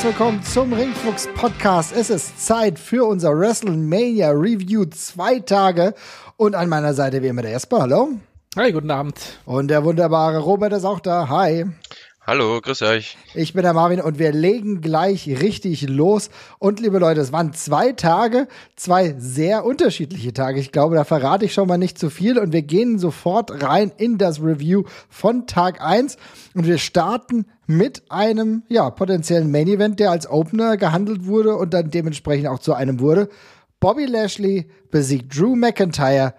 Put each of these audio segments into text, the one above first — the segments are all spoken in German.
Herzlich willkommen zum Ringfuchs Podcast. Es ist Zeit für unser WrestleMania Review. Zwei Tage. Und an meiner Seite wie immer der Jesper. Hallo. Hi, guten Abend. Und der wunderbare Robert ist auch da. Hi. Hallo, grüß euch. Ich bin der Marvin und wir legen gleich richtig los. Und liebe Leute, es waren zwei Tage, zwei sehr unterschiedliche Tage. Ich glaube, da verrate ich schon mal nicht zu viel und wir gehen sofort rein in das Review von Tag 1 und wir starten mit einem ja, potenziellen Main Event, der als Opener gehandelt wurde und dann dementsprechend auch zu einem wurde. Bobby Lashley besiegt Drew McIntyre.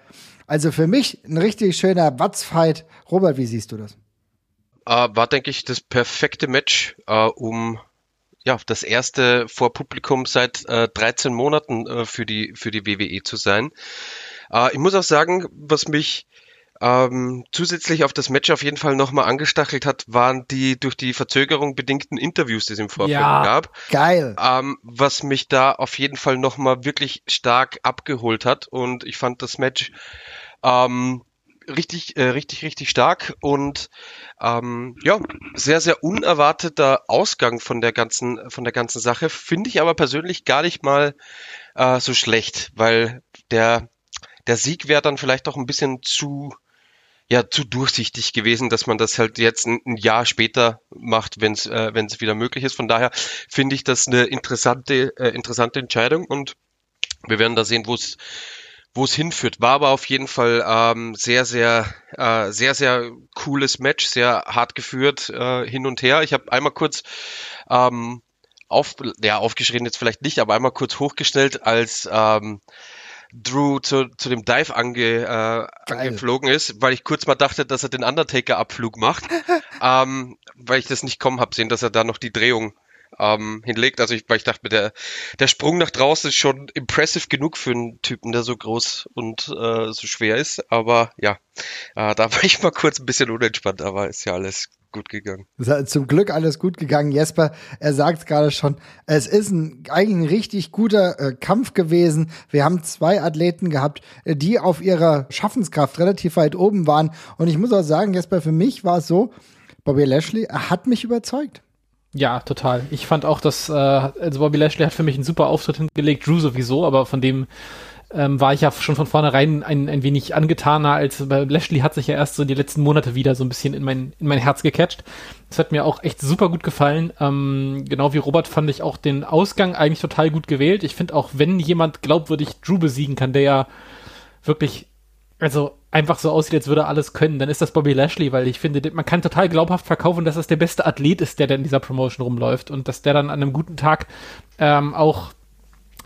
Also für mich ein richtig schöner Watzfight. Robert, wie siehst du das? Äh, war, denke ich, das perfekte Match, äh, um ja, das erste vor Publikum seit äh, 13 Monaten äh, für, die, für die WWE zu sein. Äh, ich muss auch sagen, was mich ähm, zusätzlich auf das Match auf jeden Fall nochmal angestachelt hat, waren die durch die Verzögerung bedingten Interviews, die es im Vorfeld ja, gab. Geil. Ähm, was mich da auf jeden Fall nochmal wirklich stark abgeholt hat. Und ich fand das Match ähm, richtig, äh, richtig, richtig stark und ähm, ja, sehr, sehr unerwarteter Ausgang von der ganzen, von der ganzen Sache. Finde ich aber persönlich gar nicht mal äh, so schlecht, weil der, der Sieg wäre dann vielleicht auch ein bisschen zu, ja, zu durchsichtig gewesen, dass man das halt jetzt ein, ein Jahr später macht, wenn es äh, wenn es wieder möglich ist. Von daher finde ich das eine interessante, äh, interessante Entscheidung und wir werden da sehen, wo es wo es hinführt. War aber auf jeden Fall ähm, sehr, sehr, äh, sehr, sehr cooles Match, sehr hart geführt äh, hin und her. Ich habe einmal kurz ähm, auf, ja, aufgeschrien jetzt vielleicht nicht, aber einmal kurz hochgestellt, als ähm, Drew zu, zu dem Dive ange, äh, angeflogen ist, weil ich kurz mal dachte, dass er den Undertaker-Abflug macht, ähm, weil ich das nicht kommen habe sehen, dass er da noch die Drehung ähm, hinlegt. Also ich, weil ich dachte, der, der Sprung nach draußen ist schon impressive genug für einen Typen, der so groß und äh, so schwer ist. Aber ja, äh, da war ich mal kurz ein bisschen unentspannt, aber ist ja alles gut gegangen. Zum Glück alles gut gegangen. Jesper, er sagt gerade schon, es ist ein, eigentlich ein richtig guter äh, Kampf gewesen. Wir haben zwei Athleten gehabt, äh, die auf ihrer Schaffenskraft relativ weit oben waren. Und ich muss auch sagen, Jesper, für mich war es so, Bobby Lashley er hat mich überzeugt. Ja, total. Ich fand auch, dass äh, also Bobby Lashley hat für mich einen super Auftritt hingelegt, Drew sowieso, aber von dem ähm, war ich ja schon von vornherein ein, ein wenig angetaner, als bei Lashley hat sich ja erst so die letzten Monate wieder so ein bisschen in mein, in mein Herz gecatcht. Das hat mir auch echt super gut gefallen. Ähm, genau wie Robert fand ich auch den Ausgang eigentlich total gut gewählt. Ich finde auch, wenn jemand glaubwürdig Drew besiegen kann, der ja wirklich also einfach so aussieht, als würde er alles können, dann ist das Bobby Lashley, weil ich finde, man kann total glaubhaft verkaufen, dass das der beste Athlet ist, der da in dieser Promotion rumläuft und dass der dann an einem guten Tag ähm, auch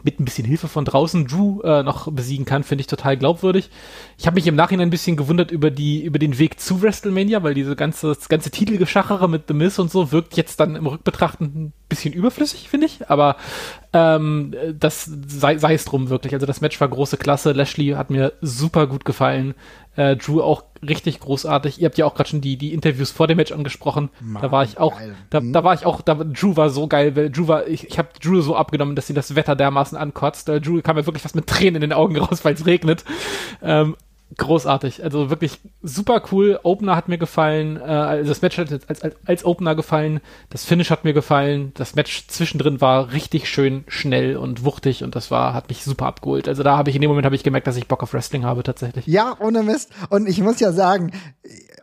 mit ein bisschen Hilfe von draußen Drew äh, noch besiegen kann, finde ich total glaubwürdig. Ich habe mich im Nachhinein ein bisschen gewundert über die über den Weg zu WrestleMania, weil diese ganze das ganze Titelgeschachere mit The Miz und so wirkt jetzt dann im Rückbetrachten ein bisschen überflüssig, finde ich. Aber ähm, das sei, sei es drum wirklich. Also das Match war große Klasse. Lashley hat mir super gut gefallen. Äh, Drew auch richtig großartig. Ihr habt ja auch gerade schon die, die Interviews vor dem Match angesprochen. Mann, da war ich auch, da, da war ich auch, da, Drew war so geil, weil Drew war, ich, ich habe Drew so abgenommen, dass sie das Wetter dermaßen ankotzt. Äh, Drew kam ja wirklich fast mit Tränen in den Augen raus, weil es regnet. Ähm, großartig. Also wirklich super cool. Opener hat mir gefallen. Äh, also das Match hat als, als, als Opener gefallen. Das Finish hat mir gefallen. Das Match zwischendrin war richtig schön schnell und wuchtig und das war, hat mich super abgeholt. Also da habe ich in dem Moment habe ich gemerkt, dass ich Bock auf Wrestling habe tatsächlich. Ja, ohne Mist. Und ich muss ja sagen,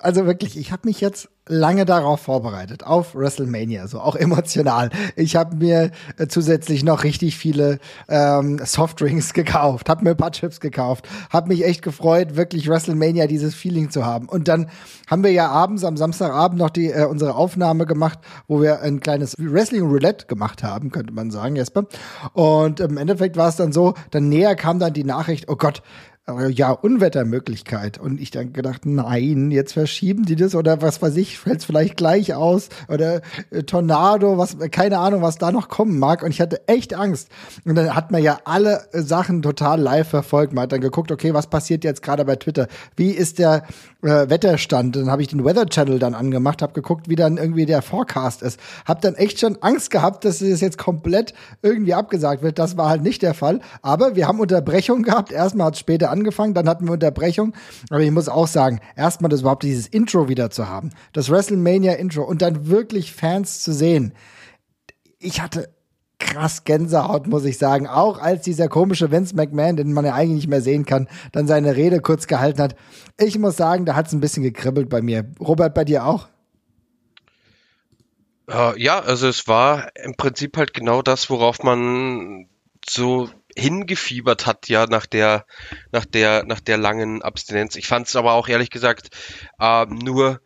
also wirklich, ich habe mich jetzt lange darauf vorbereitet, auf WrestleMania, so auch emotional. Ich habe mir äh, zusätzlich noch richtig viele ähm, Softdrinks gekauft, habe mir ein paar Chips gekauft, habe mich echt gefreut, wirklich WrestleMania dieses Feeling zu haben. Und dann haben wir ja abends, am Samstagabend noch die äh, unsere Aufnahme gemacht, wo wir ein kleines Wrestling Roulette gemacht haben, könnte man sagen, Jesper. Und im Endeffekt war es dann so, dann näher kam dann die Nachricht, oh Gott, ja, Unwettermöglichkeit. Und ich dann gedacht, nein, jetzt verschieben die das oder was weiß ich, fällt es vielleicht gleich aus oder äh, Tornado, was, keine Ahnung, was da noch kommen mag. Und ich hatte echt Angst. Und dann hat man ja alle Sachen total live verfolgt. Man hat dann geguckt, okay, was passiert jetzt gerade bei Twitter? Wie ist der äh, Wetterstand? Dann habe ich den Weather Channel dann angemacht, habe geguckt, wie dann irgendwie der Forecast ist. Hab dann echt schon Angst gehabt, dass es jetzt komplett irgendwie abgesagt wird. Das war halt nicht der Fall. Aber wir haben Unterbrechung gehabt. Erstmal hat es später angefangen, dann hatten wir Unterbrechung. Aber ich muss auch sagen, erstmal das überhaupt dieses Intro wieder zu haben, das WrestleMania Intro und dann wirklich Fans zu sehen ich hatte krass Gänsehaut, muss ich sagen. Auch als dieser komische Vince McMahon, den man ja eigentlich nicht mehr sehen kann, dann seine Rede kurz gehalten hat. Ich muss sagen, da hat es ein bisschen gekribbelt bei mir. Robert, bei dir auch? Uh, ja, also es war im Prinzip halt genau das, worauf man so hingefiebert hat, ja, nach der, nach der, nach der langen Abstinenz. Ich fand es aber auch ehrlich gesagt uh, nur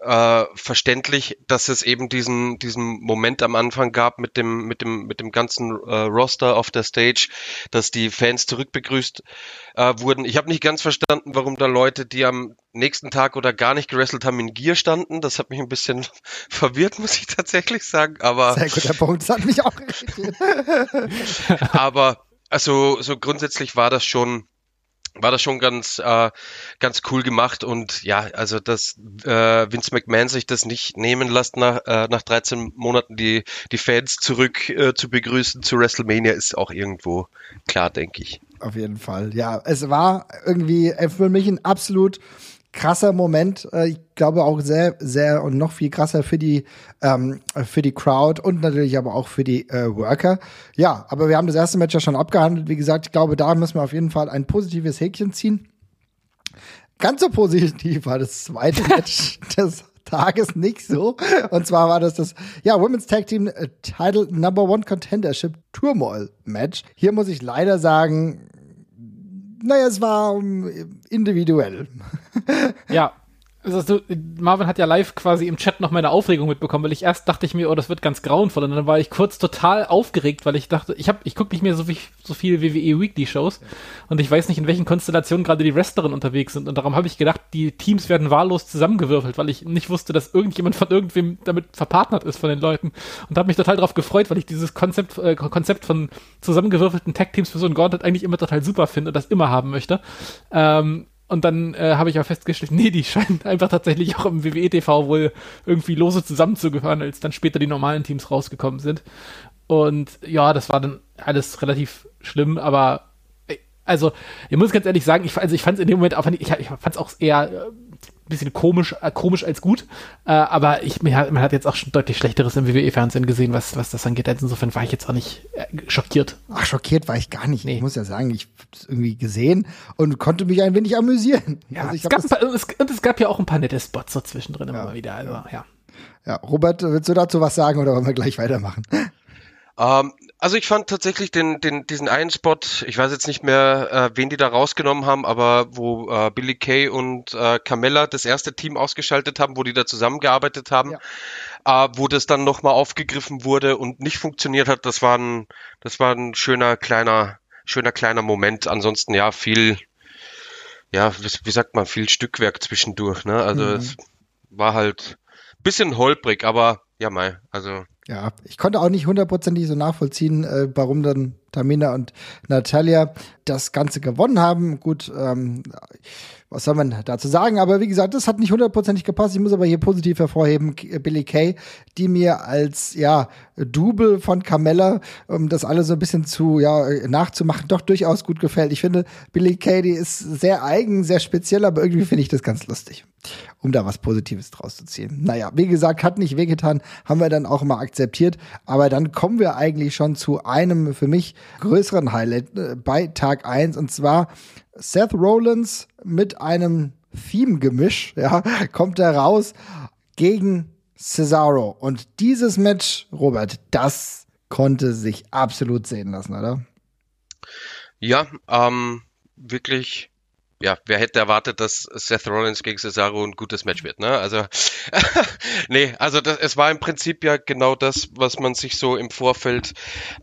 äh, verständlich, dass es eben diesen diesen Moment am Anfang gab mit dem mit dem mit dem ganzen äh, Roster auf der Stage, dass die Fans zurückbegrüßt äh, wurden. Ich habe nicht ganz verstanden, warum da Leute, die am nächsten Tag oder gar nicht gerestelt haben, in Gear standen. Das hat mich ein bisschen verwirrt, muss ich tatsächlich sagen. Aber sehr guter Punkt, das hat mich auch irritiert. aber also so grundsätzlich war das schon war das schon ganz äh, ganz cool gemacht und ja, also dass äh, Vince McMahon sich das nicht nehmen lässt nach äh, nach 13 Monaten die die Fans zurück äh, zu begrüßen zu WrestleMania ist auch irgendwo klar, denke ich. Auf jeden Fall. Ja, es war irgendwie für mich ein absolut krasser Moment. Äh, ich glaube auch sehr, sehr und noch viel krasser für die ähm, für die Crowd und natürlich aber auch für die äh, Worker. Ja, aber wir haben das erste Match ja schon abgehandelt. Wie gesagt, ich glaube, da müssen wir auf jeden Fall ein positives Häkchen ziehen. Ganz so positiv war das zweite Match des Tages nicht so. Und zwar war das das ja Women's Tag Team äh, Title Number One Contendership Turmoil Match. Hier muss ich leider sagen, naja, es war ähm, individuell. Ja, also, Marvin hat ja live quasi im Chat noch meine Aufregung mitbekommen, weil ich erst dachte ich mir, oh, das wird ganz grauenvoll. Und dann war ich kurz total aufgeregt, weil ich dachte, ich hab, ich gucke nicht mehr so, wie, so viel WWE Weekly Shows und ich weiß nicht, in welchen Konstellationen gerade die Wrestlerinnen unterwegs sind. Und darum habe ich gedacht, die Teams werden wahllos zusammengewürfelt, weil ich nicht wusste, dass irgendjemand von irgendwem damit verpartnert ist von den Leuten. Und habe mich total darauf gefreut, weil ich dieses Konzept, äh, Konzept von zusammengewürfelten Tag-Teams für so ein Gauntlet eigentlich immer total super finde und das immer haben möchte. Ähm, und dann äh, habe ich auch festgestellt, nee, die scheinen einfach tatsächlich auch im WWE-TV wohl irgendwie lose zusammenzugehören, als dann später die normalen Teams rausgekommen sind. Und ja, das war dann alles relativ schlimm, aber äh, also, ich muss ganz ehrlich sagen, ich, also ich fand es in dem Moment auch, ich, ich fand es auch eher äh, bisschen komisch, äh, komisch als gut. Äh, aber ich, hat, man hat jetzt auch schon deutlich Schlechteres im WWE-Fernsehen gesehen, was, was das angeht. Also insofern war ich jetzt auch nicht äh, schockiert. Ach, schockiert war ich gar nicht. Nee. Ich muss ja sagen, ich habe es irgendwie gesehen und konnte mich ein wenig amüsieren. Ja, also es, gab paar, es, und es gab ja auch ein paar nette Spots so zwischendrin ja, immer wieder. Also, ja. ja. Robert, willst du dazu was sagen oder wollen wir gleich weitermachen? Ähm, also ich fand tatsächlich den, den, diesen einen Spot, ich weiß jetzt nicht mehr, äh, wen die da rausgenommen haben, aber wo äh, Billy Kay und äh, Carmella das erste Team ausgeschaltet haben, wo die da zusammengearbeitet haben, ja. äh, wo das dann nochmal aufgegriffen wurde und nicht funktioniert hat, das war ein, das war ein schöner kleiner, schöner kleiner Moment. Ansonsten ja viel, ja, wie, wie sagt man, viel Stückwerk zwischendurch, ne? Also mhm. es war halt bisschen holprig, aber ja, mal, also ja, ich konnte auch nicht hundertprozentig so nachvollziehen, äh, warum dann Tamina und Natalia das Ganze gewonnen haben. Gut, ähm, was soll man dazu sagen? Aber wie gesagt, das hat nicht hundertprozentig gepasst. Ich muss aber hier positiv hervorheben, Billy Kay, die mir als, ja, Double von Carmella, um das alles so ein bisschen zu, ja, nachzumachen, doch durchaus gut gefällt. Ich finde, Billy Kay, die ist sehr eigen, sehr speziell, aber irgendwie finde ich das ganz lustig, um da was Positives draus zu ziehen. Naja, wie gesagt, hat nicht wehgetan, haben wir dann auch mal akzeptiert. Aber dann kommen wir eigentlich schon zu einem für mich größeren Highlight äh, bei Tag 1 und zwar Seth Rollins mit einem Theme-Gemisch, ja, kommt er raus gegen Cesaro. Und dieses Match, Robert, das konnte sich absolut sehen lassen, oder? Ja, ähm, wirklich, ja, wer hätte erwartet, dass Seth Rollins gegen Cesaro ein gutes Match wird, ne? Also, nee, also das, es war im Prinzip ja genau das, was man sich so im Vorfeld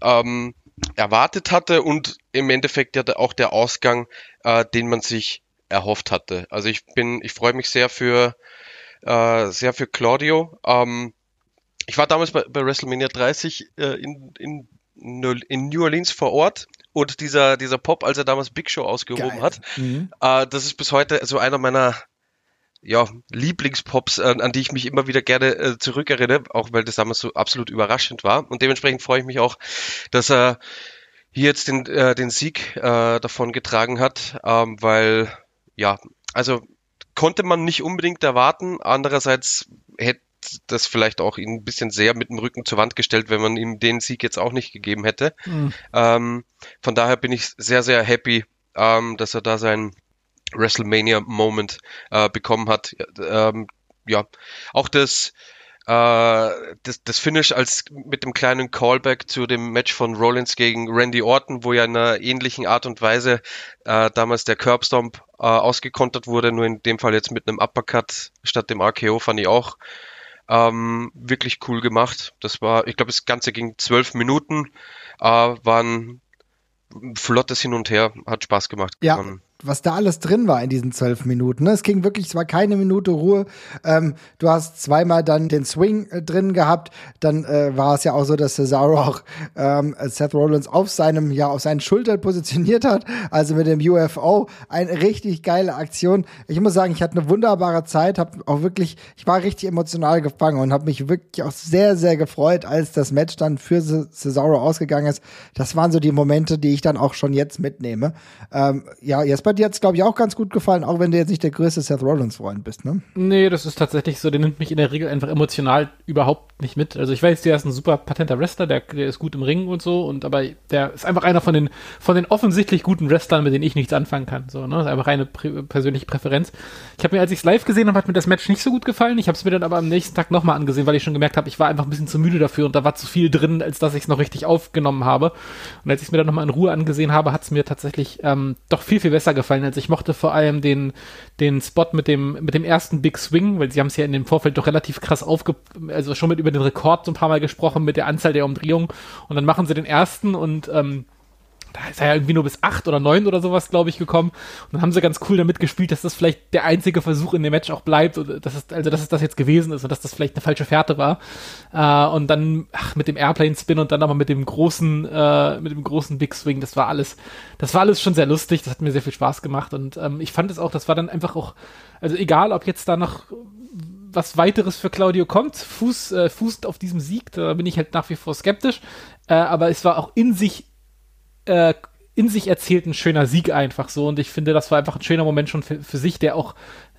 ähm, erwartet hatte und im Endeffekt ja auch der Ausgang, äh, den man sich erhofft hatte. Also ich bin, ich freue mich sehr für äh, sehr für Claudio. Ähm, ich war damals bei, bei WrestleMania 30 äh, in, in, in New Orleans vor Ort und dieser, dieser Pop, als er damals Big Show ausgehoben Geil. hat, mhm. äh, das ist bis heute so einer meiner ja, Lieblingspops, an, an die ich mich immer wieder gerne äh, zurückerinnere, auch weil das damals so absolut überraschend war. Und dementsprechend freue ich mich auch, dass er hier jetzt den, äh, den Sieg äh, davon getragen hat, ähm, weil ja, also konnte man nicht unbedingt erwarten. Andererseits hätte das, vielleicht auch ihn ein bisschen sehr mit dem Rücken zur Wand gestellt, wenn man ihm den Sieg jetzt auch nicht gegeben hätte. Mhm. Ähm, von daher bin ich sehr, sehr happy, ähm, dass er da seinen WrestleMania-Moment äh, bekommen hat. Ähm, ja, auch das, äh, das, das Finish als mit dem kleinen Callback zu dem Match von Rollins gegen Randy Orton, wo ja in einer ähnlichen Art und Weise äh, damals der Curbstomp äh, ausgekontert wurde, nur in dem Fall jetzt mit einem Uppercut statt dem RKO, fand ich auch ähm, wirklich cool gemacht. Das war, ich glaube, das Ganze ging zwölf Minuten, äh, waren flottes Hin und Her, hat Spaß gemacht. Ja, was da alles drin war in diesen zwölf Minuten. Ne? Es ging wirklich, es war keine Minute Ruhe. Ähm, du hast zweimal dann den Swing äh, drin gehabt. Dann äh, war es ja auch so, dass Cesaro auch ähm, Seth Rollins auf seinem, ja, auf seinen Schultern positioniert hat. Also mit dem UFO. Eine richtig geile Aktion. Ich muss sagen, ich hatte eine wunderbare Zeit. Hab auch wirklich, ich war richtig emotional gefangen und habe mich wirklich auch sehr, sehr gefreut, als das Match dann für Cesaro ausgegangen ist. Das waren so die Momente, die ich dann auch schon jetzt mitnehme. Ähm, ja, jetzt bei dir hat es, glaube ich, auch ganz gut gefallen, auch wenn du jetzt nicht der größte Seth Rollins-Freund bist, ne? Nee, das ist tatsächlich so. Der nimmt mich in der Regel einfach emotional überhaupt nicht mit. Also ich weiß, der ist ein super patenter Wrestler, der, der ist gut im Ring und so, und aber der ist einfach einer von den, von den offensichtlich guten Wrestlern, mit denen ich nichts anfangen kann. So, ne? Das ist einfach eine prä persönliche Präferenz. Ich habe mir, als ich es live gesehen habe, hat mir das Match nicht so gut gefallen. Ich habe es mir dann aber am nächsten Tag nochmal angesehen, weil ich schon gemerkt habe, ich war einfach ein bisschen zu müde dafür und da war zu viel drin, als dass ich es noch richtig aufgenommen habe. Und als ich es mir dann nochmal in Ruhe angesehen habe, hat es mir tatsächlich ähm, doch viel, viel besser gefallen, als ich mochte vor allem den, den Spot mit dem, mit dem ersten Big Swing, weil sie haben es ja in dem Vorfeld doch relativ krass aufge, also schon mit über den Rekord so ein paar Mal gesprochen mit der Anzahl der Umdrehungen. Und dann machen sie den ersten und ähm, da ist er ja irgendwie nur bis acht oder neun oder sowas, glaube ich, gekommen. Und dann haben sie ganz cool damit gespielt, dass das vielleicht der einzige Versuch in dem Match auch bleibt, und dass es, also dass es das jetzt gewesen ist und dass das vielleicht eine falsche Fährte war. Äh, und dann ach, mit dem Airplane-Spin und dann aber mit dem großen, äh, mit dem großen Big Swing, das war alles, das war alles schon sehr lustig, das hat mir sehr viel Spaß gemacht. Und ähm, ich fand es auch, das war dann einfach auch, also egal, ob jetzt da noch was weiteres für Claudio kommt, Fuß, äh, fußt auf diesem Sieg, da bin ich halt nach wie vor skeptisch. Äh, aber es war auch in sich äh, in sich erzählt ein schöner Sieg einfach so. Und ich finde, das war einfach ein schöner Moment schon für, für sich, der auch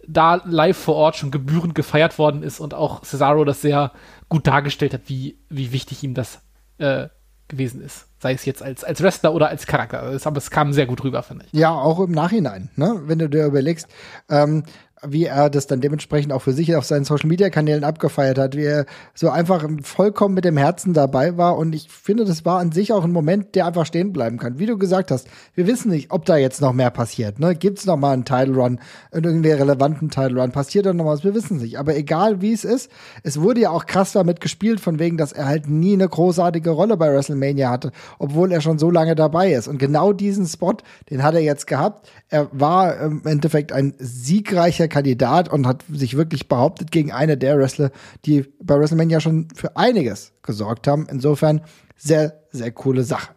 da live vor Ort schon gebührend gefeiert worden ist und auch Cesaro das sehr gut dargestellt hat, wie, wie wichtig ihm das äh, gewesen ist. Sei es jetzt als, als Wrestler oder als Charakter. Aber es kam sehr gut rüber, finde ich. Ja, auch im Nachhinein, ne? wenn du dir überlegst, ähm, wie er das dann dementsprechend auch für sich auf seinen Social Media Kanälen abgefeiert hat, wie er so einfach vollkommen mit dem Herzen dabei war. Und ich finde, das war an sich auch ein Moment, der einfach stehen bleiben kann. Wie du gesagt hast, wir wissen nicht, ob da jetzt noch mehr passiert. Ne? Gibt es noch mal einen Title Run, irgendwie relevanten Title Run? Passiert da noch was? Wir wissen es nicht. Aber egal wie es ist, es wurde ja auch krass damit gespielt, von wegen, dass er halt nie eine großartige Rolle bei WrestleMania hatte, obwohl er schon so lange dabei ist. Und genau diesen Spot, den hat er jetzt gehabt. Er war im Endeffekt ein siegreicher Kandidat und hat sich wirklich behauptet gegen eine der Wrestler, die bei WrestleMania schon für einiges gesorgt haben. Insofern sehr, sehr coole Sache.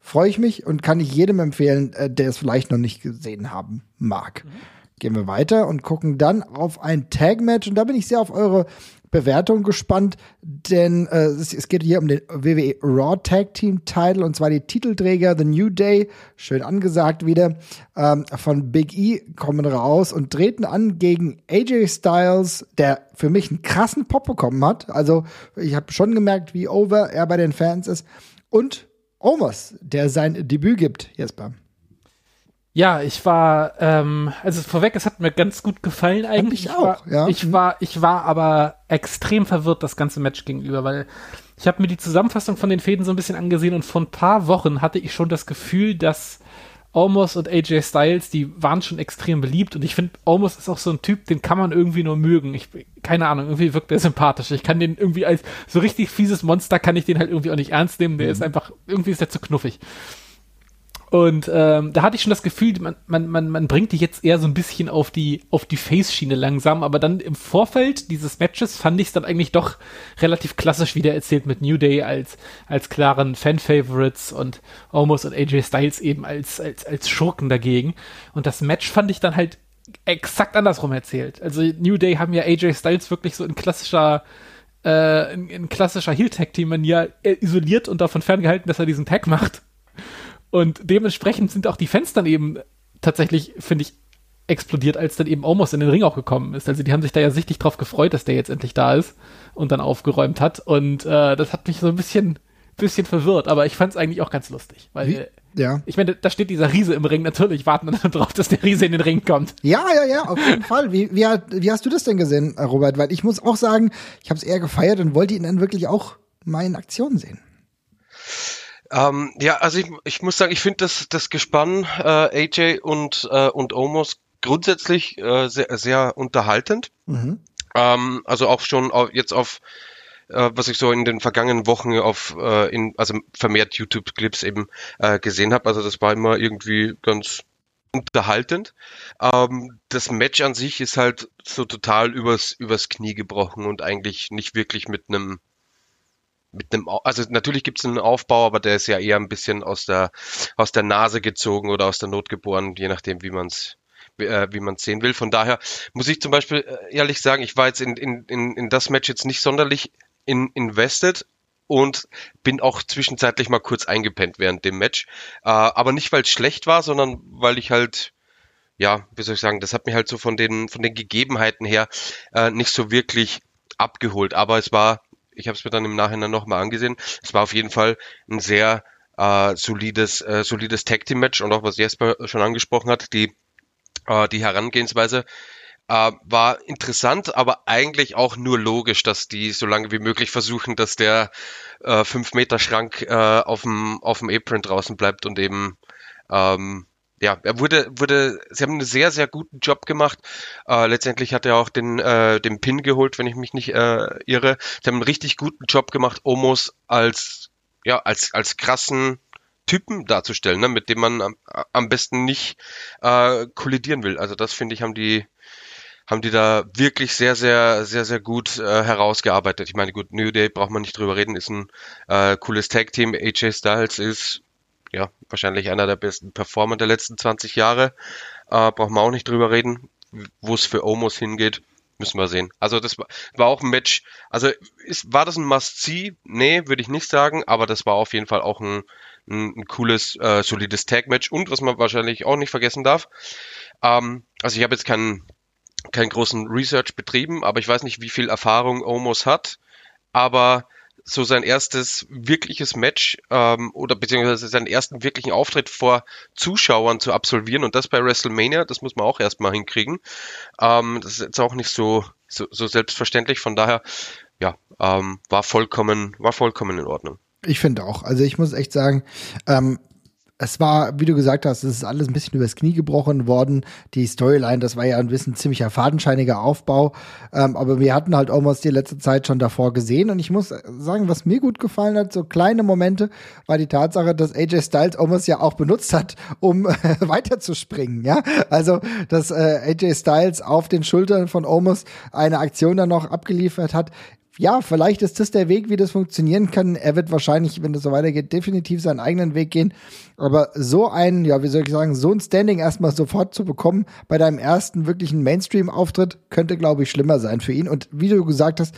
Freue ich mich und kann ich jedem empfehlen, äh, der es vielleicht noch nicht gesehen haben mag. Mhm. Gehen wir weiter und gucken dann auf ein Tag-Match. Und da bin ich sehr auf eure Bewertung gespannt, denn äh, es, es, geht hier um den WWE Raw Tag Team Title und zwar die Titelträger The New Day, schön angesagt wieder, ähm, von Big E kommen raus und treten an gegen AJ Styles, der für mich einen krassen Pop bekommen hat. Also ich habe schon gemerkt, wie over er bei den Fans ist und Omos, der sein Debüt gibt, Jesper. Ja, ich war, ähm, also vorweg, es hat mir ganz gut gefallen eigentlich. Ich auch, war, ja. Ich war, ich war aber extrem verwirrt das ganze Match gegenüber, weil ich habe mir die Zusammenfassung von den Fäden so ein bisschen angesehen und vor ein paar Wochen hatte ich schon das Gefühl, dass Omos und AJ Styles, die waren schon extrem beliebt und ich finde, Omos ist auch so ein Typ, den kann man irgendwie nur mögen. Ich, keine Ahnung, irgendwie wirkt der sympathisch. Ich kann den irgendwie als so richtig fieses Monster kann ich den halt irgendwie auch nicht ernst nehmen. Der mhm. ist einfach, irgendwie ist der zu knuffig. Und ähm, da hatte ich schon das Gefühl, man, man, man, man bringt die jetzt eher so ein bisschen auf die, auf die Face-Schiene langsam, aber dann im Vorfeld dieses Matches fand ich es dann eigentlich doch relativ klassisch wieder erzählt mit New Day als, als klaren Fan-Favorites und Omos und AJ Styles eben als, als, als Schurken dagegen. Und das Match fand ich dann halt exakt andersrum erzählt. Also New Day haben ja AJ Styles wirklich so in klassischer äh, in, in klassischer Heel-Tag-Team-Manier isoliert und davon ferngehalten, dass er diesen Tag macht. Und dementsprechend sind auch die Fans dann eben tatsächlich, finde ich, explodiert, als dann eben Omos in den Ring auch gekommen ist. Also die haben sich da ja sichtlich drauf gefreut, dass der jetzt endlich da ist und dann aufgeräumt hat. Und äh, das hat mich so ein bisschen, bisschen verwirrt, aber ich fand es eigentlich auch ganz lustig. Weil, Wie? Ja. Ich meine, da steht dieser Riese im Ring, natürlich warten dann darauf, dass der Riese in den Ring kommt. Ja, ja, ja, auf jeden Fall. Wie, wie, wie hast du das denn gesehen, Robert? Weil ich muss auch sagen, ich habe es eher gefeiert und wollte ihn dann wirklich auch mal in Aktion sehen. Ähm, ja, also ich, ich muss sagen, ich finde das, das Gespann äh, AJ und, äh, und Omos grundsätzlich äh, sehr, sehr unterhaltend. Mhm. Ähm, also auch schon auf, jetzt auf äh, was ich so in den vergangenen Wochen auf äh, in also vermehrt YouTube-Clips eben äh, gesehen habe. Also das war immer irgendwie ganz unterhaltend. Ähm, das Match an sich ist halt so total übers übers Knie gebrochen und eigentlich nicht wirklich mit einem mit einem, also natürlich gibt es einen Aufbau, aber der ist ja eher ein bisschen aus der aus der Nase gezogen oder aus der Not geboren, je nachdem, wie man es äh, wie man sehen will. Von daher muss ich zum Beispiel äh, ehrlich sagen, ich war jetzt in, in, in, in das Match jetzt nicht sonderlich in, invested und bin auch zwischenzeitlich mal kurz eingepennt während dem Match. Äh, aber nicht, weil es schlecht war, sondern weil ich halt, ja, wie soll ich sagen, das hat mich halt so von den, von den Gegebenheiten her äh, nicht so wirklich abgeholt. Aber es war, ich habe es mir dann im Nachhinein nochmal angesehen, es war auf jeden Fall ein sehr äh, solides, äh, solides Tag Team Match. Und auch was Jesper schon angesprochen hat, die äh, die Herangehensweise äh, war interessant, aber eigentlich auch nur logisch, dass die so lange wie möglich versuchen, dass der äh, 5-Meter-Schrank äh, auf dem auf Apron draußen bleibt und eben ähm, ja, er wurde, wurde, sie haben einen sehr, sehr guten Job gemacht. Äh, letztendlich hat er auch den, äh, den Pin geholt, wenn ich mich nicht äh, irre. Sie haben einen richtig guten Job gemacht, Omos als, ja, als, als krassen Typen darzustellen, ne, mit dem man am, am besten nicht äh, kollidieren will. Also das finde ich, haben die haben die da wirklich sehr, sehr, sehr, sehr gut äh, herausgearbeitet. Ich meine, gut, New Day braucht man nicht drüber reden, ist ein äh, cooles Tag-Team. AJ Styles ist ja wahrscheinlich einer der besten Performer der letzten 20 Jahre. Äh, braucht man auch nicht drüber reden. Wo es für Omos hingeht, müssen wir sehen. Also das war, war auch ein Match. Also ist, war das ein Must-See? Nee, würde ich nicht sagen, aber das war auf jeden Fall auch ein, ein, ein cooles, äh, solides Tag-Match. Und was man wahrscheinlich auch nicht vergessen darf, ähm, also ich habe jetzt keinen keinen großen Research betrieben, aber ich weiß nicht, wie viel Erfahrung Omos hat. Aber so sein erstes wirkliches Match ähm, oder beziehungsweise seinen ersten wirklichen Auftritt vor Zuschauern zu absolvieren und das bei WrestleMania, das muss man auch erstmal hinkriegen. Ähm, das ist jetzt auch nicht so, so, so selbstverständlich, von daher, ja, ähm, war vollkommen, war vollkommen in Ordnung. Ich finde auch. Also ich muss echt sagen, ähm, es war, wie du gesagt hast, es ist alles ein bisschen übers Knie gebrochen worden. Die Storyline, das war ja ein bisschen ziemlicher fadenscheiniger Aufbau. Ähm, aber wir hatten halt almost die letzte Zeit schon davor gesehen. Und ich muss sagen, was mir gut gefallen hat, so kleine Momente, war die Tatsache, dass AJ Styles almost ja auch benutzt hat, um weiterzuspringen. Ja, also, dass äh, AJ Styles auf den Schultern von Omos eine Aktion dann noch abgeliefert hat ja, vielleicht ist das der Weg, wie das funktionieren kann. Er wird wahrscheinlich, wenn das so weitergeht, definitiv seinen eigenen Weg gehen. Aber so ein, ja, wie soll ich sagen, so ein Standing erstmal sofort zu bekommen bei deinem ersten wirklichen Mainstream-Auftritt, könnte, glaube ich, schlimmer sein für ihn. Und wie du gesagt hast,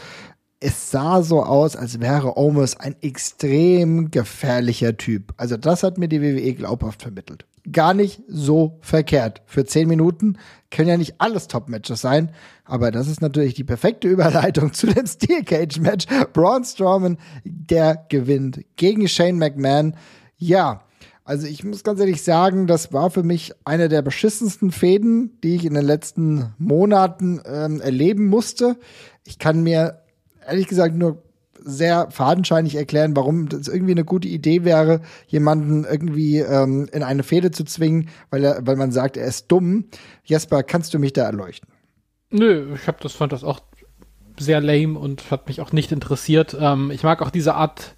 es sah so aus, als wäre Omos ein extrem gefährlicher Typ. Also das hat mir die WWE glaubhaft vermittelt gar nicht so verkehrt. Für zehn Minuten können ja nicht alles Top-Matches sein, aber das ist natürlich die perfekte Überleitung zu dem Steel Cage Match. Braun Strowman, der gewinnt gegen Shane McMahon. Ja, also ich muss ganz ehrlich sagen, das war für mich eine der beschissensten Fäden, die ich in den letzten Monaten ähm, erleben musste. Ich kann mir ehrlich gesagt nur sehr fadenscheinig erklären, warum das irgendwie eine gute Idee wäre, jemanden irgendwie ähm, in eine Fehde zu zwingen, weil er, weil man sagt, er ist dumm. Jesper, kannst du mich da erleuchten? Nö, ich hab das fand das auch sehr lame und hat mich auch nicht interessiert. Ähm, ich mag auch diese Art.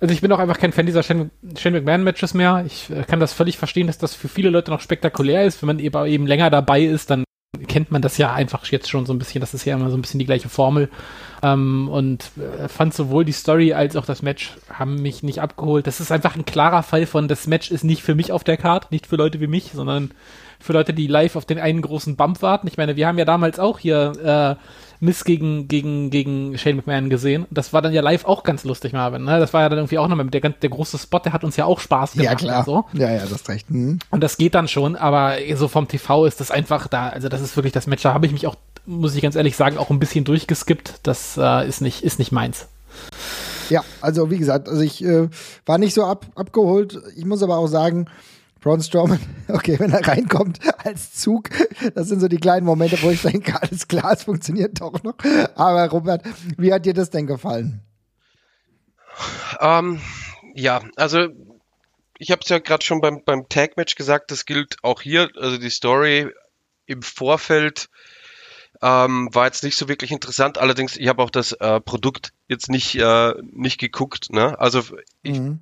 Also ich bin auch einfach kein Fan dieser Shane, Shane McMahon Matches mehr. Ich äh, kann das völlig verstehen, dass das für viele Leute noch spektakulär ist. Wenn man eben, eben länger dabei ist, dann kennt man das ja einfach jetzt schon so ein bisschen. Das ist ja immer so ein bisschen die gleiche Formel. Ähm, und äh, fand sowohl die Story als auch das Match haben mich nicht abgeholt. Das ist einfach ein klarer Fall von, das Match ist nicht für mich auf der Karte, nicht für Leute wie mich, sondern für Leute, die live auf den einen großen Bump warten. Ich meine, wir haben ja damals auch hier Miss gegen, gegen, gegen Shane McMahon gesehen. Das war dann ja live auch ganz lustig, Marvin. Ne? Das war ja dann irgendwie auch nochmal der, der große Spot, der hat uns ja auch Spaß gemacht. Ja, klar. So. Ja, ja, das ist recht. Mhm. Und das geht dann schon, aber so vom TV ist das einfach da, also das ist wirklich das Match, da habe ich mich auch, muss ich ganz ehrlich sagen, auch ein bisschen durchgeskippt. Das äh, ist, nicht, ist nicht meins. Ja, also wie gesagt, also ich äh, war nicht so ab, abgeholt. Ich muss aber auch sagen, Braun Strowman, okay, wenn er reinkommt als Zug, das sind so die kleinen Momente, wo ich denke, alles klar, es funktioniert doch noch. Aber Robert, wie hat dir das denn gefallen? Ähm, ja, also ich habe es ja gerade schon beim, beim Tag-Match gesagt, das gilt auch hier. Also die Story im Vorfeld ähm, war jetzt nicht so wirklich interessant. Allerdings, ich habe auch das äh, Produkt jetzt nicht, äh, nicht geguckt. Ne? Also ich, mhm.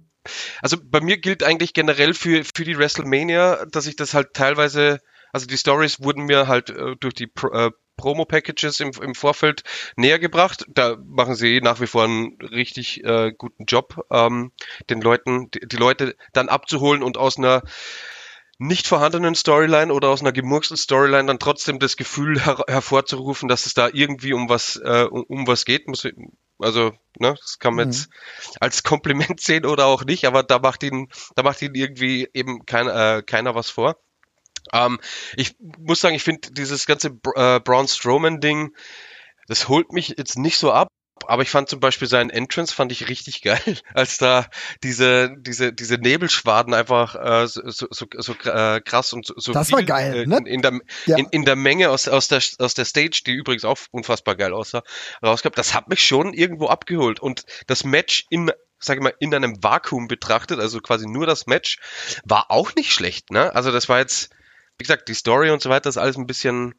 also bei mir gilt eigentlich generell für, für die WrestleMania, dass ich das halt teilweise, also die Stories wurden mir halt äh, durch die Pro, äh, Promo-Packages im, im Vorfeld näher gebracht. Da machen sie nach wie vor einen richtig äh, guten Job, ähm, den Leuten, die, die Leute dann abzuholen und aus einer nicht vorhandenen Storyline oder aus einer gemurksten Storyline dann trotzdem das Gefühl her hervorzurufen, dass es da irgendwie um was äh, um, um was geht. Muss, also, ne, das kann man mhm. jetzt als Kompliment sehen oder auch nicht, aber da macht ihn, da macht ihn irgendwie eben kein, äh, keiner was vor. Ähm, ich muss sagen, ich finde dieses ganze äh, Braun Strowman Ding, das holt mich jetzt nicht so ab aber ich fand zum Beispiel seinen Entrance fand ich richtig geil, als da diese diese diese Nebelschwaden einfach äh, so, so, so, äh, krass und so, das viel, war geil, äh, ne? in, in, der ja. in, in der Menge aus aus der aus der Stage, die übrigens auch unfassbar geil aussah, rausgab. Das hat mich schon irgendwo abgeholt und das Match in sage ich mal, in einem Vakuum betrachtet, also quasi nur das Match, war auch nicht schlecht, ne? Also das war jetzt, wie gesagt, die Story und so weiter ist alles ein bisschen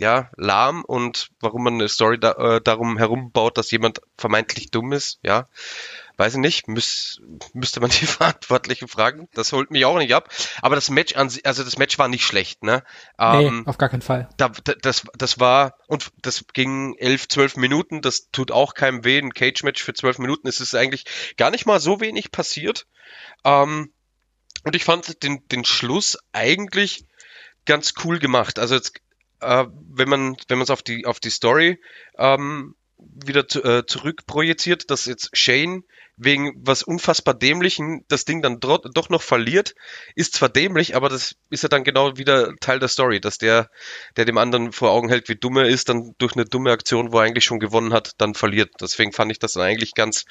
ja, lahm und warum man eine Story da, äh, darum herum baut, dass jemand vermeintlich dumm ist, ja, weiß ich nicht, müß, müsste man die Verantwortlichen fragen. Das holt mich auch nicht ab. Aber das Match an also das Match war nicht schlecht, ne? Ähm, nee, auf gar keinen Fall. Da, das, das war, und das ging elf, zwölf Minuten, das tut auch keinem weh. Ein Cage-Match für zwölf Minuten ist es eigentlich gar nicht mal so wenig passiert. Ähm, und ich fand den, den Schluss eigentlich ganz cool gemacht. Also jetzt äh, wenn man wenn man es auf die auf die Story ähm, wieder zu, äh, zurückprojiziert, dass jetzt Shane wegen was unfassbar dämlichen das Ding dann doch noch verliert, ist zwar dämlich, aber das ist ja dann genau wieder Teil der Story, dass der, der dem anderen vor Augen hält, wie dumm er ist, dann durch eine dumme Aktion, wo er eigentlich schon gewonnen hat, dann verliert. Deswegen fand ich das dann eigentlich ganz,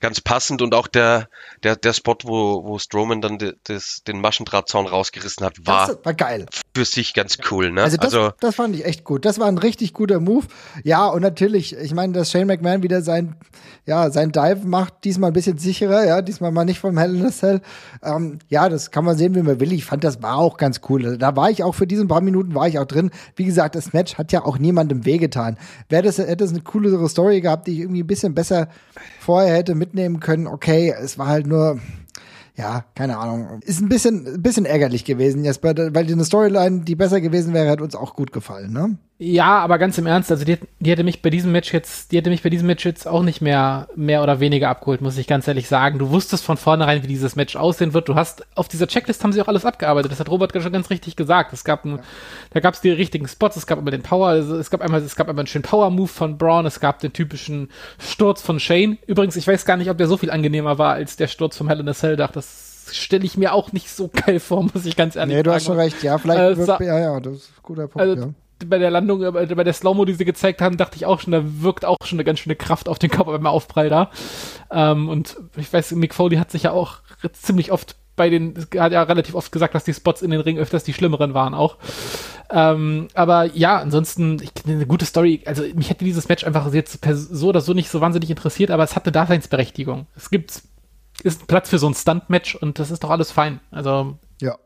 ganz passend und auch der, der, der Spot, wo, wo Strowman dann de, des, den Maschendrahtzaun rausgerissen hat, war, das war geil. Für sich ganz cool, ne? Also das, also das fand ich echt gut. Das war ein richtig guter Move. Ja, und natürlich, ich meine, dass Shane McMahon wieder sein, ja, sein Dive macht, diesmal ein bisschen sicherer, ja, diesmal mal nicht vom Hell in a Cell. Ähm, ja, das kann man sehen, wie man will. Ich fand, das war auch ganz cool. Da war ich auch für diesen paar Minuten war ich auch drin. Wie gesagt, das Match hat ja auch niemandem wehgetan. Wäre das, hätte es eine coolere Story gehabt, die ich irgendwie ein bisschen besser vorher hätte mitnehmen können. Okay, es war halt nur, ja, keine Ahnung. Ist ein bisschen, ein bisschen ärgerlich gewesen, Jesper, weil die eine Storyline, die besser gewesen wäre, hat uns auch gut gefallen, ne? Ja, aber ganz im Ernst, also die, die hätte mich bei diesem Match jetzt, die hätte mich bei diesem Match jetzt auch nicht mehr, mehr oder weniger abgeholt, muss ich ganz ehrlich sagen. Du wusstest von vornherein, wie dieses Match aussehen wird. Du hast, auf dieser Checklist haben sie auch alles abgearbeitet. Das hat Robert schon ganz richtig gesagt. Es gab, ein, ja. da gab es die richtigen Spots, es gab immer den Power, also es gab einmal, es gab einmal einen schönen Power-Move von Braun, es gab den typischen Sturz von Shane. Übrigens, ich weiß gar nicht, ob der so viel angenehmer war als der Sturz vom Hell in a Cell Dach. Das stelle ich mir auch nicht so geil vor, muss ich ganz ehrlich sagen. Nee, du hast schon recht. Ja, vielleicht, äh, wird, ja, ja, das ist ein guter Punkt, also, ja bei der Landung, äh, bei der Slow-Mo, die sie gezeigt haben, dachte ich auch schon, da wirkt auch schon eine ganz schöne Kraft auf den Körper beim Aufprall da. Ähm, und ich weiß, Mick Foley hat sich ja auch ziemlich oft bei den, hat ja relativ oft gesagt, dass die Spots in den Ring öfters die schlimmeren waren auch. Ähm, aber ja, ansonsten, ich, eine gute Story. Also mich hätte dieses Match einfach jetzt so oder so nicht so wahnsinnig interessiert, aber es hatte Daseinsberechtigung. Es gibt, ist Platz für so ein Stunt-Match und das ist doch alles fein. Also ja,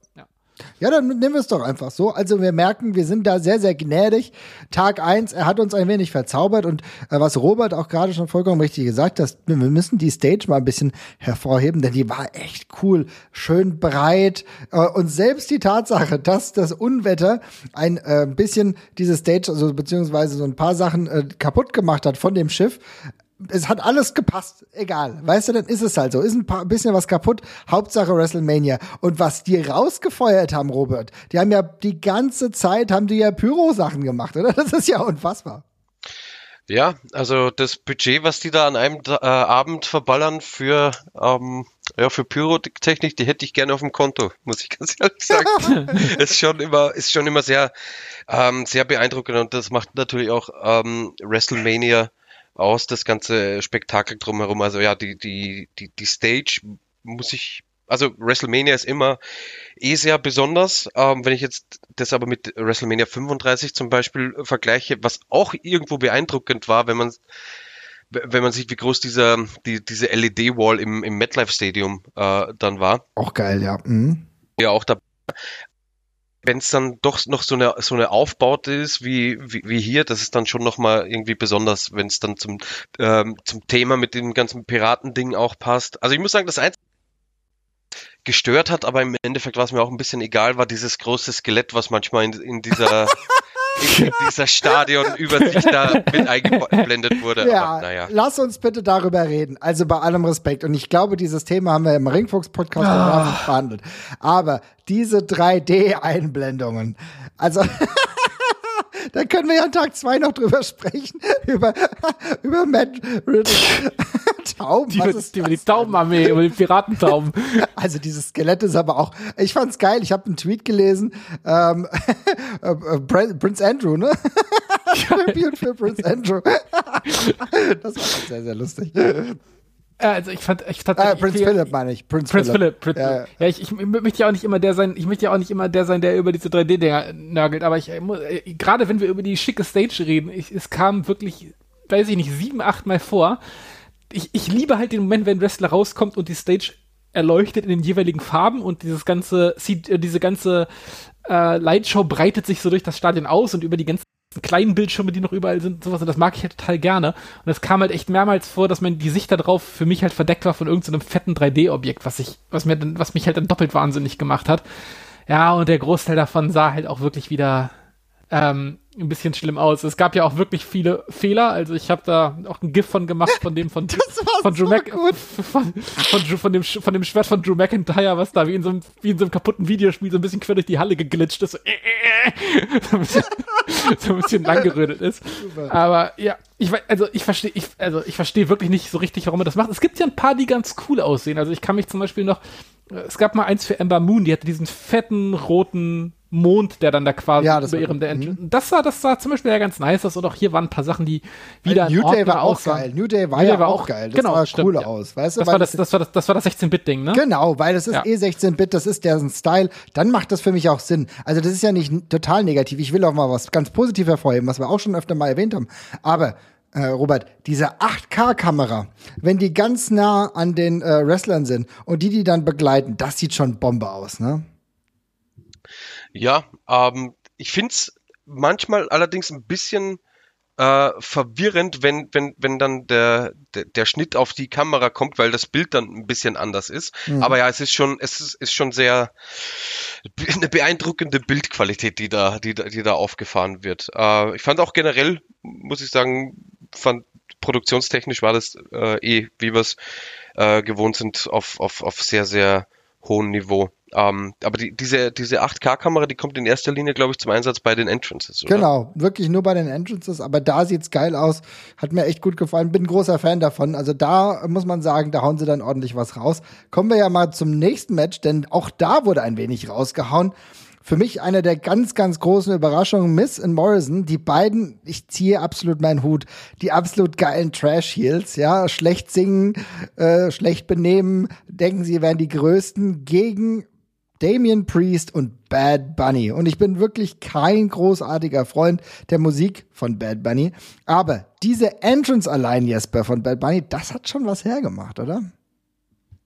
dann nehmen wir es doch einfach so. Also wir merken, wir sind da sehr, sehr gnädig. Tag eins, er hat uns ein wenig verzaubert und äh, was Robert auch gerade schon vollkommen richtig gesagt hat, wir müssen die Stage mal ein bisschen hervorheben, denn die war echt cool, schön breit äh, und selbst die Tatsache, dass das Unwetter ein äh, bisschen diese Stage, also beziehungsweise so ein paar Sachen äh, kaputt gemacht hat von dem Schiff, es hat alles gepasst, egal. Weißt du, dann ist es halt so. Ist ein paar, bisschen was kaputt. Hauptsache WrestleMania. Und was die rausgefeuert haben, Robert, die haben ja die ganze Zeit, haben die ja Pyro-Sachen gemacht, oder? Das ist ja unfassbar. Ja, also das Budget, was die da an einem äh, Abend verballern für, ähm, ja, für Pyrotechnik, die hätte ich gerne auf dem Konto, muss ich ganz ehrlich sagen. ist schon immer, ist schon immer sehr, ähm, sehr beeindruckend und das macht natürlich auch ähm, WrestleMania aus, das ganze Spektakel drumherum. Also ja, die, die, die, die Stage muss ich also WrestleMania ist immer eh sehr besonders. Ähm, wenn ich jetzt das aber mit WrestleMania 35 zum Beispiel vergleiche, was auch irgendwo beeindruckend war, wenn man wenn man sieht, wie groß dieser die, diese LED-Wall im, im MetLife Stadium äh, dann war. Auch geil, ja. Mhm. Ja, auch da. Wenn es dann doch noch so eine so eine Aufbaute ist wie, wie, wie hier, das ist dann schon noch mal irgendwie besonders, wenn es dann zum ähm, zum Thema mit dem ganzen Piratending auch passt. Also ich muss sagen, das einzige gestört hat, aber im Endeffekt war es mir auch ein bisschen egal, war dieses große Skelett, was manchmal in, in dieser in dieser Stadionübersicht da mit eingeblendet wurde. Ja, aber, naja. lass uns bitte darüber reden. Also bei allem Respekt. Und ich glaube, dieses Thema haben wir im Ringfuchs-Podcast ah. behandelt. Aber diese 3D-Einblendungen, also da können wir ja an Tag zwei noch drüber sprechen, über, über Matt Riddle. Tauben, die, was ist die, die Taubenarmee, über die Piratentauben. Also dieses Skelett ist aber auch, ich fand's geil, ich habe einen Tweet gelesen, ähm, äh, äh, Prince Andrew, ne? Tribute für Prince Andrew. das war sehr, sehr lustig. Also ich fand, ich fand äh, Prinz Philipp meine ich. Prinz, Prinz Philipp. Philipp. Ja, ja. ja ich, ich, möchte ja auch nicht immer der sein, ich möchte ja auch nicht immer der sein, der über diese 3D-Dinger nörgelt, aber ich, äh, gerade wenn wir über die schicke Stage reden, ich, es kam wirklich, weiß ich nicht, sieben, acht Mal vor. Ich, ich liebe halt den Moment, wenn ein Wrestler rauskommt und die Stage erleuchtet in den jeweiligen Farben und dieses ganze, äh, diese ganze äh, Lightshow breitet sich so durch das Stadion aus und über die ganzen kleinen Bildschirme, die noch überall sind, sowas, und das mag ich halt total gerne. Und es kam halt echt mehrmals vor, dass man die Sicht darauf für mich halt verdeckt war von irgendeinem so fetten 3D-Objekt, was ich, was mir dann, was mich halt dann doppelt wahnsinnig gemacht hat. Ja, und der Großteil davon sah halt auch wirklich wieder ähm, ein bisschen schlimm aus. Es gab ja auch wirklich viele Fehler. Also ich habe da auch ein GIF von gemacht von dem von, von Drew so Mac von, von, von, dem von dem Schwert von Drew McIntyre, was da wie in so einem, wie in so einem kaputten Videospiel so ein bisschen quer durch die Halle geglitscht ist. So, äh, äh, äh, so, ein, bisschen, so ein bisschen langgerödet ist. Aber ja, ich also ich verstehe ich also ich verstehe wirklich nicht so richtig, warum er das macht. Es gibt ja ein paar, die ganz cool aussehen. Also ich kann mich zum Beispiel noch es gab mal eins für Ember Moon, die hatte diesen fetten roten Mond, der dann da quasi ja, über ihrem der. Das sah, das sah zum Beispiel ja ganz nice aus und auch hier waren ein paar Sachen, die wieder New Day war auch geil. New Day war New ja war auch geil. Das genau, sah stimmt, cool ja. aus, weißt du? Das war das, das war das, das war das 16-Bit-Ding, ne? Genau, weil das ist ja. eh 16-Bit, das ist deren Style. Dann macht das für mich auch Sinn. Also das ist ja nicht total negativ. Ich will auch mal was ganz positiv hervorheben, was wir auch schon öfter mal erwähnt haben. Aber äh, Robert, diese 8K-Kamera, wenn die ganz nah an den äh, Wrestlern sind und die die dann begleiten, das sieht schon Bombe aus, ne? Ja, ähm, ich find's manchmal allerdings ein bisschen äh, verwirrend, wenn, wenn, wenn dann der, der, der Schnitt auf die Kamera kommt, weil das Bild dann ein bisschen anders ist. Mhm. Aber ja, es ist schon, es ist, ist schon sehr eine beeindruckende Bildqualität, die da, die, die da aufgefahren wird. Äh, ich fand auch generell, muss ich sagen, fand produktionstechnisch war das äh, eh, wie wir es äh, gewohnt sind, auf, auf, auf sehr, sehr hohem Niveau. Ähm, aber die, diese, diese 8K-Kamera, die kommt in erster Linie, glaube ich, zum Einsatz bei den Entrances. Oder? Genau, wirklich nur bei den Entrances, aber da sieht's geil aus. Hat mir echt gut gefallen, bin ein großer Fan davon. Also da muss man sagen, da hauen sie dann ordentlich was raus. Kommen wir ja mal zum nächsten Match, denn auch da wurde ein wenig rausgehauen für mich eine der ganz, ganz großen Überraschungen, Miss und Morrison, die beiden, ich ziehe absolut meinen Hut, die absolut geilen Trash-Heels, ja, schlecht singen, äh, schlecht benehmen, denken sie wären die Größten gegen Damien Priest und Bad Bunny. Und ich bin wirklich kein großartiger Freund der Musik von Bad Bunny. Aber diese Entrance allein, Jesper, von Bad Bunny, das hat schon was hergemacht, oder?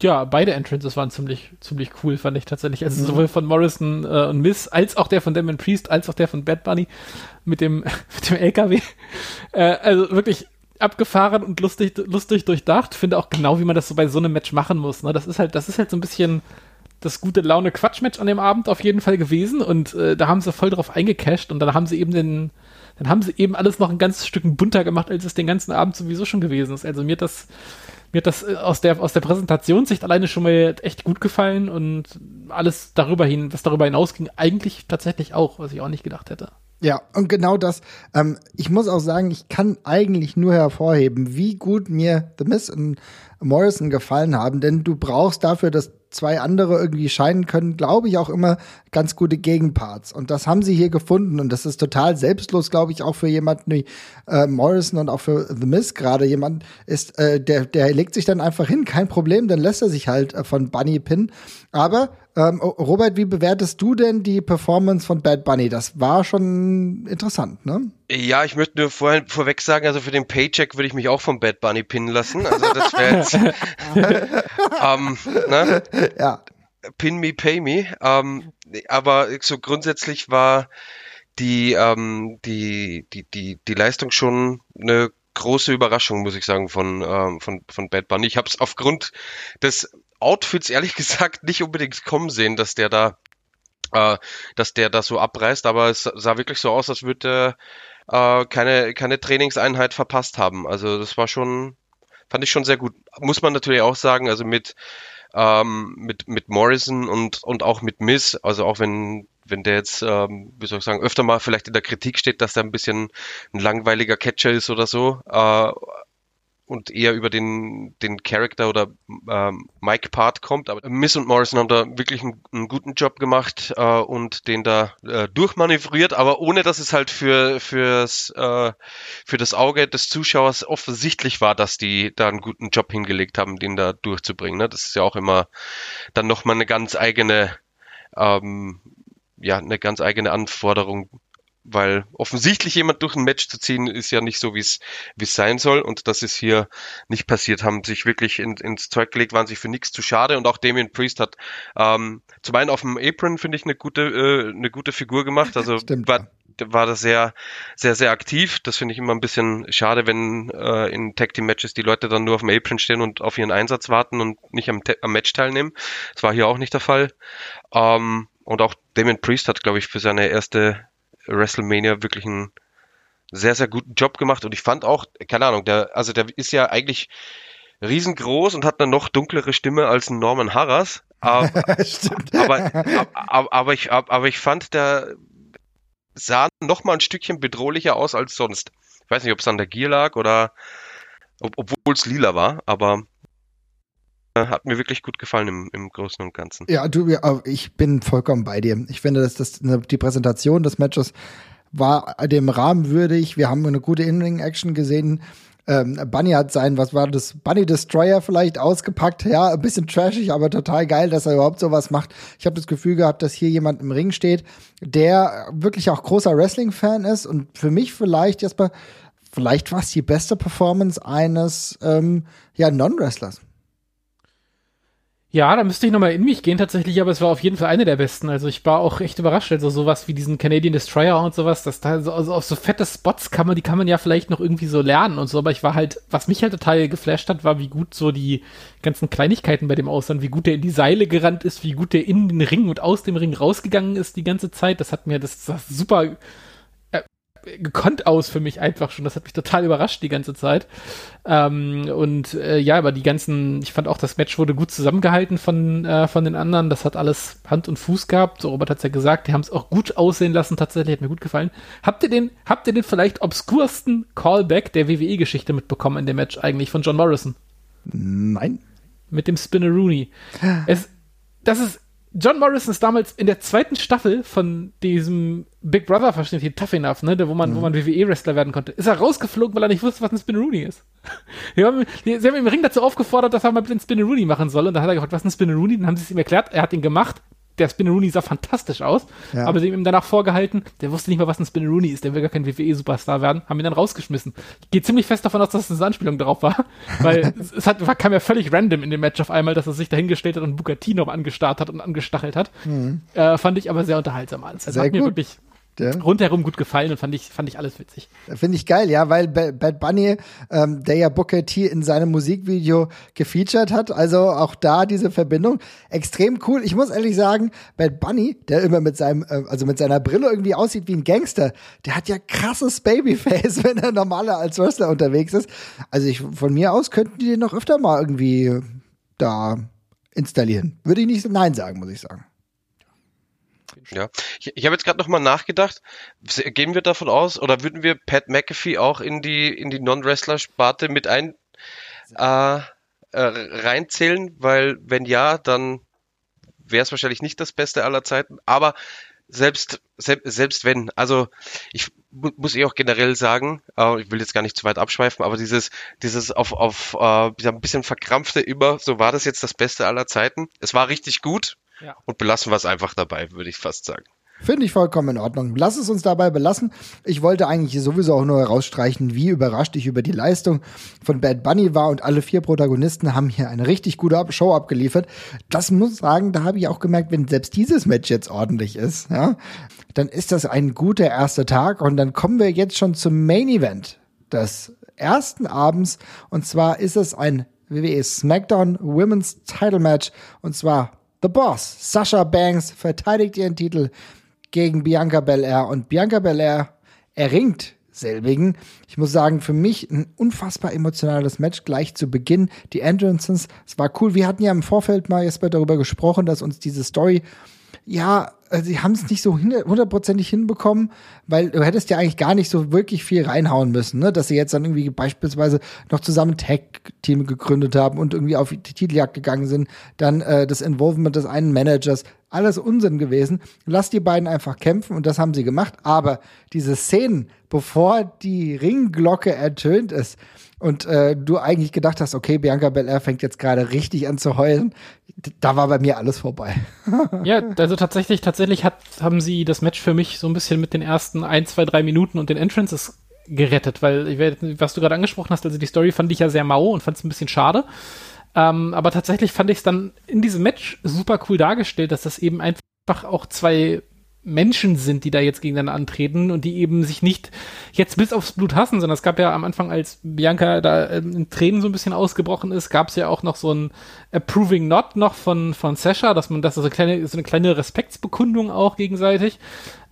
ja, beide Entrances waren ziemlich, ziemlich cool, fand ich tatsächlich. Also mhm. sowohl von Morrison äh, und Miss, als auch der von Damon Priest, als auch der von Bad Bunny mit dem, mit dem LKW. Äh, also wirklich abgefahren und lustig, lustig durchdacht. Finde auch genau, wie man das so bei so einem Match machen muss. Ne? Das ist halt, das ist halt so ein bisschen das gute Laune Quatsch-Match an dem Abend auf jeden Fall gewesen und äh, da haben sie voll drauf eingecasht und dann haben sie eben den, dann haben sie eben alles noch ein ganzes Stück bunter gemacht, als es den ganzen Abend sowieso schon gewesen ist. Also mir hat das, mir hat das äh, aus der, aus der Präsentationssicht alleine schon mal echt gut gefallen und alles darüber hin, was darüber hinausging, eigentlich tatsächlich auch, was ich auch nicht gedacht hätte. Ja, und genau das. Ähm, ich muss auch sagen, ich kann eigentlich nur hervorheben, wie gut mir The Miss und Morrison gefallen haben, denn du brauchst dafür, dass zwei andere irgendwie scheinen können, glaube ich auch immer ganz gute Gegenparts. Und das haben sie hier gefunden. Und das ist total selbstlos, glaube ich, auch für jemanden wie äh, Morrison und auch für The Miz gerade. Jemand ist, äh, der, der legt sich dann einfach hin, kein Problem, dann lässt er sich halt äh, von Bunny pinnen. Aber ähm, Robert, wie bewertest du denn die Performance von Bad Bunny? Das war schon interessant, ne? Ja, ich möchte nur vorhin vorweg sagen, also für den Paycheck würde ich mich auch von Bad Bunny pinnen lassen. Also das wäre jetzt ähm, ne? Ja. Pin me, pay me. Ähm, aber so grundsätzlich war die, ähm, die, die, die, die Leistung schon eine große Überraschung, muss ich sagen, von, ähm, von, von Bad Bunny. Ich habe es aufgrund des Outfits ehrlich gesagt nicht unbedingt kommen sehen, dass der da, äh, dass der da so abreißt, aber es sah wirklich so aus, als würde äh, keine, keine Trainingseinheit verpasst haben. Also das war schon, fand ich schon sehr gut. Muss man natürlich auch sagen, also mit, ähm, mit, mit Morrison und, und auch mit Miss, also auch wenn wenn der jetzt, ähm, wie soll ich sagen, öfter mal vielleicht in der Kritik steht, dass er ein bisschen ein langweiliger Catcher ist oder so, äh, und eher über den, den Charakter oder ähm, Mike-Part kommt. Aber Miss und Morrison haben da wirklich einen, einen guten Job gemacht äh, und den da äh, durchmanövriert, aber ohne dass es halt für, fürs, äh, für das Auge des Zuschauers offensichtlich war, dass die da einen guten Job hingelegt haben, den da durchzubringen. Ne? Das ist ja auch immer dann nochmal eine ganz eigene ähm, ja, eine ganz eigene Anforderung, weil offensichtlich jemand durch ein Match zu ziehen ist ja nicht so, wie es wie es sein soll. Und das ist hier nicht passiert, haben sich wirklich in, ins Zeug gelegt, waren sich für nichts zu schade. Und auch Damien Priest hat ähm, zum einen auf dem Apron finde ich eine gute äh, eine gute Figur gemacht, also Stimmt, war, war das sehr sehr sehr aktiv, das finde ich immer ein bisschen schade, wenn äh, in Tag Team Matches die Leute dann nur auf dem Apron stehen und auf ihren Einsatz warten und nicht am, am Match teilnehmen. Das war hier auch nicht der Fall. Ähm, und auch Damien Priest hat, glaube ich, für seine erste WrestleMania wirklich einen sehr, sehr guten Job gemacht. Und ich fand auch, keine Ahnung, der, also der ist ja eigentlich riesengroß und hat eine noch dunklere Stimme als ein Norman Harras. Aber, aber, aber, aber, ich, aber ich fand, der sah noch mal ein Stückchen bedrohlicher aus als sonst. Ich weiß nicht, ob es an der Gier lag oder ob, obwohl es lila war, aber hat mir wirklich gut gefallen im, im Großen und Ganzen. Ja, du, ich bin vollkommen bei dir. Ich finde, dass das ne, die Präsentation des Matches war dem Rahmen würdig. Wir haben eine gute In-Ring-Action gesehen. Ähm, Bunny hat sein, was war das, Bunny Destroyer vielleicht ausgepackt. Ja, ein bisschen trashig, aber total geil, dass er überhaupt sowas macht. Ich habe das Gefühl gehabt, dass hier jemand im Ring steht, der wirklich auch großer Wrestling-Fan ist und für mich vielleicht erstmal, vielleicht fast die beste Performance eines ähm, ja, Non-Wrestlers. Ja, da müsste ich nochmal in mich gehen tatsächlich, aber es war auf jeden Fall eine der besten. Also ich war auch echt überrascht, also sowas wie diesen Canadian Destroyer und sowas, dass da so, also auf so fette Spots kann man, die kann man ja vielleicht noch irgendwie so lernen und so, aber ich war halt, was mich halt total geflasht hat, war, wie gut so die ganzen Kleinigkeiten bei dem aussahen, wie gut der in die Seile gerannt ist, wie gut der in den Ring und aus dem Ring rausgegangen ist die ganze Zeit. Das hat mir, das, das super gekonnt aus für mich einfach schon. Das hat mich total überrascht die ganze Zeit. Ähm, und äh, ja, aber die ganzen, ich fand auch, das Match wurde gut zusammengehalten von, äh, von den anderen. Das hat alles Hand und Fuß gehabt. So, Robert hat ja gesagt, die haben es auch gut aussehen lassen. Tatsächlich hat mir gut gefallen. Habt ihr den, habt ihr den vielleicht obskursten Callback der WWE-Geschichte mitbekommen in dem Match eigentlich von John Morrison? Nein. Mit dem Spinneroonie. Es, das ist John Morrison ist damals in der zweiten Staffel von diesem Big Brother Verschnitt hier Tough Enough, ne, wo man, mhm. wo man WWE-Wrestler werden konnte, ist er rausgeflogen, weil er nicht wusste, was ein Spin Rooney ist. haben, die, sie haben ihm im Ring dazu aufgefordert, dass er mal den Spin Rooney machen soll, und dann hat er gefragt, was ist ein Rooney? Dann haben sie es ihm erklärt, er hat ihn gemacht, der Spinneroonie sah fantastisch aus, ja. aber sie haben ihm danach vorgehalten, der wusste nicht mal, was ein Spinneroonie ist, der will gar kein WWE-Superstar werden, haben ihn dann rausgeschmissen. Ich gehe ziemlich fest davon aus, dass das eine Anspielung darauf war, weil es, es hat, kam ja völlig random in dem Match auf einmal, dass er sich dahingestellt hat und noch angestarrt hat und angestachelt hat. Mhm. Äh, fand ich aber sehr unterhaltsam alles. Also sehr hat mir gut. wirklich ja. rundherum gut gefallen und fand ich, fand ich alles witzig. Finde ich geil, ja, weil Bad Bunny, ähm, der ja Booker T in seinem Musikvideo gefeatured hat, also auch da diese Verbindung, extrem cool. Ich muss ehrlich sagen, Bad Bunny, der immer mit seinem, äh, also mit seiner Brille irgendwie aussieht wie ein Gangster, der hat ja krasses Babyface, wenn er normaler als Wrestler unterwegs ist. Also ich, von mir aus könnten die den noch öfter mal irgendwie da installieren. Würde ich nicht Nein sagen, muss ich sagen. Ja, ich, ich habe jetzt gerade nochmal nachgedacht. Gehen wir davon aus oder würden wir Pat McAfee auch in die in die Non-Wrestler-Sparte mit ein äh, äh, reinzählen? Weil wenn ja, dann wäre es wahrscheinlich nicht das Beste aller Zeiten. Aber selbst, selbst, selbst wenn, also ich muss eh auch generell sagen, äh, ich will jetzt gar nicht zu weit abschweifen, aber dieses, dieses auf, auf äh, ein bisschen verkrampfte immer, so war das jetzt das Beste aller Zeiten. Es war richtig gut ja. und belassen wir es einfach dabei, würde ich fast sagen. Finde ich vollkommen in Ordnung. Lass es uns dabei belassen. Ich wollte eigentlich sowieso auch nur herausstreichen, wie überrascht ich über die Leistung von Bad Bunny war und alle vier Protagonisten haben hier eine richtig gute Show abgeliefert. Das muss sagen, da habe ich auch gemerkt, wenn selbst dieses Match jetzt ordentlich ist, ja, dann ist das ein guter erster Tag und dann kommen wir jetzt schon zum Main Event des ersten Abends und zwar ist es ein WWE SmackDown Women's Title Match und zwar The Boss, Sasha Banks, verteidigt ihren Titel gegen Bianca Belair und Bianca Belair erringt selbigen. Ich muss sagen, für mich ein unfassbar emotionales Match gleich zu Beginn. Die Entrances, es war cool. Wir hatten ja im Vorfeld mal Jesper darüber gesprochen, dass uns diese Story ja, äh, sie haben es nicht so hundertprozentig hinbekommen, weil du hättest ja eigentlich gar nicht so wirklich viel reinhauen müssen, ne? Dass sie jetzt dann irgendwie beispielsweise noch zusammen Tag-Team gegründet haben und irgendwie auf die Titeljagd gegangen sind, dann äh, das Involvement des einen Managers, alles Unsinn gewesen. Lass die beiden einfach kämpfen und das haben sie gemacht. Aber diese Szenen, bevor die Ringglocke ertönt ist, und äh, du eigentlich gedacht hast, okay, Bianca Belair fängt jetzt gerade richtig an zu heulen, da war bei mir alles vorbei. ja, also tatsächlich, tatsächlich hat, haben sie das Match für mich so ein bisschen mit den ersten ein, zwei, drei Minuten und den Entrances gerettet, weil ich, was du gerade angesprochen hast, also die Story fand ich ja sehr mau und fand es ein bisschen schade. Ähm, aber tatsächlich fand ich es dann in diesem Match super cool dargestellt, dass das eben einfach auch zwei Menschen sind, die da jetzt gegeneinander antreten und die eben sich nicht jetzt bis aufs Blut hassen, sondern es gab ja am Anfang, als Bianca da ähm, in Tränen so ein bisschen ausgebrochen ist, gab es ja auch noch so ein Approving Not noch von, von Sasha, dass man, das so eine kleine, so eine kleine Respektsbekundung auch gegenseitig.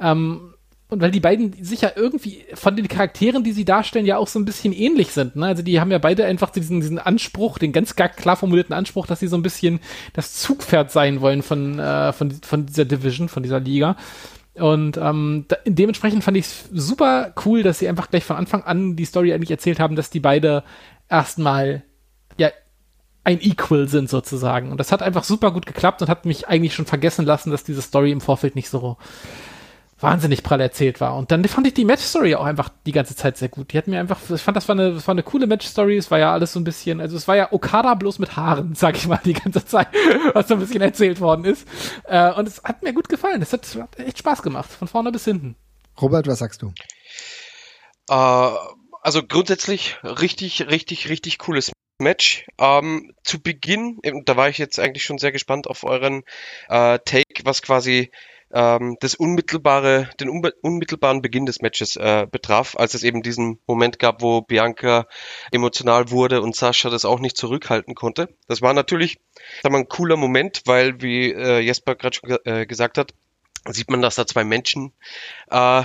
Ähm, und weil die beiden sicher irgendwie von den Charakteren, die sie darstellen, ja auch so ein bisschen ähnlich sind. Ne? Also die haben ja beide einfach diesen, diesen Anspruch, den ganz klar formulierten Anspruch, dass sie so ein bisschen das Zugpferd sein wollen von, äh, von, von dieser Division, von dieser Liga. Und ähm, da, dementsprechend fand ich es super cool, dass sie einfach gleich von Anfang an die Story eigentlich erzählt haben, dass die beide erstmal ja ein Equal sind sozusagen. Und das hat einfach super gut geklappt und hat mich eigentlich schon vergessen lassen, dass diese Story im Vorfeld nicht so wahnsinnig prall erzählt war. Und dann fand ich die Match-Story auch einfach die ganze Zeit sehr gut. Die hat mir einfach, ich fand, das war eine, das war eine coole Match-Story. Es war ja alles so ein bisschen, also es war ja Okada bloß mit Haaren, sag ich mal, die ganze Zeit, was so ein bisschen erzählt worden ist. Äh, und es hat mir gut gefallen. Es hat, hat, echt Spaß gemacht, von vorne bis hinten. Robert, was sagst du? Äh, also grundsätzlich richtig, richtig, richtig cooles Match. Ähm, zu Beginn, da war ich jetzt eigentlich schon sehr gespannt auf euren äh, Take, was quasi ähm, das unmittelbare, den unmittelbaren Beginn des Matches äh, betraf, als es eben diesen Moment gab, wo Bianca emotional wurde und Sascha das auch nicht zurückhalten konnte. Das war natürlich sag mal, ein cooler Moment, weil, wie äh, Jesper gerade schon äh, gesagt hat, sieht man, dass da zwei Menschen äh,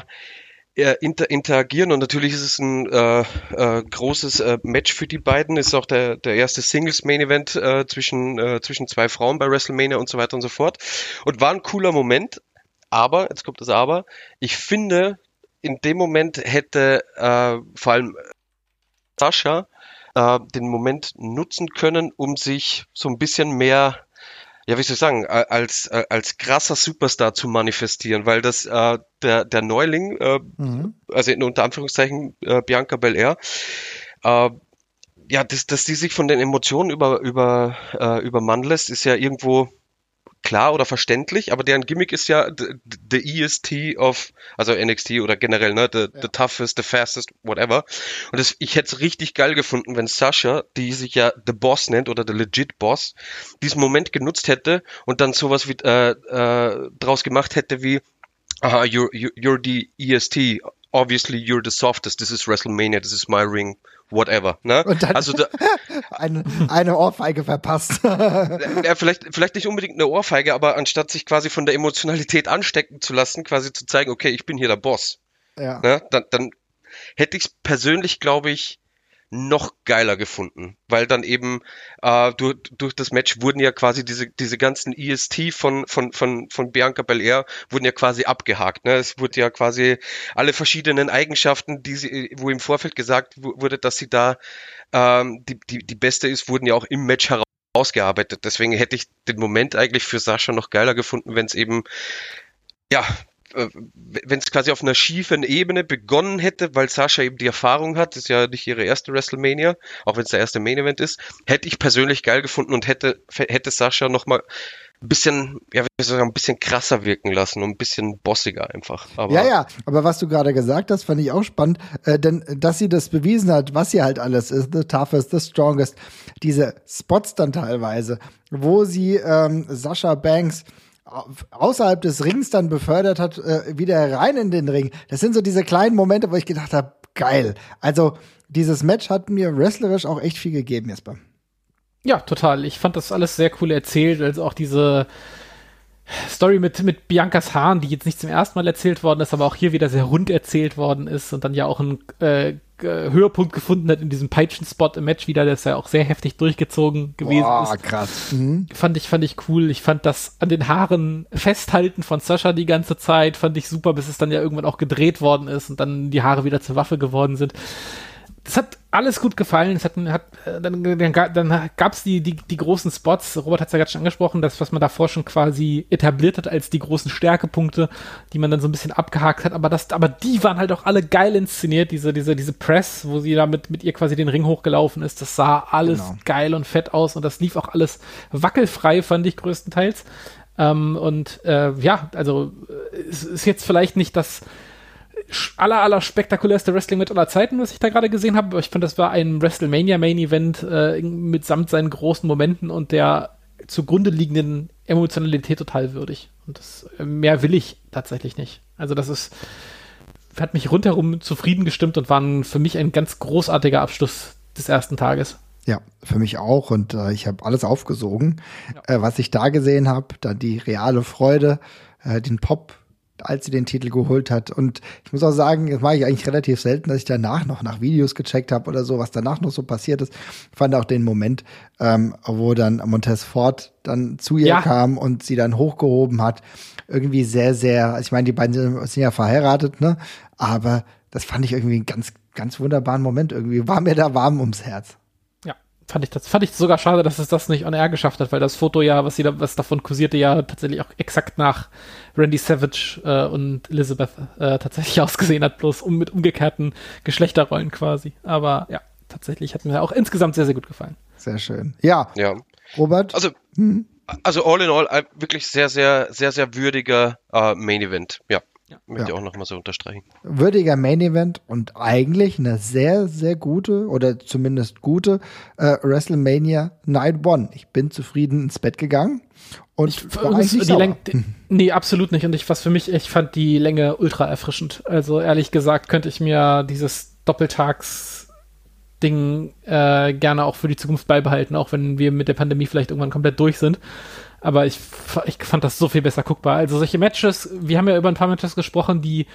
inter interagieren und natürlich ist es ein äh, äh, großes äh, Match für die beiden. Ist auch der, der erste Singles Main Event äh, zwischen, äh, zwischen zwei Frauen bei WrestleMania und so weiter und so fort. Und war ein cooler Moment, aber, jetzt kommt das Aber, ich finde, in dem Moment hätte äh, vor allem Sascha äh, den Moment nutzen können, um sich so ein bisschen mehr, ja, wie soll ich sagen, als, als krasser Superstar zu manifestieren, weil das äh, der, der Neuling, äh, mhm. also in unter Anführungszeichen äh, Bianca Belair, äh, ja, dass, dass die sich von den Emotionen über, über, äh, übermannen lässt, ist ja irgendwo klar oder verständlich, aber deren Gimmick ist ja the, the EST of, also NXT oder generell, ne, the, ja. the toughest, the fastest, whatever. Und das, ich hätte es richtig geil gefunden, wenn Sasha, die sich ja The Boss nennt oder The Legit Boss, diesen Moment genutzt hätte und dann sowas wie äh, äh, draus gemacht hätte wie, aha, you're, you're the EST, obviously you're the softest, this is WrestleMania, this is my ring, whatever. Ne? Und dann also da, eine, eine Ohrfeige verpasst. ja, vielleicht, vielleicht nicht unbedingt eine Ohrfeige, aber anstatt sich quasi von der Emotionalität anstecken zu lassen, quasi zu zeigen, okay, ich bin hier der Boss. Ja. Ne? Dann, dann hätte ich es persönlich, glaube ich, noch geiler gefunden, weil dann eben äh, durch, durch das Match wurden ja quasi diese diese ganzen EST von von von von Bianca Belair wurden ja quasi abgehakt. Ne? Es wurde ja quasi alle verschiedenen Eigenschaften, die sie, wo im Vorfeld gesagt wurde, dass sie da ähm, die, die die beste ist, wurden ja auch im Match herausgearbeitet. Deswegen hätte ich den Moment eigentlich für Sascha noch geiler gefunden, wenn es eben ja wenn es quasi auf einer schiefen Ebene begonnen hätte, weil Sascha eben die Erfahrung hat, ist ja nicht ihre erste WrestleMania, auch wenn es der erste Main Event ist, hätte ich persönlich geil gefunden und hätte, hätte Sascha nochmal ein bisschen, ja, sagen, ein bisschen krasser wirken lassen und ein bisschen bossiger einfach. Aber ja, ja, aber was du gerade gesagt hast, fand ich auch spannend, äh, denn dass sie das bewiesen hat, was sie halt alles ist, the toughest, the strongest, diese Spots dann teilweise, wo sie ähm, Sascha Banks außerhalb des Rings dann befördert hat, äh, wieder rein in den Ring. Das sind so diese kleinen Momente, wo ich gedacht habe, geil. Also dieses Match hat mir wrestlerisch auch echt viel gegeben, Jesper. Ja, total. Ich fand das alles sehr cool erzählt. Also auch diese Story mit, mit Biancas Haaren, die jetzt nicht zum ersten Mal erzählt worden ist, aber auch hier wieder sehr rund erzählt worden ist und dann ja auch ein äh, Höhepunkt gefunden hat in diesem Peitschen-Spot im Match wieder, der ist ja auch sehr heftig durchgezogen gewesen Boah, ist. krass. Mhm. Fand ich, fand ich cool. Ich fand das an den Haaren festhalten von Sascha die ganze Zeit, fand ich super, bis es dann ja irgendwann auch gedreht worden ist und dann die Haare wieder zur Waffe geworden sind das hat alles gut gefallen. Es hat, hat äh, dann, dann, dann gab es die, die, die großen Spots. Robert hat es ja gerade schon angesprochen, das, was man davor schon quasi etabliert hat als die großen Stärkepunkte, die man dann so ein bisschen abgehakt hat. Aber das, aber die waren halt auch alle geil inszeniert. Diese, diese, diese Press, wo sie da mit, mit ihr quasi den Ring hochgelaufen ist. Das sah alles genau. geil und fett aus und das lief auch alles wackelfrei, fand ich größtenteils. Ähm, und äh, ja, also äh, es ist jetzt vielleicht nicht das aller, aller spektakulärste Wrestling-Match aller Zeiten, was ich da gerade gesehen habe. Aber ich fand, das war ein WrestleMania Main Event äh, mitsamt seinen großen Momenten und der zugrunde liegenden Emotionalität total würdig. Und das äh, mehr will ich tatsächlich nicht. Also das ist hat mich rundherum zufrieden gestimmt und war für mich ein ganz großartiger Abschluss des ersten Tages. Ja, für mich auch. Und äh, ich habe alles aufgesogen, ja. äh, was ich da gesehen habe. Dann die reale Freude, äh, den Pop, als sie den Titel geholt hat. Und ich muss auch sagen, das mache ich eigentlich relativ selten, dass ich danach noch nach Videos gecheckt habe oder so, was danach noch so passiert ist. Ich fand auch den Moment, ähm, wo dann Montez Ford dann zu ihr ja. kam und sie dann hochgehoben hat, irgendwie sehr, sehr, ich meine, die beiden sind ja verheiratet, ne? Aber das fand ich irgendwie einen ganz, ganz wunderbaren Moment. Irgendwie war mir da warm ums Herz fand ich das fand ich sogar schade, dass es das nicht on air geschafft hat, weil das Foto ja, was sie da, was davon kursierte, ja tatsächlich auch exakt nach Randy Savage äh, und Elizabeth äh, tatsächlich ausgesehen hat, bloß um mit umgekehrten Geschlechterrollen quasi. Aber ja, tatsächlich hat mir auch insgesamt sehr sehr gut gefallen. Sehr schön. Ja. Ja. Robert. Also hm? also all in all wirklich sehr sehr sehr sehr würdiger äh, Main Event. Ja. Ja. Möchte ja. ich auch nochmal so unterstreichen. Würdiger Main Event und eigentlich eine sehr, sehr gute oder zumindest gute äh, WrestleMania Night One. Ich bin zufrieden ins Bett gegangen. Und ich, war eigentlich die Länge, nee, absolut nicht. Und ich, was für mich, ich fand die Länge ultra erfrischend. Also ehrlich gesagt könnte ich mir dieses Doppeltags Ding äh, gerne auch für die Zukunft beibehalten, auch wenn wir mit der Pandemie vielleicht irgendwann komplett durch sind aber ich, ich fand das so viel besser guckbar. Also solche Matches, wir haben ja über ein paar Matches gesprochen, die,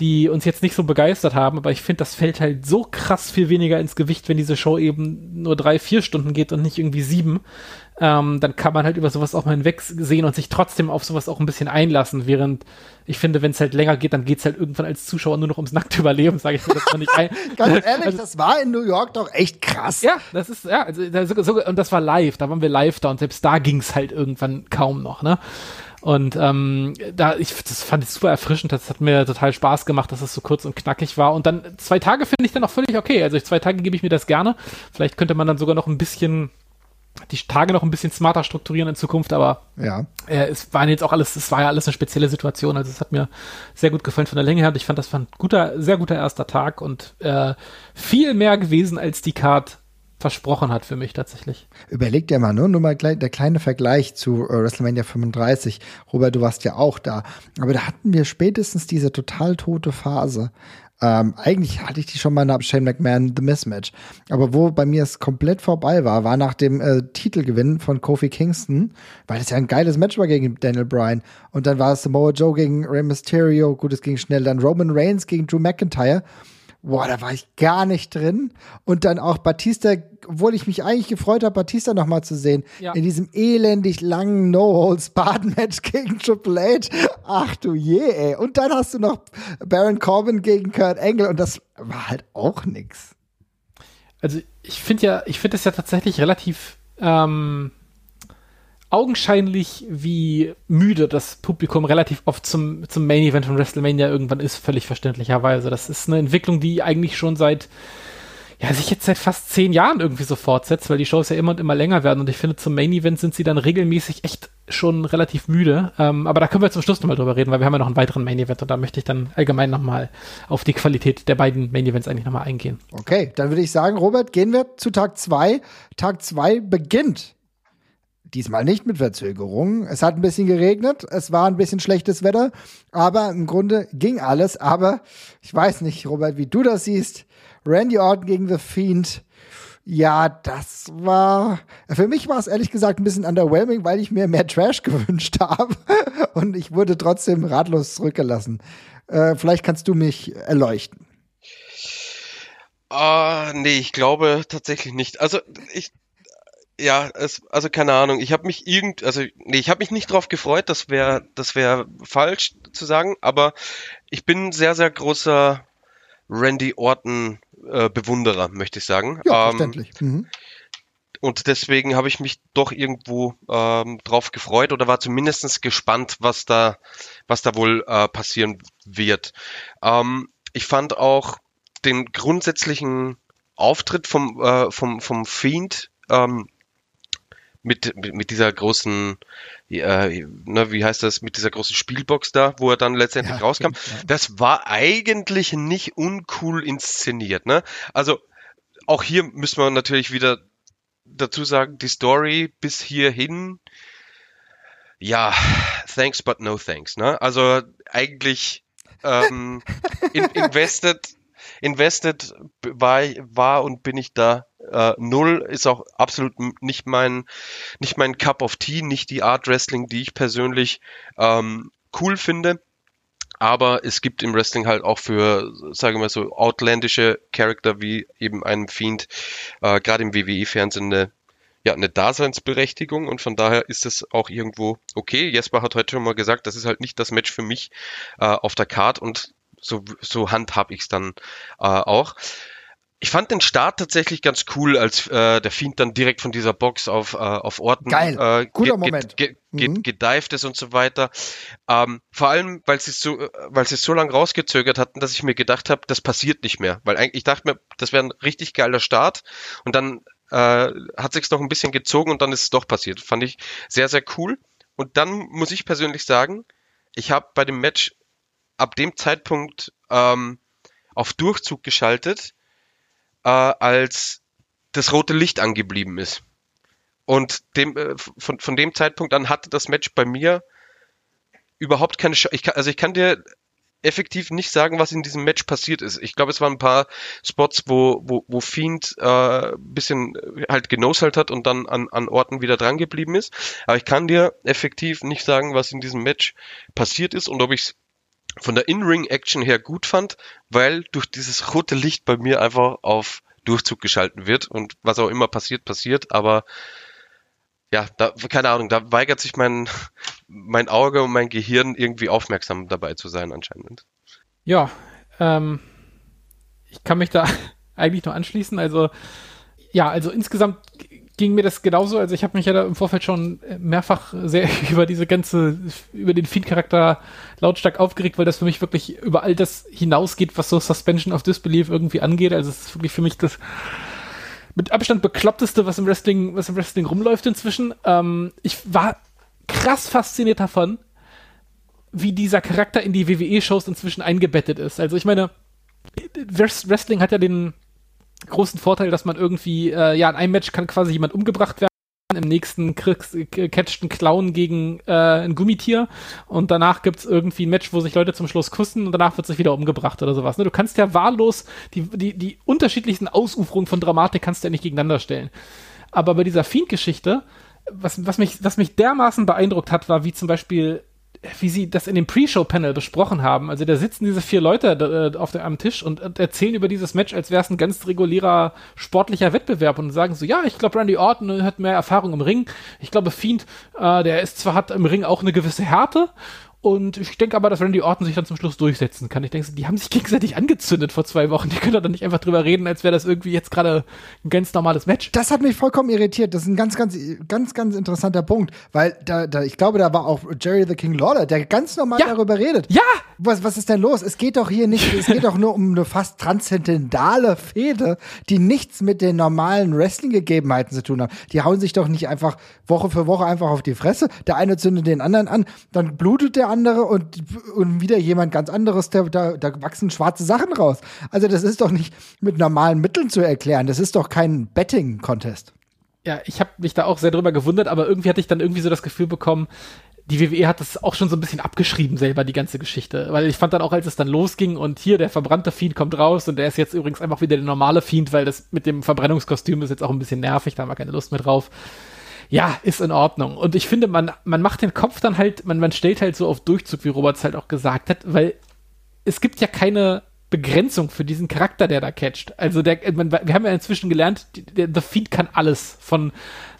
die uns jetzt nicht so begeistert haben, aber ich finde, das fällt halt so krass viel weniger ins Gewicht, wenn diese Show eben nur drei, vier Stunden geht und nicht irgendwie sieben ähm, dann kann man halt über sowas auch mal hinwegsehen und sich trotzdem auf sowas auch ein bisschen einlassen, während ich finde, wenn es halt länger geht, dann geht es halt irgendwann als Zuschauer nur noch ums nackte Überleben, sage ich mir das mal nicht ein. Ganz ehrlich, also, das war in New York doch echt krass. Ja, das ist, ja, also, so, so, und das war live, da waren wir live da und selbst da ging es halt irgendwann kaum noch, ne? Und ähm, da, ich, das fand ich super erfrischend. Das hat mir total Spaß gemacht, dass es so kurz und knackig war. Und dann zwei Tage finde ich dann auch völlig okay. Also zwei Tage gebe ich mir das gerne. Vielleicht könnte man dann sogar noch ein bisschen die Tage noch ein bisschen smarter strukturieren in Zukunft, aber ja. äh, es waren jetzt auch alles, es war ja alles eine spezielle Situation. Also es hat mir sehr gut gefallen von der Länge her. Ich fand, das war ein guter, sehr guter erster Tag und äh, viel mehr gewesen, als die Card versprochen hat für mich tatsächlich. Überleg dir mal, ne? nur mal der kleine Vergleich zu äh, WrestleMania 35. Robert, du warst ja auch da. Aber da hatten wir spätestens diese total tote Phase, ähm, eigentlich hatte ich die schon mal nach Shane McMahon The Mismatch. Aber wo bei mir es komplett vorbei war, war nach dem äh, Titelgewinn von Kofi Kingston, weil es ja ein geiles Match war gegen Daniel Bryan. Und dann war es Samoa Joe gegen Rey Mysterio, gut, es ging schnell. Dann Roman Reigns gegen Drew McIntyre boah, da war ich gar nicht drin. Und dann auch Batista, obwohl ich mich eigentlich gefreut habe, Batista noch mal zu sehen, ja. in diesem elendig langen No-Holds-Barred-Match gegen Triple H. Ach du je, ey. Und dann hast du noch Baron Corbin gegen Kurt Angle und das war halt auch nix. Also ich finde ja, ich finde es ja tatsächlich relativ ähm, augenscheinlich, wie müde das Publikum relativ oft zum, zum Main Event von WrestleMania irgendwann ist, völlig verständlicherweise. Das ist eine Entwicklung, die eigentlich schon seit, ja, sich jetzt seit fast zehn Jahren irgendwie so fortsetzt, weil die Shows ja immer und immer länger werden und ich finde, zum Main Event sind sie dann regelmäßig echt schon relativ müde. Ähm, aber da können wir zum Schluss nochmal drüber reden, weil wir haben ja noch einen weiteren Main Event und da möchte ich dann allgemein nochmal auf die Qualität der beiden Main Events eigentlich nochmal eingehen. Okay, dann würde ich sagen, Robert, gehen wir zu Tag zwei. Tag zwei beginnt Diesmal nicht mit Verzögerung. Es hat ein bisschen geregnet, es war ein bisschen schlechtes Wetter, aber im Grunde ging alles. Aber ich weiß nicht, Robert, wie du das siehst. Randy Orton gegen The Fiend. Ja, das war. Für mich war es ehrlich gesagt ein bisschen underwhelming, weil ich mir mehr Trash gewünscht habe. Und ich wurde trotzdem ratlos zurückgelassen. Äh, vielleicht kannst du mich erleuchten. Ah, uh, nee, ich glaube tatsächlich nicht. Also ich ja, es, also keine Ahnung. Ich habe mich irgend, also nee, ich habe mich nicht drauf gefreut. Das wäre, das wäre falsch zu sagen. Aber ich bin sehr, sehr großer Randy Orton äh, Bewunderer, möchte ich sagen. Ja, ähm, verständlich. Mhm. Und deswegen habe ich mich doch irgendwo ähm, drauf gefreut oder war zumindestens gespannt, was da, was da wohl äh, passieren wird. Ähm, ich fand auch den grundsätzlichen Auftritt vom, äh, vom, vom Fiend ähm, mit, mit, dieser großen, äh, ne, wie heißt das, mit dieser großen Spielbox da, wo er dann letztendlich ja, rauskam. Ja. Das war eigentlich nicht uncool inszeniert. Ne? Also auch hier müssen wir natürlich wieder dazu sagen, die Story bis hierhin, ja, thanks but no thanks. Ne? Also eigentlich ähm, in, invested invested war, war und bin ich da äh, null. Ist auch absolut nicht mein, nicht mein Cup of Tea, nicht die Art Wrestling, die ich persönlich ähm, cool finde. Aber es gibt im Wrestling halt auch für, sagen wir mal so, outlandische Charakter wie eben einem Fiend, äh, gerade im WWE-Fernsehen eine, ja, eine Daseinsberechtigung und von daher ist es auch irgendwo okay. Jesper hat heute schon mal gesagt, das ist halt nicht das Match für mich äh, auf der Card und so, so handhab ich es dann äh, auch. Ich fand den Start tatsächlich ganz cool, als äh, der Fiend dann direkt von dieser Box auf, äh, auf Orten Geil. Äh, guter Moment. Ge ge mhm. gedived ist und so weiter. Ähm, vor allem, weil sie so, weil sie es so lange rausgezögert hatten, dass ich mir gedacht habe, das passiert nicht mehr. Weil eigentlich, ich dachte mir, das wäre ein richtig geiler Start und dann äh, hat sich's noch ein bisschen gezogen und dann ist es doch passiert. Fand ich sehr, sehr cool. Und dann muss ich persönlich sagen, ich habe bei dem Match ab dem Zeitpunkt ähm, auf Durchzug geschaltet, äh, als das rote Licht angeblieben ist. Und dem, äh, von, von dem Zeitpunkt an hatte das Match bei mir überhaupt keine Chance. Also ich kann dir effektiv nicht sagen, was in diesem Match passiert ist. Ich glaube, es waren ein paar Spots, wo, wo, wo Fiend äh, bisschen halt genoselt hat und dann an, an Orten wieder dran geblieben ist. Aber ich kann dir effektiv nicht sagen, was in diesem Match passiert ist und ob ich es von der In-Ring-Action her gut fand, weil durch dieses rote Licht bei mir einfach auf Durchzug geschalten wird und was auch immer passiert, passiert, aber ja, da, keine Ahnung, da weigert sich mein, mein Auge und mein Gehirn irgendwie aufmerksam dabei zu sein anscheinend. Ja, ähm, ich kann mich da eigentlich nur anschließen. Also, ja, also insgesamt ging mir das genauso. Also ich habe mich ja da im Vorfeld schon mehrfach sehr über diese ganze, über den Feed-Charakter lautstark aufgeregt, weil das für mich wirklich über all das hinausgeht, was so Suspension of Disbelief irgendwie angeht. Also es ist wirklich für mich das mit Abstand bekloppteste, was im Wrestling, was im Wrestling rumläuft inzwischen. Ähm, ich war krass fasziniert davon, wie dieser Charakter in die WWE-Shows inzwischen eingebettet ist. Also ich meine, Wrestling hat ja den großen Vorteil, dass man irgendwie, äh, ja, in einem Match kann quasi jemand umgebracht werden, im nächsten catcht ein Clown gegen äh, ein Gummitier und danach gibt's irgendwie ein Match, wo sich Leute zum Schluss kussen und danach wird sich wieder umgebracht oder sowas. Ne? Du kannst ja wahllos die, die, die unterschiedlichsten Ausuferungen von Dramatik kannst du ja nicht gegeneinander stellen. Aber bei dieser Fiend-Geschichte, was, was, mich, was mich dermaßen beeindruckt hat, war, wie zum Beispiel wie sie das in dem Pre-Show-Panel besprochen haben. Also da sitzen diese vier Leute äh, auf der, am Tisch und, und erzählen über dieses Match, als wäre es ein ganz regulärer sportlicher Wettbewerb und sagen so, ja, ich glaube, Randy Orton hat mehr Erfahrung im Ring. Ich glaube, Fiend, äh, der ist zwar hat im Ring auch eine gewisse Härte und ich denke aber, dass Randy Orton sich dann zum Schluss durchsetzen kann. Ich denke, die haben sich gegenseitig angezündet vor zwei Wochen. Die können doch nicht einfach drüber reden, als wäre das irgendwie jetzt gerade ein ganz normales Match. Das hat mich vollkommen irritiert. Das ist ein ganz, ganz, ganz, ganz interessanter Punkt. Weil da, da ich glaube, da war auch Jerry the King Lawler, der ganz normal ja. darüber redet. Ja! Was, was ist denn los? Es geht doch hier nicht, es geht doch nur um eine fast transzendentale Fehde, die nichts mit den normalen Wrestling-Gegebenheiten zu tun hat. Die hauen sich doch nicht einfach Woche für Woche einfach auf die Fresse. Der eine zündet den anderen an, dann blutet der andere und, und wieder jemand ganz anderes, da, da, da wachsen schwarze Sachen raus. Also das ist doch nicht mit normalen Mitteln zu erklären. Das ist doch kein Betting-Contest. Ja, ich habe mich da auch sehr drüber gewundert, aber irgendwie hatte ich dann irgendwie so das Gefühl bekommen, die WWE hat das auch schon so ein bisschen abgeschrieben selber, die ganze Geschichte. Weil ich fand dann auch, als es dann losging und hier der verbrannte Fiend kommt raus und der ist jetzt übrigens einfach wieder der normale Fiend, weil das mit dem Verbrennungskostüm ist jetzt auch ein bisschen nervig, da haben wir keine Lust mehr drauf ja, ist in Ordnung. Und ich finde, man, man macht den Kopf dann halt, man, man stellt halt so auf Durchzug, wie Robert es halt auch gesagt hat, weil es gibt ja keine Begrenzung für diesen Charakter, der da catcht. Also der, man, wir haben ja inzwischen gelernt, der, The Feed kann alles. Von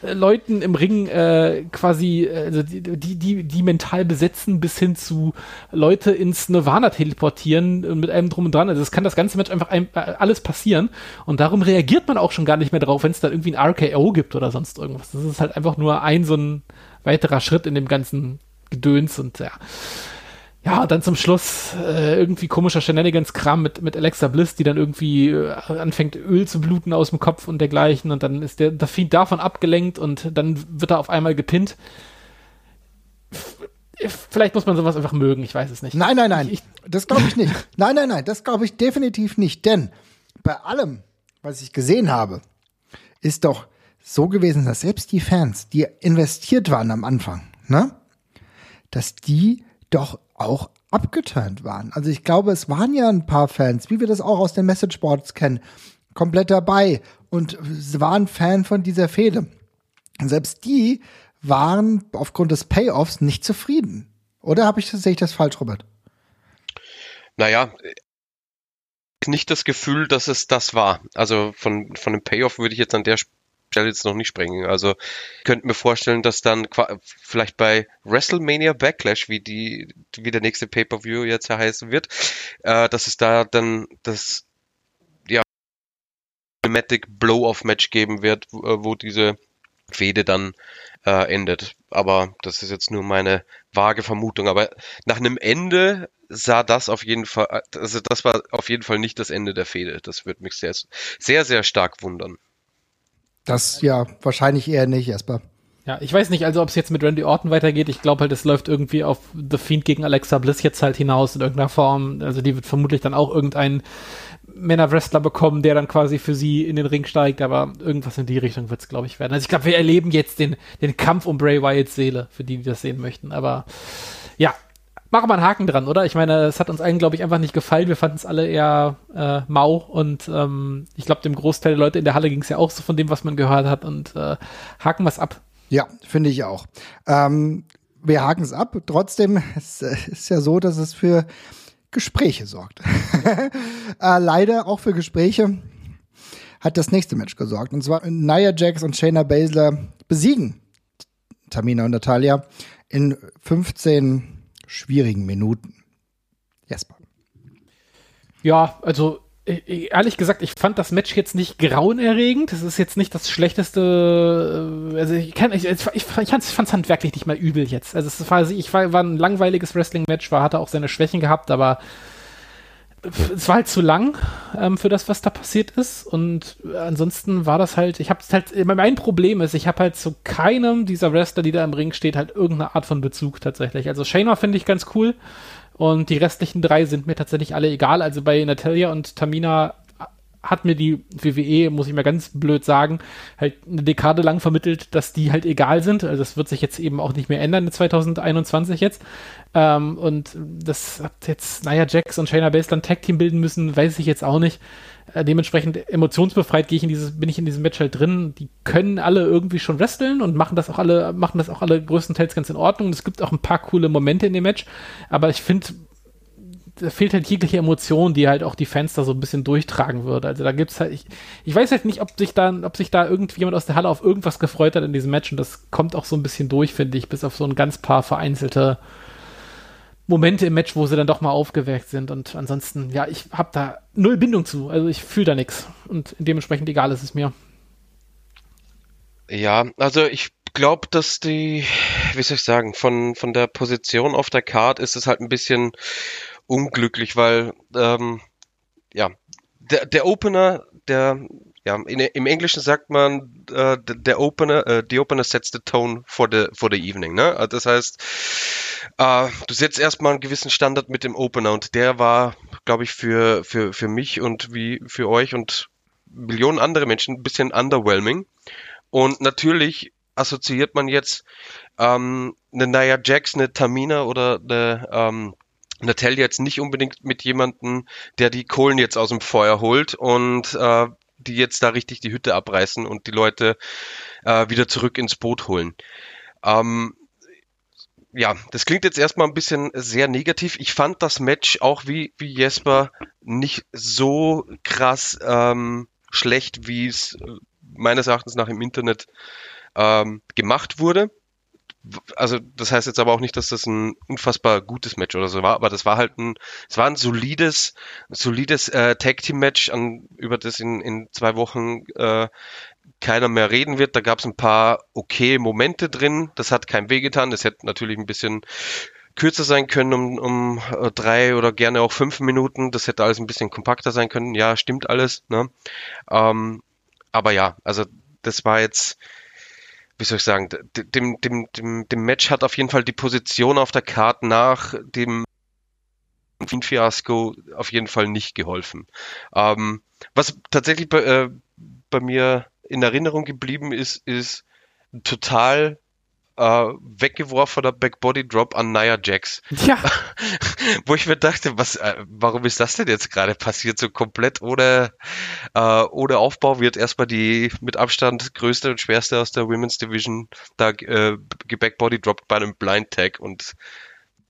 äh, Leuten im Ring äh, quasi, also die, die, die mental besetzen, bis hin zu Leute ins Nirvana teleportieren mit einem drum und dran. Also es kann das ganze Match einfach ein, äh, alles passieren. Und darum reagiert man auch schon gar nicht mehr drauf, wenn es da irgendwie ein RKO gibt oder sonst irgendwas. Das ist halt einfach nur ein so ein weiterer Schritt in dem ganzen Gedöns und ja ja, dann zum Schluss äh, irgendwie komischer Shenanigans-Kram mit, mit Alexa Bliss, die dann irgendwie äh, anfängt, Öl zu bluten aus dem Kopf und dergleichen und dann ist der, der Fiend davon abgelenkt und dann wird er auf einmal gepinnt. Vielleicht muss man sowas einfach mögen, ich weiß es nicht. Nein, nein, nein, ich, das glaube ich nicht. nein, nein, nein, das glaube ich definitiv nicht, denn bei allem, was ich gesehen habe, ist doch so gewesen, dass selbst die Fans, die investiert waren am Anfang, ne, dass die doch auch abgeturnt waren. Also ich glaube, es waren ja ein paar Fans, wie wir das auch aus den Messageboards kennen, komplett dabei und waren Fan von dieser Fehde. Selbst die waren aufgrund des Payoffs nicht zufrieden. Oder habe ich sehe ich das falsch, Robert? Naja, nicht das Gefühl, dass es das war. Also von, von dem Payoff würde ich jetzt an der Jetzt noch nicht sprengen. Also könnte mir vorstellen, dass dann vielleicht bei WrestleMania Backlash, wie die, wie der nächste Pay-per-View jetzt heißen wird, äh, dass es da dann das ja Dramatic Blow-off-Match geben wird, wo, äh, wo diese Fehde dann äh, endet. Aber das ist jetzt nur meine vage Vermutung. Aber nach einem Ende sah das auf jeden Fall, also das war auf jeden Fall nicht das Ende der Fehde. Das würde mich sehr, sehr, sehr stark wundern. Das ja, wahrscheinlich eher nicht, Jasper. Ja, ich weiß nicht, also ob es jetzt mit Randy Orton weitergeht. Ich glaube halt, es läuft irgendwie auf The Fiend gegen Alexa Bliss jetzt halt hinaus in irgendeiner Form. Also die wird vermutlich dann auch irgendeinen Männer-Wrestler bekommen, der dann quasi für sie in den Ring steigt, aber irgendwas in die Richtung wird es, glaube ich, werden. Also ich glaube, wir erleben jetzt den, den Kampf um Bray Wyatts Seele, für die, die das sehen möchten. Aber ja, machen wir einen Haken dran, oder? Ich meine, es hat uns allen, glaube ich, einfach nicht gefallen. Wir fanden es alle eher äh, mau und ähm, ich glaube, dem Großteil der Leute in der Halle ging es ja auch so von dem, was man gehört hat und äh, haken es ab. Ja, finde ich auch. Ähm, wir haken es ab. Trotzdem es, ist ja so, dass es für Gespräche sorgt. äh, leider auch für Gespräche hat das nächste Match gesorgt. Und zwar Nia Jax und Shayna Baszler besiegen Tamina und Natalia in 15 schwierigen Minuten. Jesper. Ja, also e-, ehrlich gesagt, ich fand das Match jetzt nicht grauenerregend. Das ist jetzt nicht das schlechteste. Äh, also ich kann, ich, ich, ich fand es handwerklich nicht mal übel jetzt. Also es war, ich war, war ein langweiliges Wrestling-Match, war hatte auch seine Schwächen gehabt, aber es war halt zu lang ähm, für das, was da passiert ist. Und ansonsten war das halt, ich habe halt, mein Problem ist, ich habe halt zu keinem dieser Wrestler, die da im Ring steht, halt irgendeine Art von Bezug tatsächlich. Also Shayna finde ich ganz cool. Und die restlichen drei sind mir tatsächlich alle egal. Also bei Natalia und Tamina hat mir die WWE, muss ich mal ganz blöd sagen, halt eine Dekade lang vermittelt, dass die halt egal sind. Also das wird sich jetzt eben auch nicht mehr ändern in 2021 jetzt. Ähm, und das hat jetzt Nia Jax und Shayna Baszler ein Tag-Team bilden müssen, weiß ich jetzt auch nicht. Äh, dementsprechend emotionsbefreit gehe ich in dieses, bin ich in diesem Match halt drin. Die können alle irgendwie schon wresteln und machen das auch alle, machen das auch alle größtenteils ganz in Ordnung. Es gibt auch ein paar coole Momente in dem Match, aber ich finde, da fehlt halt jegliche Emotion, die halt auch die Fans da so ein bisschen durchtragen würde. Also da gibt's halt, ich, ich weiß halt nicht, ob sich da, ob sich da irgendjemand aus der Halle auf irgendwas gefreut hat in diesem Match und das kommt auch so ein bisschen durch, finde ich, bis auf so ein ganz paar vereinzelte Momente im Match, wo sie dann doch mal aufgeweckt sind. Und ansonsten, ja, ich habe da null Bindung zu. Also ich fühle da nichts. Und dementsprechend egal ist es mir. Ja, also ich glaube, dass die, wie soll ich sagen, von, von der Position auf der Card ist es halt ein bisschen unglücklich, weil ähm, ja, der, der Opener, der ja, in, im Englischen sagt man, äh, der Opener, äh, the Opener sets the tone for the for the evening. Ne? Also das heißt, äh, du setzt erstmal einen gewissen Standard mit dem Opener und der war, glaube ich, für für für mich und wie für euch und Millionen andere Menschen ein bisschen underwhelming. Und natürlich assoziiert man jetzt ähm, eine Nia Jax, eine Tamina oder eine ähm, Natalia jetzt nicht unbedingt mit jemandem, der die Kohlen jetzt aus dem Feuer holt und äh, die jetzt da richtig die Hütte abreißen und die Leute äh, wieder zurück ins Boot holen. Ähm, ja, das klingt jetzt erstmal ein bisschen sehr negativ. Ich fand das Match auch wie, wie Jesper nicht so krass ähm, schlecht, wie es äh, meines Erachtens nach im Internet ähm, gemacht wurde also das heißt jetzt aber auch nicht, dass das ein unfassbar gutes Match oder so war, aber das war halt ein, es war ein solides, solides äh, Tag Team Match, an, über das in, in zwei Wochen äh, keiner mehr reden wird. Da gab es ein paar okay Momente drin. Das hat kein Weh getan. Das hätte natürlich ein bisschen kürzer sein können, um, um äh, drei oder gerne auch fünf Minuten. Das hätte alles ein bisschen kompakter sein können. Ja, stimmt alles. Ne? Ähm, aber ja, also das war jetzt wie soll ich sagen, dem, dem, dem, dem Match hat auf jeden Fall die Position auf der Karte nach dem Fiasco auf jeden Fall nicht geholfen. Ähm, was tatsächlich bei, äh, bei mir in Erinnerung geblieben ist, ist total äh, weggeworfener Backbody Drop an Nia Jax. Ja. Wo ich mir dachte, was, äh, warum ist das denn jetzt gerade passiert? So komplett ohne, äh, ohne Aufbau wird erstmal die mit Abstand größte und schwerste aus der Women's Division da äh, Backbody droppt bei einem Blind Tag und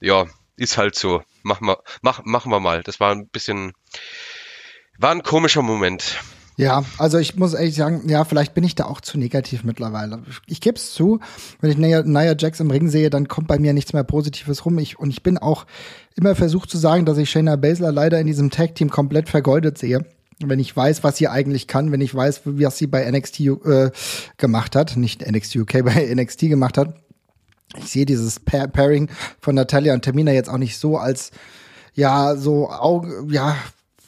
ja, ist halt so. Machen wir, mach, machen wir mal. Das war ein bisschen, war ein komischer Moment. Ja, also ich muss ehrlich sagen, ja, vielleicht bin ich da auch zu negativ mittlerweile. Ich gebe es zu, wenn ich Nia, Nia Jax im Ring sehe, dann kommt bei mir nichts mehr Positives rum. Ich, und ich bin auch immer versucht zu sagen, dass ich Shayna Baszler leider in diesem Tag-Team komplett vergeudet sehe. Wenn ich weiß, was sie eigentlich kann, wenn ich weiß, was sie bei NXT äh, gemacht hat, nicht NXT UK, bei NXT gemacht hat. Ich sehe dieses Pair Pairing von Natalia und Tamina jetzt auch nicht so als ja, so Auge, ja,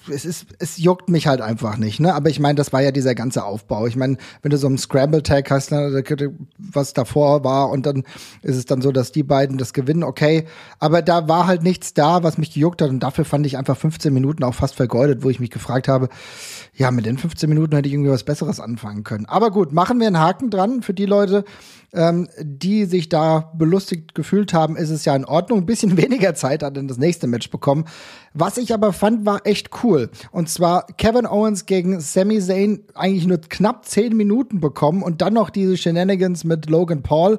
es ist, es juckt mich halt einfach nicht, ne? Aber ich meine, das war ja dieser ganze Aufbau. Ich meine, wenn du so einen Scramble-Tag hast, ne, was davor war, und dann ist es dann so, dass die beiden das gewinnen, okay. Aber da war halt nichts da, was mich gejuckt hat. Und dafür fand ich einfach 15 Minuten auch fast vergeudet, wo ich mich gefragt habe, ja, mit den 15 Minuten hätte ich irgendwie was Besseres anfangen können. Aber gut, machen wir einen Haken dran für die Leute, ähm, die sich da belustigt gefühlt haben, ist es ja in Ordnung. Ein bisschen weniger Zeit hat dann das nächste Match bekommen. Was ich aber fand, war echt cool. Und zwar Kevin Owens gegen Sami Zayn eigentlich nur knapp zehn Minuten bekommen und dann noch diese Shenanigans mit Logan Paul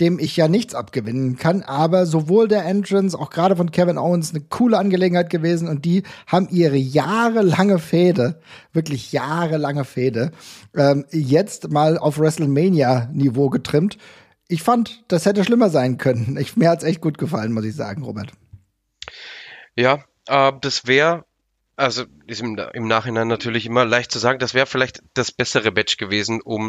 dem ich ja nichts abgewinnen kann. Aber sowohl der Entrance, auch gerade von Kevin Owens, eine coole Angelegenheit gewesen und die haben ihre jahrelange Fehde, wirklich jahrelange Fehde, ähm, jetzt mal auf WrestleMania-Niveau getrimmt. Ich fand, das hätte schlimmer sein können. Ich, mir hat's echt gut gefallen, muss ich sagen, Robert. Ja, äh, das wäre also ist im, im, Nachhinein natürlich immer leicht zu sagen, das wäre vielleicht das bessere Match gewesen, um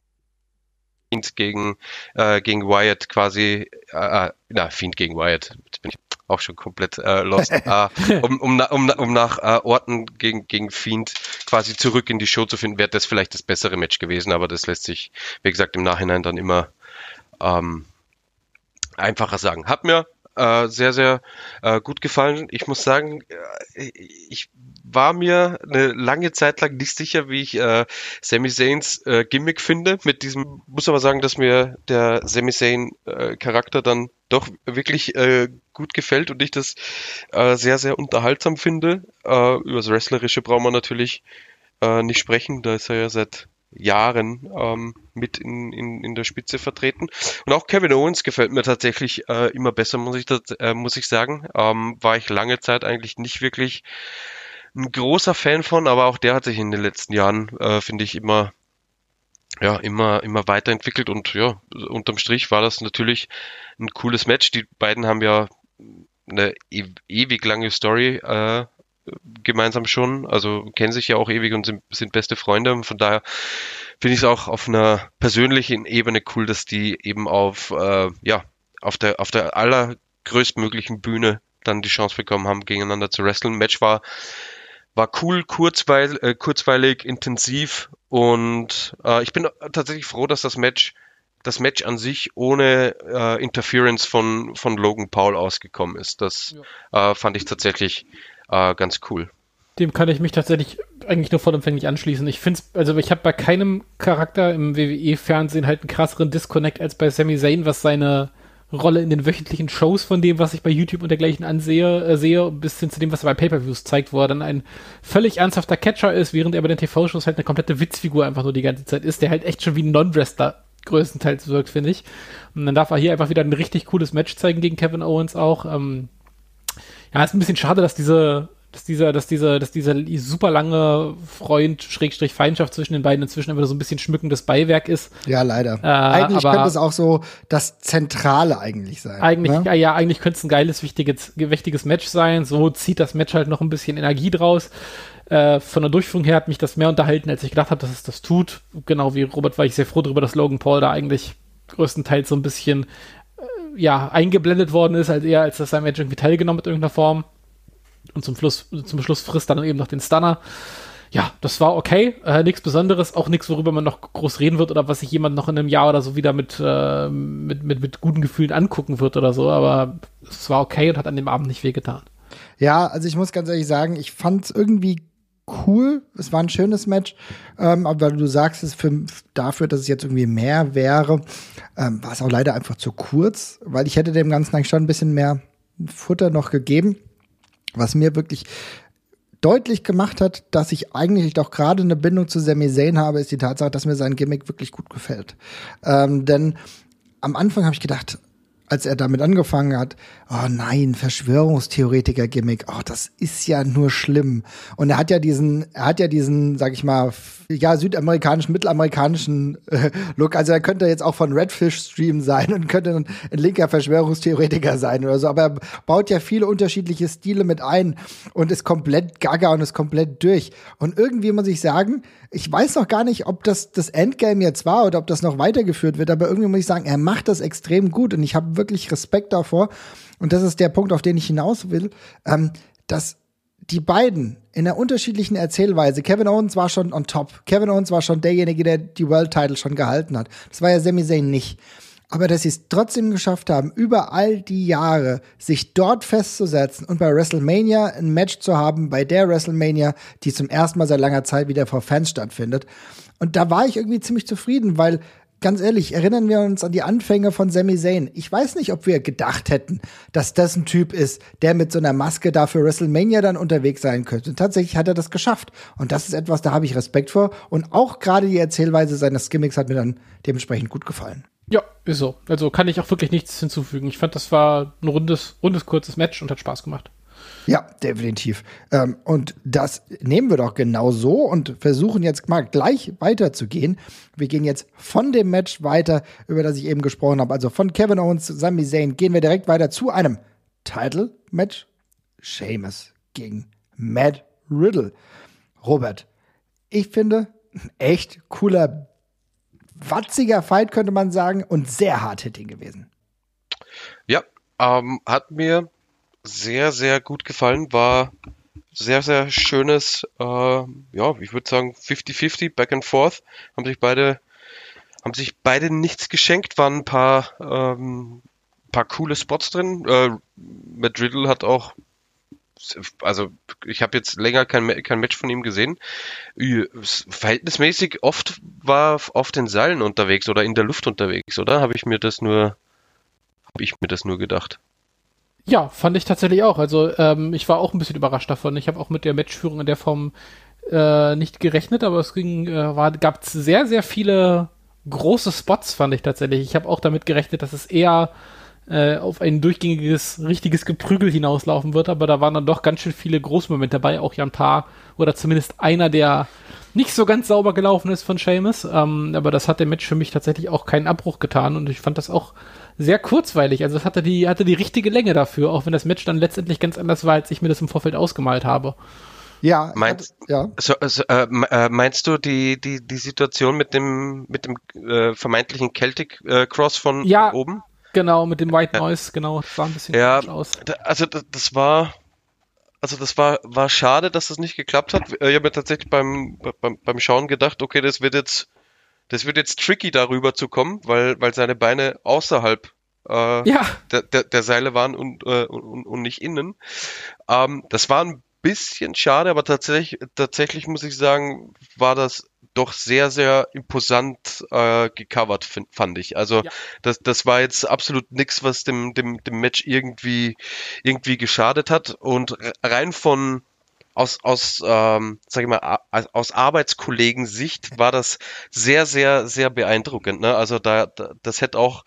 Fiend gegen, äh, gegen Wyatt quasi, äh, äh, na, Fiend gegen Wyatt, auch schon komplett äh, lost, äh, um, um, um, um nach äh, Orten gegen, gegen Fiend quasi zurück in die Show zu finden, wäre das vielleicht das bessere Match gewesen, aber das lässt sich, wie gesagt, im Nachhinein dann immer ähm, einfacher sagen. Hat mir äh, sehr, sehr äh, gut gefallen. Ich muss sagen, äh, ich war mir eine lange Zeit lang nicht sicher, wie ich äh, Sami Zayns äh, Gimmick finde. Mit diesem, muss aber sagen, dass mir der Sami Zayn äh, Charakter dann doch wirklich äh, gut gefällt und ich das äh, sehr, sehr unterhaltsam finde. Äh, über das Wrestlerische brauchen wir natürlich äh, nicht sprechen. Da ist er ja seit Jahren ähm, mit in, in, in der Spitze vertreten. Und auch Kevin Owens gefällt mir tatsächlich äh, immer besser, muss ich, das, äh, muss ich sagen. Ähm, war ich lange Zeit eigentlich nicht wirklich ein großer Fan von, aber auch der hat sich in den letzten Jahren, äh, finde ich, immer ja, immer, immer weiterentwickelt und ja, unterm Strich war das natürlich ein cooles Match. Die beiden haben ja eine e ewig lange Story äh, gemeinsam schon, also kennen sich ja auch ewig und sind, sind beste Freunde. Und von daher finde ich es auch auf einer persönlichen Ebene cool, dass die eben auf, äh, ja, auf der, auf der allergrößtmöglichen Bühne dann die Chance bekommen haben, gegeneinander zu wresteln. Match war, war cool, kurzweil, äh, kurzweilig, intensiv und äh, ich bin tatsächlich froh, dass das Match das Match an sich ohne äh, Interference von, von Logan Paul ausgekommen ist. Das ja. äh, fand ich tatsächlich äh, ganz cool. Dem kann ich mich tatsächlich eigentlich nur vollumfänglich anschließen. Ich finde also ich habe bei keinem Charakter im WWE-Fernsehen halt einen krasseren Disconnect als bei Sami Zayn, was seine Rolle in den wöchentlichen Shows von dem, was ich bei YouTube und dergleichen ansehe, äh, sehe, bis hin zu dem, was er bei Pay-Per-Views zeigt, wo er dann ein völlig ernsthafter Catcher ist, während er bei den TV-Shows halt eine komplette Witzfigur einfach nur die ganze Zeit ist, der halt echt schon wie ein Non-Wrestler größtenteils wirkt, finde ich. Und dann darf er hier einfach wieder ein richtig cooles Match zeigen gegen Kevin Owens auch. Ähm, ja, ist ein bisschen schade, dass diese, dass dieser, dass dieser, dass dieser super lange Freund, Schrägstrich Feindschaft zwischen den beiden inzwischen immer so ein bisschen schmückendes Beiwerk ist. Ja, leider. Äh, eigentlich könnte es auch so das Zentrale eigentlich sein. Eigentlich, ne? ja, eigentlich könnte es ein geiles, wichtiges, wichtiges Match sein. So zieht das Match halt noch ein bisschen Energie draus. Äh, von der Durchführung her hat mich das mehr unterhalten, als ich gedacht habe, dass es das tut. Genau wie Robert war ich sehr froh darüber, dass Logan Paul da eigentlich größtenteils so ein bisschen ja, eingeblendet worden ist, als eher, als dass sein Match irgendwie teilgenommen hat in irgendeiner Form. Und zum Schluss, zum Schluss frisst dann eben noch den Stunner. Ja, das war okay. Äh, nichts Besonderes, auch nichts, worüber man noch groß reden wird oder was sich jemand noch in einem Jahr oder so wieder mit, äh, mit, mit, mit guten Gefühlen angucken wird oder so. Aber es war okay und hat an dem Abend nicht wehgetan. Ja, also ich muss ganz ehrlich sagen, ich fand es irgendwie cool. Es war ein schönes Match, ähm, aber du sagst es für, dafür, dass es jetzt irgendwie mehr wäre, ähm, war es auch leider einfach zu kurz, weil ich hätte dem Ganzen eigentlich schon ein bisschen mehr Futter noch gegeben. Was mir wirklich deutlich gemacht hat, dass ich eigentlich doch gerade eine Bindung zu Sami Zayn habe, ist die Tatsache, dass mir sein Gimmick wirklich gut gefällt. Ähm, denn am Anfang habe ich gedacht, als er damit angefangen hat, oh nein, Verschwörungstheoretiker-Gimmick, oh, das ist ja nur schlimm. Und er hat ja diesen, er hat ja diesen, sag ich mal, ja, südamerikanischen, mittelamerikanischen äh, Look. Also er könnte jetzt auch von Redfish Stream sein und könnte ein, ein, linker Verschwörungstheoretiker sein oder so. Aber er baut ja viele unterschiedliche Stile mit ein und ist komplett gaga und ist komplett durch. Und irgendwie muss ich sagen, ich weiß noch gar nicht, ob das das Endgame jetzt war oder ob das noch weitergeführt wird, aber irgendwie muss ich sagen, er macht das extrem gut und ich habe wirklich Respekt davor. Und das ist der Punkt, auf den ich hinaus will, ähm, dass die beiden in einer unterschiedlichen Erzählweise, Kevin Owens war schon on top. Kevin Owens war schon derjenige, der die World Title schon gehalten hat. Das war ja Sami Zayn nicht. Aber dass sie es trotzdem geschafft haben, über all die Jahre sich dort festzusetzen und bei WrestleMania ein Match zu haben, bei der WrestleMania, die zum ersten Mal seit langer Zeit wieder vor Fans stattfindet. Und da war ich irgendwie ziemlich zufrieden, weil ganz ehrlich, erinnern wir uns an die Anfänge von Sami Zayn. Ich weiß nicht, ob wir gedacht hätten, dass das ein Typ ist, der mit so einer Maske da für WrestleMania dann unterwegs sein könnte. Und tatsächlich hat er das geschafft. Und das ist etwas, da habe ich Respekt vor. Und auch gerade die Erzählweise seines Gimmicks hat mir dann dementsprechend gut gefallen. Ja, ist so. Also kann ich auch wirklich nichts hinzufügen. Ich fand, das war ein rundes, rundes, kurzes Match und hat Spaß gemacht. Ja, definitiv. Ähm, und das nehmen wir doch genau so und versuchen jetzt mal gleich weiterzugehen. Wir gehen jetzt von dem Match weiter, über das ich eben gesprochen habe. Also von Kevin Owens zu Sami Zayn gehen wir direkt weiter zu einem Title-Match. Seamus gegen Matt Riddle. Robert, ich finde, echt cooler, watziger Fight, könnte man sagen, und sehr hard-hitting gewesen. Ja, ähm, hat mir sehr, sehr gut gefallen. War sehr, sehr schönes, äh, ja, ich würde sagen 50-50, back and forth. Haben sich beide, haben sich beide nichts geschenkt, waren ein paar, ähm, paar coole Spots drin. Äh, Matt Riddle hat auch also ich habe jetzt länger kein, kein Match von ihm gesehen. Verhältnismäßig oft war auf den Seilen unterwegs oder in der Luft unterwegs, oder? Habe ich mir das nur, habe ich mir das nur gedacht? Ja, fand ich tatsächlich auch. Also ähm, ich war auch ein bisschen überrascht davon. Ich habe auch mit der Matchführung in der Form äh, nicht gerechnet, aber es ging, äh, war, gab sehr, sehr viele große Spots, fand ich tatsächlich. Ich habe auch damit gerechnet, dass es eher äh, auf ein durchgängiges, richtiges Geprügel hinauslaufen wird, aber da waren dann doch ganz schön viele Großmomente dabei, auch ja ein paar, oder zumindest einer, der nicht so ganz sauber gelaufen ist von Seamus, ähm, aber das hat dem Match für mich tatsächlich auch keinen Abbruch getan und ich fand das auch sehr kurzweilig, also es hatte die, hatte die richtige Länge dafür, auch wenn das Match dann letztendlich ganz anders war, als ich mir das im Vorfeld ausgemalt habe. Ja, meinst, ja. So, so, äh, äh, meinst du die, die, die Situation mit dem, mit dem äh, vermeintlichen Celtic äh, Cross von ja, oben? Genau, mit dem White Noise, genau, das sah ein bisschen ja, aus. Also das, das war, also das war, war schade, dass das nicht geklappt hat. Ich habe mir tatsächlich beim, beim, beim Schauen gedacht, okay, das wird jetzt, das wird jetzt tricky darüber zu kommen, weil, weil seine Beine außerhalb äh, ja. der, der, der Seile waren und, äh, und, und nicht innen. Ähm, das war ein bisschen schade, aber tatsächlich, tatsächlich muss ich sagen, war das doch sehr, sehr imposant äh, gecovert, find, fand ich. Also ja. das, das war jetzt absolut nichts, was dem, dem, dem Match irgendwie, irgendwie geschadet hat. Und rein von aus, aus ähm, sag ich mal, aus Arbeitskollegen-Sicht war das sehr, sehr, sehr beeindruckend. Ne? Also da, da das hätte auch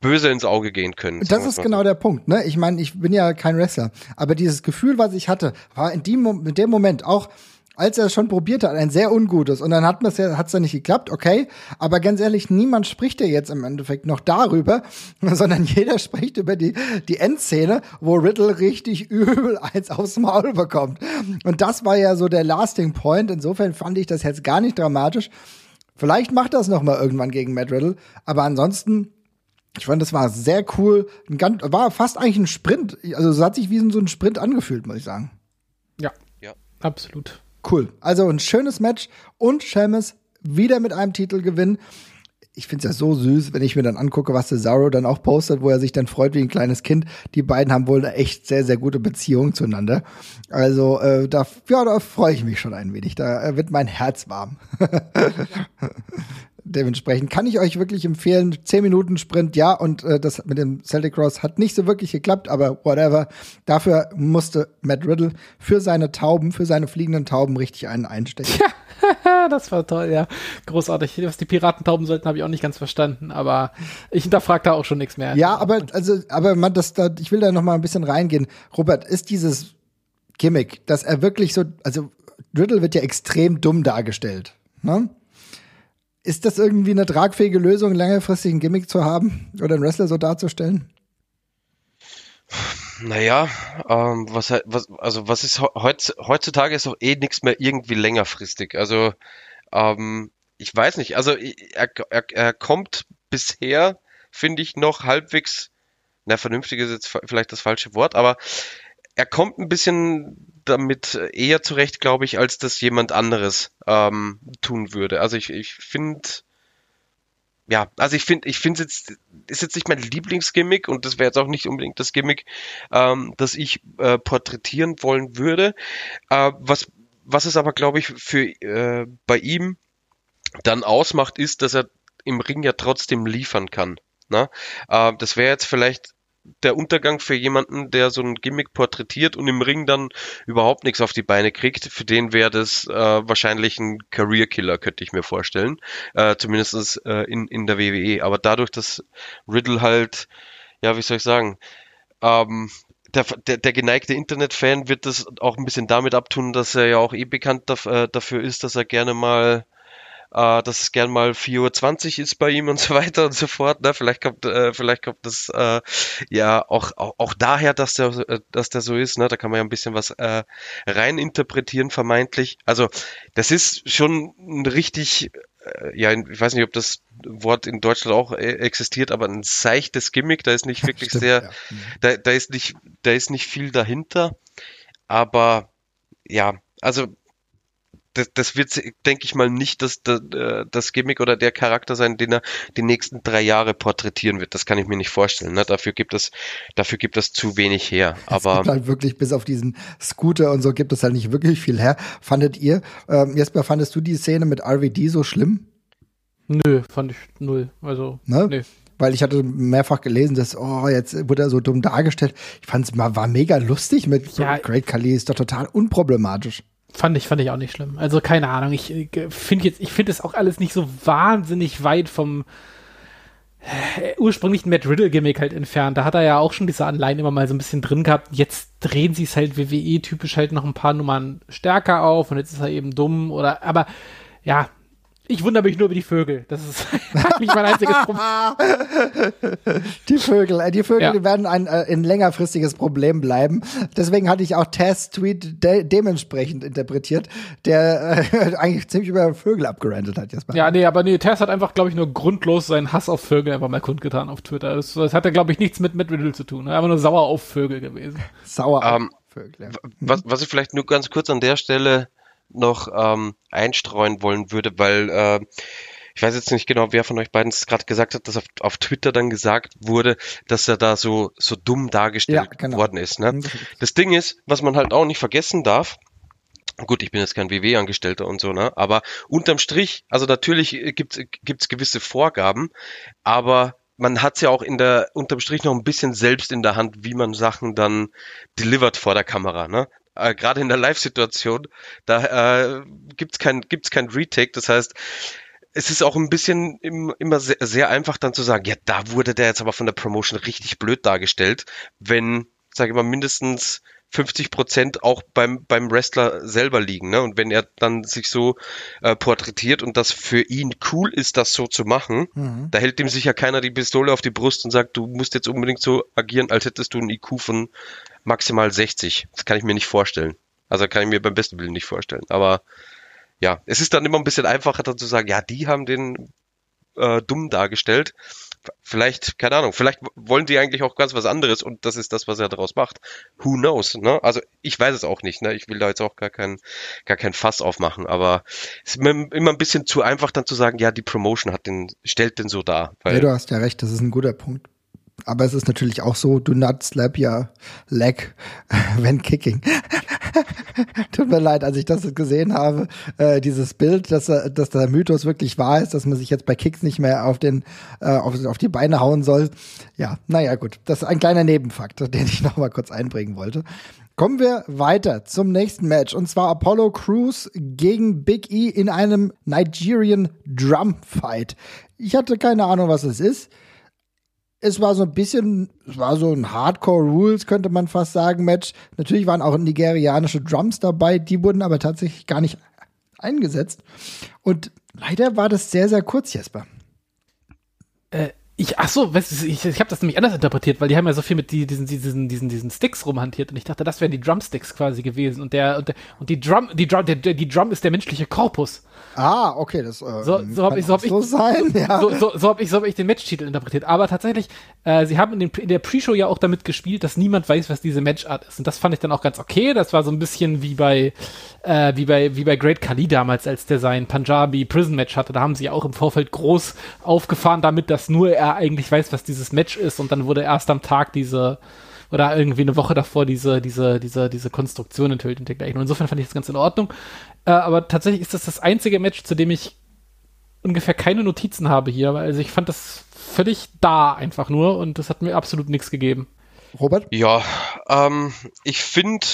böse ins Auge gehen können. Das ist genau der Punkt. Ne? Ich meine, ich bin ja kein Wrestler, aber dieses Gefühl, was ich hatte, war in, dem, in dem Moment auch, als er es schon probiert hat, ein sehr ungutes. Und dann hat es ja, hat's ja nicht geklappt, okay. Aber ganz ehrlich, niemand spricht ja jetzt im Endeffekt noch darüber, sondern jeder spricht über die, die Endszene, wo Riddle richtig übel eins aufs Maul bekommt. Und das war ja so der Lasting Point. Insofern fand ich das jetzt gar nicht dramatisch. Vielleicht macht das noch mal irgendwann gegen Matt Riddle. Aber ansonsten ich fand, das war sehr cool. Ein ganz, war fast eigentlich ein Sprint. Also es hat sich wie so ein Sprint angefühlt, muss ich sagen. Ja, ja. absolut. Cool. Also ein schönes Match und Sheamus wieder mit einem Titel gewinnen. Ich finde es ja so süß, wenn ich mir dann angucke, was Cesaro dann auch postet, wo er sich dann freut wie ein kleines Kind. Die beiden haben wohl eine echt sehr, sehr gute Beziehung zueinander. Also äh, da, ja, da freue ich mich schon ein wenig. Da äh, wird mein Herz warm. dementsprechend kann ich euch wirklich empfehlen. 10 Minuten Sprint, ja, und äh, das mit dem Celtic Cross hat nicht so wirklich geklappt, aber whatever. Dafür musste Matt Riddle für seine Tauben, für seine fliegenden Tauben richtig einen einstecken. Ja, das war toll, ja. Großartig. Was die Piraten tauben sollten, habe ich auch nicht ganz verstanden, aber ich hinterfrage da auch schon nichts mehr. Ja, aber also, aber man, das, da, ich will da noch mal ein bisschen reingehen. Robert, ist dieses Gimmick, dass er wirklich so, also Riddle wird ja extrem dumm dargestellt. Ne? Ist das irgendwie eine tragfähige Lösung, längerfristig ein Gimmick zu haben oder einen Wrestler so darzustellen? Naja, ähm, was, was, also was ist heutzutage ist doch eh nichts mehr irgendwie längerfristig. Also ähm, ich weiß nicht, also er, er, er kommt bisher, finde ich, noch halbwegs, na, vernünftig ist jetzt vielleicht das falsche Wort, aber er kommt ein bisschen damit eher zurecht, glaube ich, als das jemand anderes ähm, tun würde. Also ich, ich finde, ja, also ich finde, ich finde jetzt ist jetzt nicht mein Lieblingsgimmick und das wäre jetzt auch nicht unbedingt das Gimmick, ähm, das ich äh, porträtieren wollen würde. Äh, was was es aber, glaube ich, für äh, bei ihm dann ausmacht, ist, dass er im Ring ja trotzdem liefern kann. Ne? Äh, das wäre jetzt vielleicht der Untergang für jemanden, der so ein Gimmick porträtiert und im Ring dann überhaupt nichts auf die Beine kriegt. Für den wäre das äh, wahrscheinlich ein Career Killer, könnte ich mir vorstellen. Äh, zumindest äh, in, in der WWE. Aber dadurch, dass Riddle halt, ja, wie soll ich sagen, ähm, der, der, der geneigte Internetfan wird das auch ein bisschen damit abtun, dass er ja auch eh bekannt äh, dafür ist, dass er gerne mal äh, dass es gern mal 4.20 Uhr ist bei ihm und so weiter und so fort. Ne? Vielleicht kommt, äh, vielleicht kommt das äh, ja auch, auch, auch daher, dass der, äh, dass der so ist. Ne? Da kann man ja ein bisschen was äh, rein interpretieren, vermeintlich. Also das ist schon ein richtig äh, ja, ich weiß nicht, ob das Wort in Deutschland auch äh, existiert, aber ein seichtes Gimmick, da ist nicht wirklich Stimmt, sehr, ja. Mhm. da, da ist nicht, da ist nicht viel dahinter, aber ja, also das, das wird, denke ich mal, nicht das, das, äh, das Gimmick oder der Charakter sein, den er die nächsten drei Jahre porträtieren wird. Das kann ich mir nicht vorstellen. Ne? Dafür gibt es, dafür gibt es zu wenig her. Aber es gibt halt wirklich bis auf diesen Scooter und so gibt es halt nicht wirklich viel her. Fandet ihr, ähm, Jesper, fandest du die Szene mit RVD so schlimm? Nö, fand ich null. Also, ne? nee weil ich hatte mehrfach gelesen, dass, oh, jetzt wurde er so dumm dargestellt. Ich fand es mal, war mega lustig mit so ja, Great Kali, ist doch total unproblematisch. Fand ich, fand ich auch nicht schlimm. Also keine Ahnung. Ich finde jetzt, ich finde es auch alles nicht so wahnsinnig weit vom äh, ursprünglichen Matt Riddle Gimmick halt entfernt. Da hat er ja auch schon diese Anleihen immer mal so ein bisschen drin gehabt. Jetzt drehen sie es halt WWE typisch halt noch ein paar Nummern stärker auf und jetzt ist er eben dumm oder, aber ja, ich wundere mich nur über die Vögel. Das ist eigentlich mein einziges Problem. Die Vögel, äh, die Vögel ja. die werden ein, äh, ein längerfristiges Problem bleiben. Deswegen hatte ich auch Tess Tweet de dementsprechend interpretiert, der äh, eigentlich ziemlich über Vögel abgerantet hat. Jetzt mal. Ja, nee, aber nee, Tess hat einfach, glaube ich, nur grundlos seinen Hass auf Vögel einfach mal kundgetan auf Twitter. Das, das hat ja, glaube ich, nichts mit mit Riddle zu tun. Einfach nur sauer auf Vögel gewesen. Sauer auf um, ähm, Vögel, ja. was, was ich vielleicht nur ganz kurz an der Stelle noch ähm, einstreuen wollen würde, weil äh, ich weiß jetzt nicht genau, wer von euch beiden es gerade gesagt hat, dass auf, auf Twitter dann gesagt wurde, dass er da so, so dumm dargestellt ja, genau. worden ist. Ne? Das Ding ist, was man halt auch nicht vergessen darf, Gut, ich bin jetzt kein WW-Angestellter und so, ne? Aber unterm Strich, also natürlich gibt es gewisse Vorgaben, aber man hat es ja auch in der unterm Strich noch ein bisschen selbst in der Hand, wie man Sachen dann delivert vor der Kamera. Ne? Äh, gerade in der Live-Situation, da äh, gibt's kein, gibt's kein Retake. Das heißt, es ist auch ein bisschen im, immer sehr, sehr einfach dann zu sagen, ja, da wurde der jetzt aber von der Promotion richtig blöd dargestellt, wenn, sage ich mal, mindestens 50 Prozent auch beim, beim Wrestler selber liegen. Ne? Und wenn er dann sich so äh, porträtiert und das für ihn cool ist, das so zu machen, mhm. da hält ihm sicher keiner die Pistole auf die Brust und sagt, du musst jetzt unbedingt so agieren, als hättest du einen IQ von maximal 60. Das kann ich mir nicht vorstellen. Also kann ich mir beim besten Willen nicht vorstellen. Aber ja, es ist dann immer ein bisschen einfacher dann zu sagen, ja, die haben den äh, dumm dargestellt. Vielleicht, keine Ahnung, vielleicht wollen die eigentlich auch ganz was anderes und das ist das, was er daraus macht. Who knows, ne? Also ich weiß es auch nicht, ne? Ich will da jetzt auch gar kein, gar kein Fass aufmachen, aber es ist immer ein bisschen zu einfach dann zu sagen, ja, die Promotion hat den, stellt den so dar. ja, du hast ja recht, das ist ein guter Punkt. Aber es ist natürlich auch so, do not slap your leg when kicking. Tut mir leid, als ich das gesehen habe, äh, dieses Bild, dass, dass der Mythos wirklich wahr ist, dass man sich jetzt bei Kicks nicht mehr auf, den, äh, auf, auf die Beine hauen soll. Ja, naja gut, das ist ein kleiner Nebenfakt, den ich noch mal kurz einbringen wollte. Kommen wir weiter zum nächsten Match und zwar Apollo Crews gegen Big E in einem Nigerian Drum Fight. Ich hatte keine Ahnung, was es ist es war so ein bisschen, es war so ein Hardcore-Rules, könnte man fast sagen, Match. Natürlich waren auch nigerianische Drums dabei, die wurden aber tatsächlich gar nicht eingesetzt. Und leider war das sehr, sehr kurz, Jesper. Äh, ich, ach so, ich, ich habe das nämlich anders interpretiert, weil die haben ja so viel mit die, diesen, diesen, diesen, diesen Sticks rumhantiert und ich dachte, das wären die Drumsticks quasi gewesen und der und, der, und die Drum, die Drum, der, die Drum ist der menschliche Korpus. Ah, okay, das äh, so, so habe ich, so hab ich, so sein, ja. So, so, so habe ich, so hab ich den Matchtitel interpretiert. Aber tatsächlich, äh, sie haben in, den, in der Pre-Show ja auch damit gespielt, dass niemand weiß, was diese Matchart ist und das fand ich dann auch ganz okay. Das war so ein bisschen wie bei äh, wie bei wie bei Great Khali damals, als der sein Punjabi Prison Match hatte. Da haben sie ja auch im Vorfeld groß aufgefahren, damit dass nur er eigentlich weiß, was dieses Match ist und dann wurde erst am Tag diese oder irgendwie eine Woche davor diese, diese, diese, diese Konstruktion enthüllt und dergleichen. Und insofern fand ich das ganz in Ordnung. Äh, aber tatsächlich ist das das einzige Match, zu dem ich ungefähr keine Notizen habe hier, weil also ich fand das völlig da einfach nur und das hat mir absolut nichts gegeben. Robert? Ja, ähm, ich finde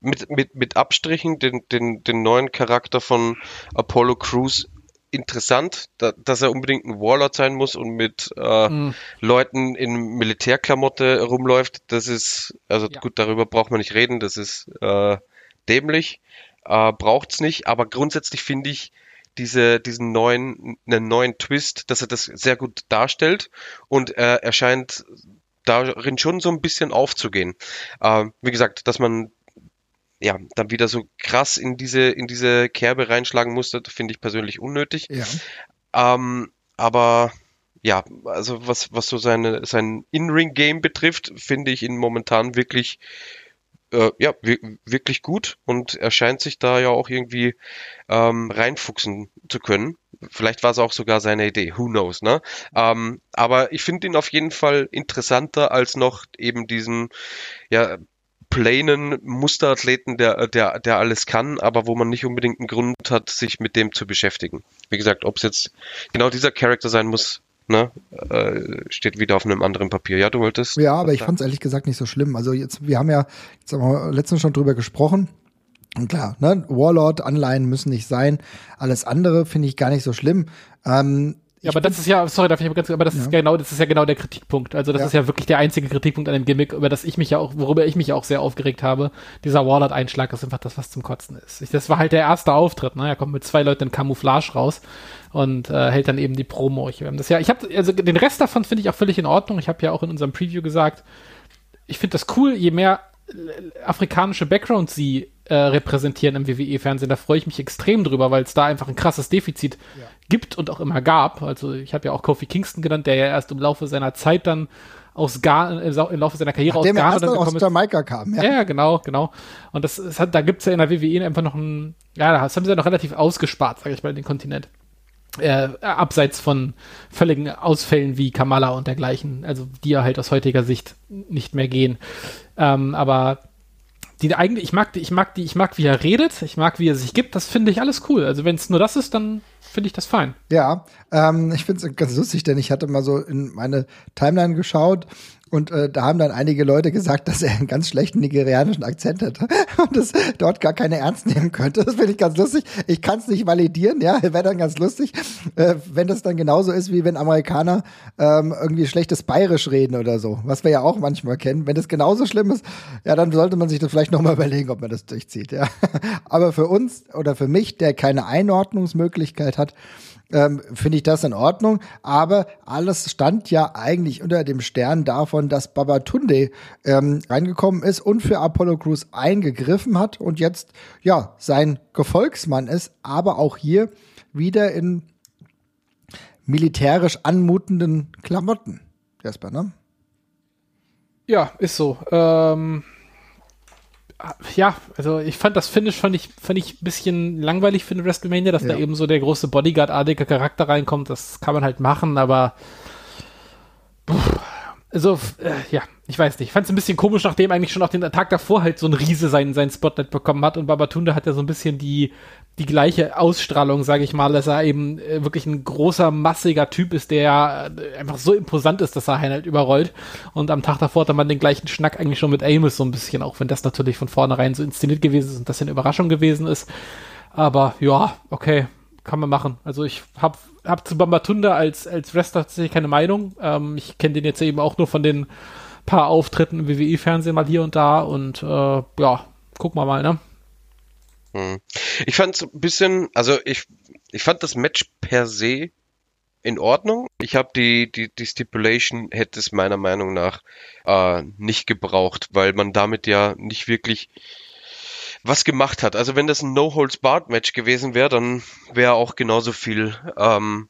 mit, mit, mit Abstrichen den, den, den neuen Charakter von Apollo Crews interessant, da, dass er unbedingt ein Warlord sein muss und mit äh, mhm. Leuten in Militärklamotte rumläuft. Das ist, also ja. gut, darüber braucht man nicht reden, das ist äh, dämlich, äh, braucht's nicht, aber grundsätzlich finde ich diese, diesen neuen, einen neuen Twist, dass er das sehr gut darstellt und äh, er scheint darin schon so ein bisschen aufzugehen. Äh, wie gesagt, dass man ja, dann wieder so krass in diese, in diese Kerbe reinschlagen musste, finde ich persönlich unnötig. Ja. Ähm, aber ja, also was, was so seine, sein In-Ring-Game betrifft, finde ich ihn momentan wirklich äh, ja, wirklich gut und er scheint sich da ja auch irgendwie ähm, reinfuchsen zu können. Vielleicht war es auch sogar seine Idee, who knows, ne? Ähm, aber ich finde ihn auf jeden Fall interessanter als noch eben diesen, ja, planen Musterathleten, der, der, der alles kann, aber wo man nicht unbedingt einen Grund hat, sich mit dem zu beschäftigen. Wie gesagt, ob es jetzt genau dieser Charakter sein muss, ne, äh, steht wieder auf einem anderen Papier. Ja, du wolltest. Ja, aber ich fand es ehrlich gesagt nicht so schlimm. Also jetzt, wir haben ja jetzt haben wir letztens schon drüber gesprochen. Und klar, ne, Warlord-Anleihen müssen nicht sein. Alles andere finde ich gar nicht so schlimm. Ähm, ja, aber das ist ja, sorry, darf ich ganz, aber das ja. ist genau, das ist ja genau der Kritikpunkt. Also das ja. ist ja wirklich der einzige Kritikpunkt an dem Gimmick, über das ich mich ja auch, worüber ich mich ja auch sehr aufgeregt habe. Dieser Warlord-Einschlag ist einfach das, was zum Kotzen ist. Ich, das war halt der erste Auftritt, ne? Er kommt mit zwei Leuten in Camouflage raus und äh, hält dann eben die Promo. Ich, das ja, ich habe, also den Rest davon finde ich auch völlig in Ordnung. Ich habe ja auch in unserem Preview gesagt, ich finde das cool, je mehr afrikanische Backgrounds sie äh, repräsentieren im WWE-Fernsehen. Da freue ich mich extrem drüber, weil es da einfach ein krasses Defizit ja. gibt und auch immer gab. Also ich habe ja auch Kofi Kingston genannt, der ja erst im Laufe seiner Zeit dann aus Ghana, im Laufe seiner Karriere Nachdem aus Ghana dann aus Jamaika kam. Ja. ja, genau, genau. Und das, das hat, da gibt's ja in der WWE einfach noch ein, ja, das haben sie ja noch relativ ausgespart, sage ich mal, den Kontinent. Äh, abseits von völligen Ausfällen wie Kamala und dergleichen, also die ja halt aus heutiger Sicht nicht mehr gehen. Ähm, aber die eigentlich, ich mag die, ich mag die, ich mag, wie er redet, ich mag, wie er sich gibt, das finde ich alles cool. Also wenn es nur das ist, dann finde ich das fein. Ja, ähm, ich finde es ganz lustig, denn ich hatte mal so in meine Timeline geschaut und äh, da haben dann einige Leute gesagt, dass er einen ganz schlechten nigerianischen Akzent hätte und es dort gar keine ernst nehmen könnte. Das finde ich ganz lustig. Ich kann es nicht validieren, ja, wäre dann ganz lustig, äh, wenn das dann genauso ist, wie wenn Amerikaner ähm, irgendwie schlechtes Bayerisch reden oder so, was wir ja auch manchmal kennen. Wenn das genauso schlimm ist, ja, dann sollte man sich das vielleicht nochmal überlegen, ob man das durchzieht, ja. Aber für uns oder für mich, der keine Einordnungsmöglichkeit hat, ähm, finde ich das in Ordnung. Aber alles stand ja eigentlich unter dem Stern davon, dass Babatunde ähm, reingekommen ist und für Apollo Crews eingegriffen hat und jetzt ja sein Gefolgsmann ist, aber auch hier wieder in militärisch anmutenden Klamotten. Jasper, ne? Ja, ist so. Ähm ja, also ich fand das Finish fand ich, fand ich ein bisschen langweilig für eine WrestleMania, dass ja. da eben so der große Bodyguard-artige Charakter reinkommt. Das kann man halt machen, aber also, äh, ja, ich weiß nicht. Ich fand es ein bisschen komisch, nachdem eigentlich schon auch den Tag davor halt so ein Riese sein, sein Spotlight bekommen hat und Babatunde hat ja so ein bisschen die, die gleiche Ausstrahlung, sage ich mal, dass er eben äh, wirklich ein großer, massiger Typ ist, der äh, einfach so imposant ist, dass er einen halt überrollt. Und am Tag davor hat man den gleichen Schnack eigentlich schon mit Amos so ein bisschen, auch wenn das natürlich von vornherein so inszeniert gewesen ist und das eine Überraschung gewesen ist. Aber ja, okay, kann man machen. Also ich habe hab zu Bambatunda als, als Wrestler tatsächlich keine Meinung. Ähm, ich kenne den jetzt eben auch nur von den paar Auftritten im WWE-Fernsehen mal hier und da und äh, ja, guck mal mal, ne? Hm. Ich fand es ein bisschen, also ich, ich fand das Match per se in Ordnung. Ich habe die, die, die Stipulation hätte es meiner Meinung nach äh, nicht gebraucht, weil man damit ja nicht wirklich was gemacht hat. Also wenn das ein No-Holds-Barred-Match gewesen wäre, dann wäre auch genauso viel, ähm,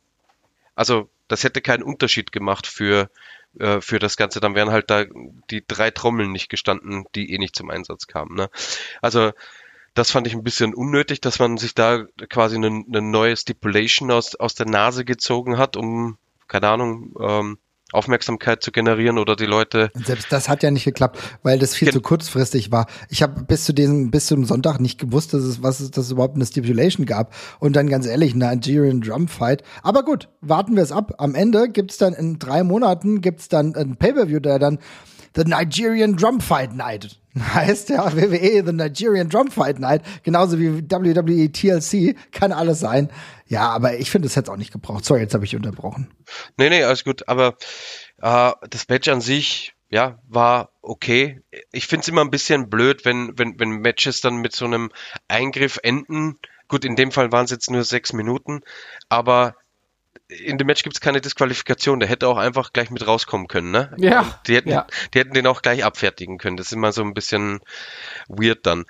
also das hätte keinen Unterschied gemacht für, äh, für das Ganze. Dann wären halt da die drei Trommeln nicht gestanden, die eh nicht zum Einsatz kamen. Ne? Also das fand ich ein bisschen unnötig, dass man sich da quasi eine, eine neue Stipulation aus, aus der Nase gezogen hat, um, keine Ahnung, ähm, Aufmerksamkeit zu generieren oder die Leute. selbst das hat ja nicht geklappt, weil das viel zu kurzfristig war. Ich habe bis zu diesem, bis zum Sonntag nicht gewusst, dass es, was es, dass es überhaupt eine Stipulation gab. Und dann ganz ehrlich, Nigerian Drum Fight. Aber gut, warten wir es ab. Am Ende gibt's dann in drei Monaten gibt's dann ein Pay-Per-View, der dann The Nigerian Drum Fight Night heißt ja WWE The Nigerian Drum Fight Night, genauso wie WWE TLC, kann alles sein. Ja, aber ich finde, es hätte auch nicht gebraucht. Sorry, jetzt habe ich unterbrochen. Nee, nee, alles gut, aber äh, das Match an sich, ja, war okay. Ich finde es immer ein bisschen blöd, wenn, wenn, wenn Matches dann mit so einem Eingriff enden. Gut, in dem Fall waren es jetzt nur sechs Minuten, aber in dem Match gibt es keine Disqualifikation. Der hätte auch einfach gleich mit rauskommen können, ne? Ja. Die hätten, ja. die hätten den auch gleich abfertigen können. Das ist immer so ein bisschen weird dann.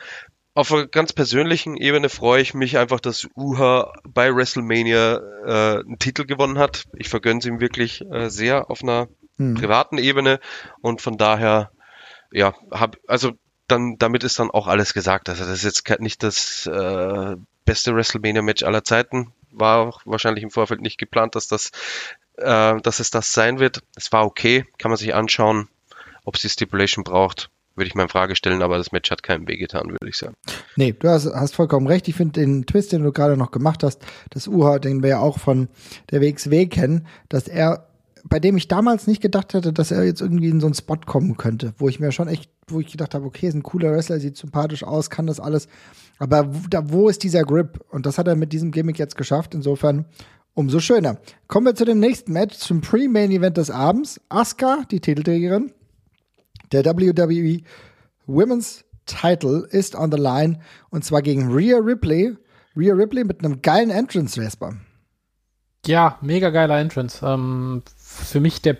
Auf einer ganz persönlichen Ebene freue ich mich einfach, dass Uha bei WrestleMania äh, einen Titel gewonnen hat. Ich vergönne es ihm wirklich äh, sehr auf einer hm. privaten Ebene und von daher, ja, hab, also dann, damit ist dann auch alles gesagt. Also das ist jetzt nicht das äh, beste WrestleMania-Match aller Zeiten. War auch wahrscheinlich im Vorfeld nicht geplant, dass das, äh, dass es das sein wird. Es war okay, kann man sich anschauen. Ob es die Stipulation braucht, würde ich mal in Frage stellen, aber das Match hat keinem wehgetan, würde ich sagen. Nee, du hast, hast vollkommen recht. Ich finde den Twist, den du gerade noch gemacht hast, das Uha, den wir ja auch von der WXW kennen, dass er, bei dem ich damals nicht gedacht hätte, dass er jetzt irgendwie in so einen Spot kommen könnte, wo ich mir schon echt, wo ich gedacht habe, okay, ist ein cooler Wrestler, sieht sympathisch aus, kann das alles. Aber wo, da, wo ist dieser Grip? Und das hat er mit diesem Gimmick jetzt geschafft. Insofern umso schöner. Kommen wir zu dem nächsten Match, zum Pre-Main-Event des Abends. Asuka, die Titelträgerin, der WWE Women's Title ist on the line und zwar gegen Rhea Ripley. Rhea Ripley mit einem geilen Entrance, Vesper. Ja, mega geiler Entrance. Ähm, für mich der,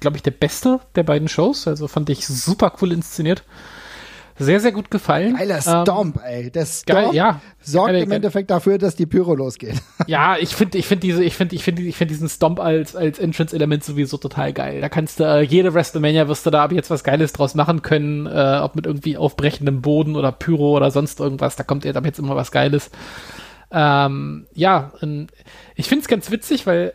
glaube ich, der beste der beiden Shows. Also fand ich super cool inszeniert sehr, sehr gut gefallen. Geiler Stomp, ähm, ey. Der Stomp geil, ja. sorgt geil, im Endeffekt dafür, dass die Pyro losgeht. Ja, ich finde ich finde diese, ich finde, ich finde, ich finde diesen Stomp als, als Entrance-Element sowieso total geil. Da kannst du, äh, jede WrestleMania wirst du da ab jetzt was Geiles draus machen können, äh, ob mit irgendwie aufbrechendem Boden oder Pyro oder sonst irgendwas. Da kommt ab jetzt immer was Geiles. Ähm, ja, ich finde es ganz witzig, weil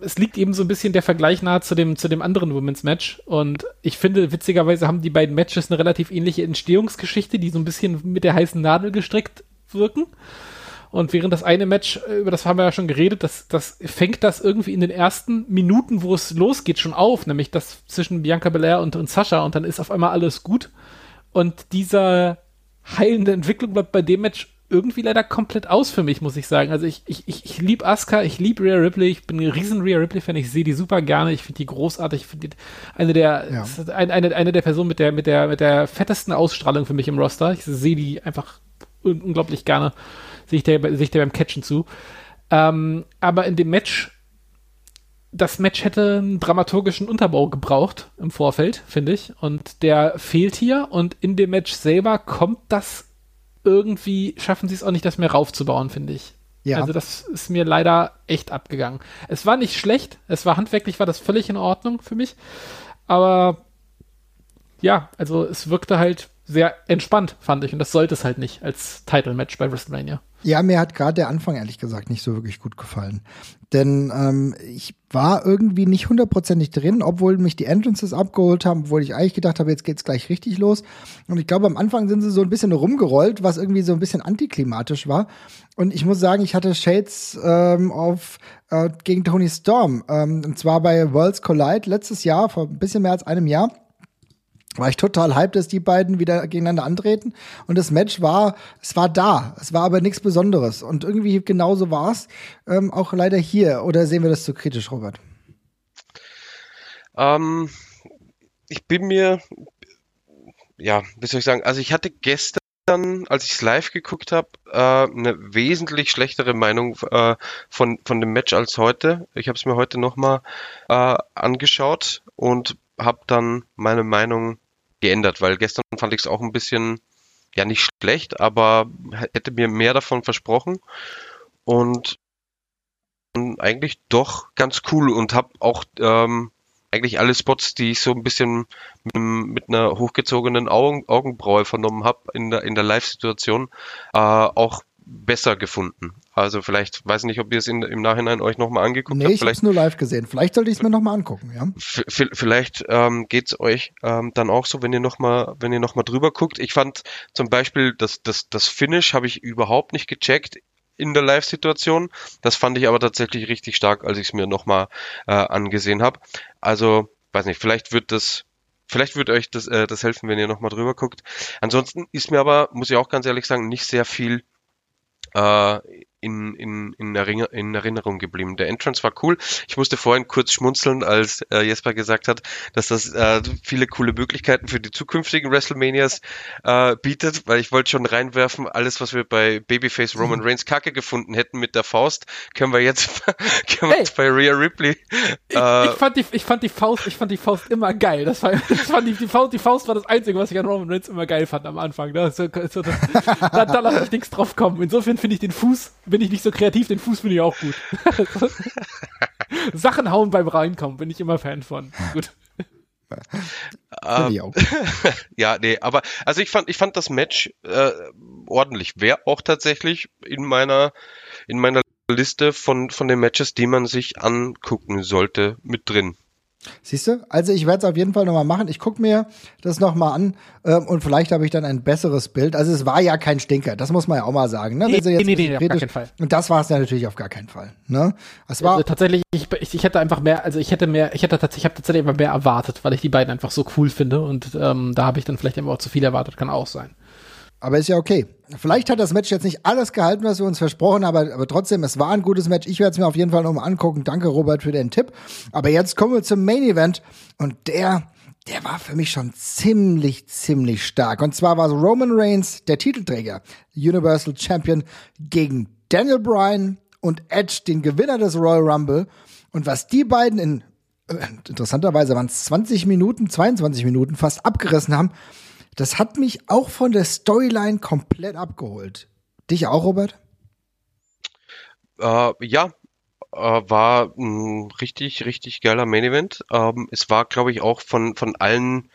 es liegt eben so ein bisschen der Vergleich nahe zu dem, zu dem anderen Women's Match. Und ich finde, witzigerweise haben die beiden Matches eine relativ ähnliche Entstehungsgeschichte, die so ein bisschen mit der heißen Nadel gestrickt wirken. Und während das eine Match, über das haben wir ja schon geredet, das, das fängt das irgendwie in den ersten Minuten, wo es losgeht, schon auf, nämlich das zwischen Bianca Belair und, und Sascha und dann ist auf einmal alles gut. Und dieser heilende Entwicklung bleibt bei dem Match irgendwie leider komplett aus für mich, muss ich sagen. Also ich, ich, ich, ich liebe Asuka, ich liebe Rhea Ripley, ich bin ein riesen Rhea Ripley-Fan, ich sehe die super gerne, ich finde die großartig, ich finde eine der, ja. eine, eine, eine der Personen mit der, mit der, mit der fettesten Ausstrahlung für mich im Roster. Ich sehe die einfach un unglaublich gerne, sehe ich der, sehe ich der beim Catchen zu. Ähm, aber in dem Match, das Match hätte einen dramaturgischen Unterbau gebraucht im Vorfeld, finde ich. Und der fehlt hier. Und in dem Match selber kommt das irgendwie schaffen sie es auch nicht, das mehr raufzubauen, finde ich. Ja. Also das ist mir leider echt abgegangen. Es war nicht schlecht, es war handwerklich, war das völlig in Ordnung für mich. Aber ja, also es wirkte halt sehr entspannt, fand ich. Und das sollte es halt nicht als Title-Match bei WrestleMania. Ja, mir hat gerade der Anfang ehrlich gesagt nicht so wirklich gut gefallen. Denn ähm, ich war irgendwie nicht hundertprozentig drin, obwohl mich die Entrances abgeholt haben, obwohl ich eigentlich gedacht habe, jetzt geht's gleich richtig los. Und ich glaube, am Anfang sind sie so ein bisschen rumgerollt, was irgendwie so ein bisschen antiklimatisch war. Und ich muss sagen, ich hatte Shades ähm, auf äh, gegen Tony Storm. Ähm, und zwar bei Worlds Collide letztes Jahr, vor ein bisschen mehr als einem Jahr war ich total hyped, dass die beiden wieder gegeneinander antreten. Und das Match war, es war da. Es war aber nichts Besonderes. Und irgendwie genauso war es ähm, auch leider hier. Oder sehen wir das zu kritisch, Robert? Ähm, ich bin mir, ja, wie soll ich sagen, also ich hatte gestern, als ich es live geguckt habe, äh, eine wesentlich schlechtere Meinung äh, von, von dem Match als heute. Ich habe es mir heute nochmal äh, angeschaut und habe dann meine Meinung geändert, weil gestern fand ich es auch ein bisschen, ja nicht schlecht, aber hätte mir mehr davon versprochen und eigentlich doch ganz cool und habe auch ähm, eigentlich alle Spots, die ich so ein bisschen mit, mit einer hochgezogenen Augen, Augenbraue vernommen habe in der, in der Live-Situation, äh, auch besser gefunden. Also vielleicht, weiß nicht, ob ihr es in, im Nachhinein euch nochmal angeguckt nee, habt. Ich habe nur live gesehen. Vielleicht sollte ich es mir nochmal angucken, ja. Vielleicht ähm, geht es euch ähm, dann auch so, wenn ihr nochmal, wenn ihr nochmal drüber guckt. Ich fand zum Beispiel das, das, das Finish habe ich überhaupt nicht gecheckt in der Live-Situation. Das fand ich aber tatsächlich richtig stark, als ich es mir nochmal äh, angesehen habe. Also, weiß nicht, vielleicht wird das Vielleicht wird euch das, äh, das helfen, wenn ihr nochmal drüber guckt. Ansonsten ist mir aber, muss ich auch ganz ehrlich sagen, nicht sehr viel äh, in, in, in, in Erinnerung geblieben. Der Entrance war cool. Ich musste vorhin kurz schmunzeln, als äh, Jesper gesagt hat, dass das äh, viele coole Möglichkeiten für die zukünftigen WrestleManias äh, bietet, weil ich wollte schon reinwerfen, alles, was wir bei Babyface Roman mhm. Reigns Kacke gefunden hätten mit der Faust, können wir jetzt, können wir jetzt bei Rhea Ripley. Äh, ich, ich, fand die, ich fand die Faust, ich fand die Faust immer geil. Das war, das fand die, die Faust, die Faust war das Einzige, was ich an Roman Reigns immer geil fand am Anfang. Da, so, so, das, da, da lasse ich nichts drauf kommen. Insofern finde ich den Fuß bin ich nicht so kreativ, den Fuß finde ich auch gut. Sachen hauen beim Reinkommen, bin ich immer Fan von. Gut. Ähm, ja, nee, aber also ich fand, ich fand das Match äh, ordentlich. Wäre auch tatsächlich in meiner in meiner Liste von von den Matches, die man sich angucken sollte, mit drin. Siehst du? Also ich werde es auf jeden Fall nochmal machen. Ich gucke mir das nochmal an ähm, und vielleicht habe ich dann ein besseres Bild. Also es war ja kein Stinker, das muss man ja auch mal sagen. Ne? Nee, nee, nee, nee, auf gar keinen Fall. Und das war es ja natürlich auf gar keinen Fall. Ne? Es war also tatsächlich, ich, ich, hätte einfach mehr, also ich hätte mehr, ich hätte tatsächlich, ich habe tatsächlich immer mehr erwartet, weil ich die beiden einfach so cool finde und ähm, da habe ich dann vielleicht immer auch zu viel erwartet, kann auch sein. Aber ist ja okay. Vielleicht hat das Match jetzt nicht alles gehalten, was wir uns versprochen haben, aber, aber trotzdem, es war ein gutes Match. Ich werde es mir auf jeden Fall nochmal angucken. Danke, Robert, für den Tipp. Aber jetzt kommen wir zum Main Event und der, der war für mich schon ziemlich, ziemlich stark. Und zwar war es Roman Reigns, der Titelträger, Universal Champion, gegen Daniel Bryan und Edge, den Gewinner des Royal Rumble. Und was die beiden in, äh, interessanterweise waren es 20 Minuten, 22 Minuten fast abgerissen haben, das hat mich auch von der Storyline komplett abgeholt. Dich auch, Robert? Äh, ja, äh, war ein richtig, richtig geiler Main Event. Ähm, es war, glaube ich, auch von, von allen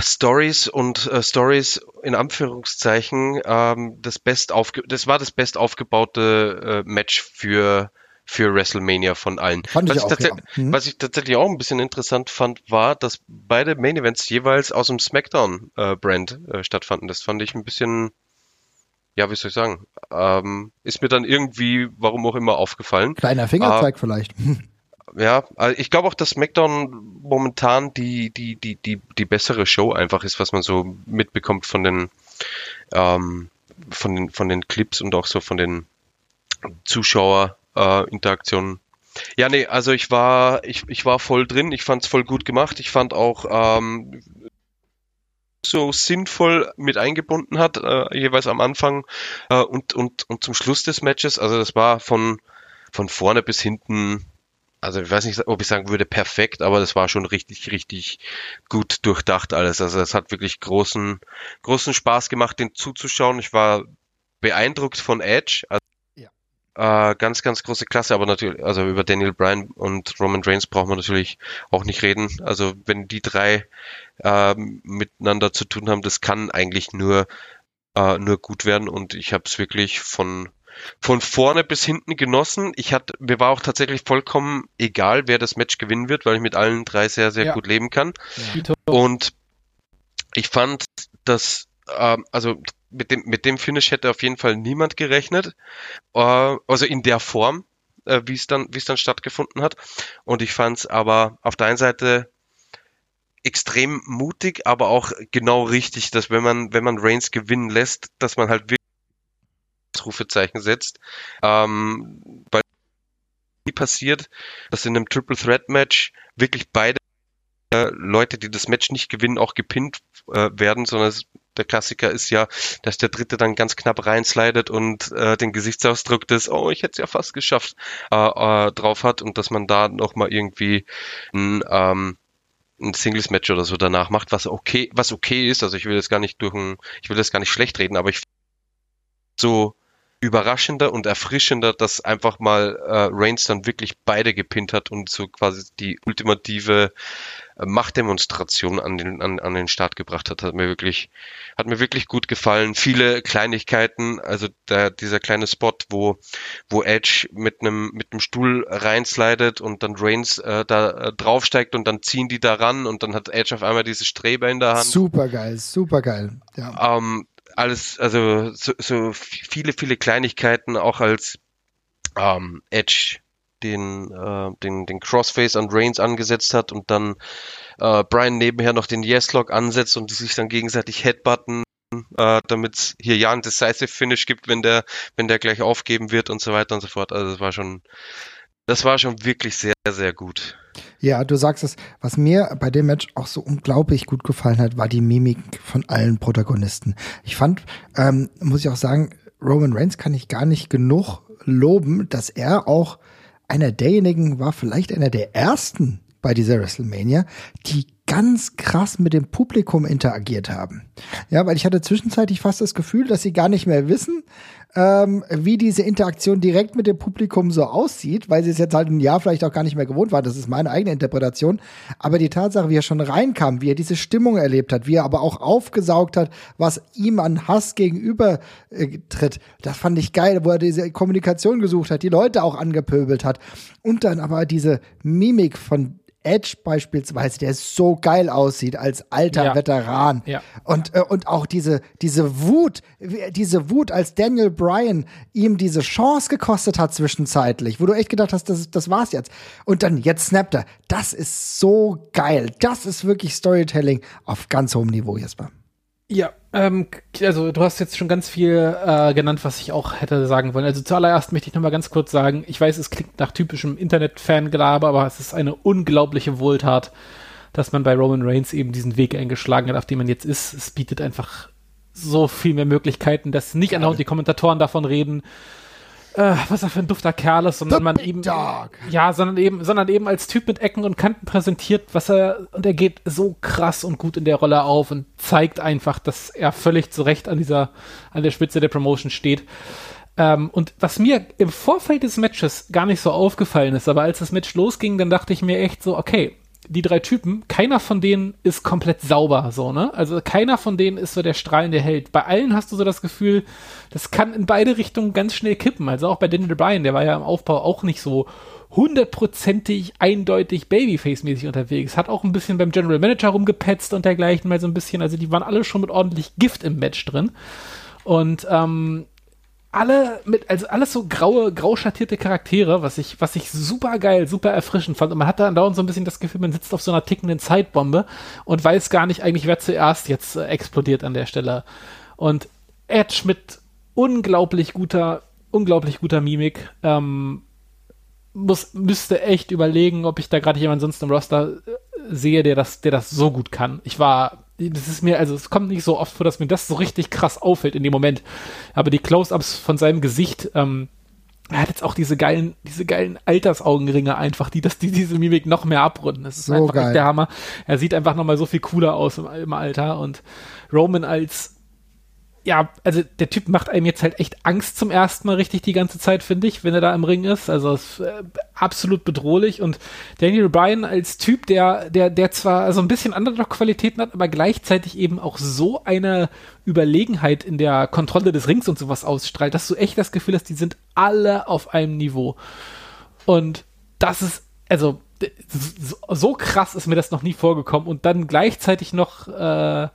Stories und äh, Stories in Anführungszeichen ähm, das best aufge das war das best aufgebaute äh, Match für für WrestleMania von allen. Fand was, ich auch, ja. mhm. was ich tatsächlich auch ein bisschen interessant fand, war, dass beide Main Events jeweils aus dem SmackDown-Brand äh, äh, stattfanden. Das fand ich ein bisschen, ja, wie soll ich sagen, ähm, ist mir dann irgendwie, warum auch immer, aufgefallen. Kleiner Fingerzeig äh, vielleicht. Ja, also ich glaube auch, dass SmackDown momentan die, die, die, die, die bessere Show einfach ist, was man so mitbekommt von den, ähm, von den, von den Clips und auch so von den Zuschauer, äh, Interaktionen. Ja, nee, also ich war, ich, ich war voll drin, ich fand's voll gut gemacht. Ich fand auch ähm, so sinnvoll mit eingebunden hat, äh, jeweils am Anfang äh, und, und, und zum Schluss des Matches. Also das war von, von vorne bis hinten, also ich weiß nicht, ob ich sagen würde perfekt, aber das war schon richtig, richtig gut durchdacht alles. Also es hat wirklich großen, großen Spaß gemacht, den zuzuschauen. Ich war beeindruckt von Edge. Also äh, ganz, ganz große Klasse, aber natürlich, also über Daniel Bryan und Roman Reigns braucht man natürlich auch nicht reden. Also wenn die drei äh, miteinander zu tun haben, das kann eigentlich nur, äh, nur gut werden und ich habe es wirklich von von vorne bis hinten genossen. Ich hatte, mir war auch tatsächlich vollkommen egal, wer das Match gewinnen wird, weil ich mit allen drei sehr, sehr ja. gut leben kann. Ja. Und ich fand, dass, ähm, also mit dem, mit dem Finish hätte auf jeden Fall niemand gerechnet. Äh, also in der Form, äh, wie es dann, wie es dann stattgefunden hat. Und ich fand es aber auf der einen Seite extrem mutig, aber auch genau richtig, dass wenn man, wenn man Reigns gewinnen lässt, dass man halt wirklich Rufezeichen setzt. Ähm, weil passiert, dass in einem Triple Threat Match wirklich beide äh, Leute, die das Match nicht gewinnen, auch gepinnt äh, werden, sondern es der Klassiker ist ja, dass der Dritte dann ganz knapp reinslidet und äh, den Gesichtsausdruck des, oh, ich hätte es ja fast geschafft, äh, äh, drauf hat und dass man da nochmal irgendwie ein, ähm, ein Singles-Match oder so danach macht, was okay, was okay ist. Also ich will das gar nicht durch ein, ich will das gar nicht schlecht reden, aber ich so überraschender und erfrischender, dass einfach mal äh, Reigns dann wirklich beide gepinnt hat und so quasi die ultimative Machtdemonstration an den, an, an den Start gebracht hat, hat mir wirklich, hat mir wirklich gut gefallen. Viele Kleinigkeiten, also der, dieser kleine Spot, wo, wo Edge mit einem, mit einem Stuhl reinslidet und dann Reigns äh, da äh, draufsteigt und dann ziehen die da ran und dann hat Edge auf einmal diese Strebe in der Hand. Super geil, super geil. Ja. Ähm, alles, also so, so viele, viele Kleinigkeiten, auch als ähm, Edge den, äh, den, den Crossface an Reigns angesetzt hat und dann äh, Brian nebenher noch den Yes-Lock ansetzt und die sich dann gegenseitig headbutten, äh, damit es hier ja ein Decisive Finish gibt, wenn der, wenn der gleich aufgeben wird und so weiter und so fort. Also das war schon, das war schon wirklich sehr, sehr gut. Ja, du sagst es, was mir bei dem Match auch so unglaublich gut gefallen hat, war die Mimik von allen Protagonisten. Ich fand, ähm, muss ich auch sagen, Roman Reigns kann ich gar nicht genug loben, dass er auch einer derjenigen war, vielleicht einer der ersten bei dieser WrestleMania, die ganz krass mit dem Publikum interagiert haben. Ja, weil ich hatte zwischenzeitlich fast das Gefühl, dass sie gar nicht mehr wissen, ähm, wie diese Interaktion direkt mit dem Publikum so aussieht, weil sie es jetzt halt ein Jahr vielleicht auch gar nicht mehr gewohnt war. Das ist meine eigene Interpretation. Aber die Tatsache, wie er schon reinkam, wie er diese Stimmung erlebt hat, wie er aber auch aufgesaugt hat, was ihm an Hass gegenüber äh, tritt, das fand ich geil, wo er diese Kommunikation gesucht hat, die Leute auch angepöbelt hat. Und dann aber diese Mimik von Edge beispielsweise, der so geil aussieht als alter ja. Veteran. Ja. Und, äh, und auch diese, diese Wut, diese Wut, als Daniel Bryan ihm diese Chance gekostet hat zwischenzeitlich, wo du echt gedacht hast, das, das war's jetzt. Und dann, jetzt snappt er. Das ist so geil. Das ist wirklich Storytelling auf ganz hohem Niveau, Jesper. Ja, ähm, also du hast jetzt schon ganz viel äh, genannt, was ich auch hätte sagen wollen. Also zuallererst möchte ich noch mal ganz kurz sagen, ich weiß, es klingt nach typischem Internet-Fangelaber, aber es ist eine unglaubliche Wohltat, dass man bei Roman Reigns eben diesen Weg eingeschlagen hat, auf dem man jetzt ist. Es bietet einfach so viel mehr Möglichkeiten, dass nicht andauernd die Kommentatoren davon reden, äh, was er für ein dufter Kerl ist, sondern The man eben Dog. ja, sondern eben, sondern eben als Typ mit Ecken und Kanten präsentiert, was er und er geht so krass und gut in der Rolle auf und zeigt einfach, dass er völlig zu Recht an dieser an der Spitze der Promotion steht. Ähm, und was mir im Vorfeld des Matches gar nicht so aufgefallen ist, aber als das Match losging, dann dachte ich mir echt so, okay, die drei Typen, keiner von denen ist komplett sauber, so, ne? Also keiner von denen ist so der strahlende Held. Bei allen hast du so das Gefühl, das kann in beide Richtungen ganz schnell kippen. Also auch bei Daniel Bryan, der war ja im Aufbau auch nicht so hundertprozentig eindeutig Babyface-mäßig unterwegs. Hat auch ein bisschen beim General Manager rumgepetzt und dergleichen mal so ein bisschen. Also die waren alle schon mit ordentlich Gift im Match drin. Und ähm, alle mit, also alles so graue, grau schattierte Charaktere, was ich, was ich super geil, super erfrischend fand. Und man hat da dauernd so ein bisschen das Gefühl, man sitzt auf so einer tickenden Zeitbombe und weiß gar nicht eigentlich, wer zuerst jetzt äh, explodiert an der Stelle. Und Edge mit unglaublich guter, unglaublich guter Mimik, ähm, muss, müsste echt überlegen, ob ich da gerade jemanden sonst im Roster äh, sehe, der das, der das so gut kann. Ich war das ist mir, also es kommt nicht so oft vor, dass mir das so richtig krass auffällt in dem Moment. Aber die Close-ups von seinem Gesicht, ähm, er hat jetzt auch diese geilen, diese geilen Altersaugenringe einfach, die das, die diese Mimik noch mehr abrunden. Das ist so einfach geil. der Hammer. Er sieht einfach noch mal so viel cooler aus im, im Alter und Roman als ja, also der Typ macht einem jetzt halt echt Angst zum ersten Mal richtig die ganze Zeit, finde ich, wenn er da im Ring ist. Also ist, äh, absolut bedrohlich. Und Daniel Bryan als Typ, der, der, der zwar so ein bisschen andere Qualitäten hat, aber gleichzeitig eben auch so eine Überlegenheit in der Kontrolle des Rings und sowas ausstrahlt, dass du echt das Gefühl hast, die sind alle auf einem Niveau. Und das ist, also so, so krass ist mir das noch nie vorgekommen. Und dann gleichzeitig noch äh,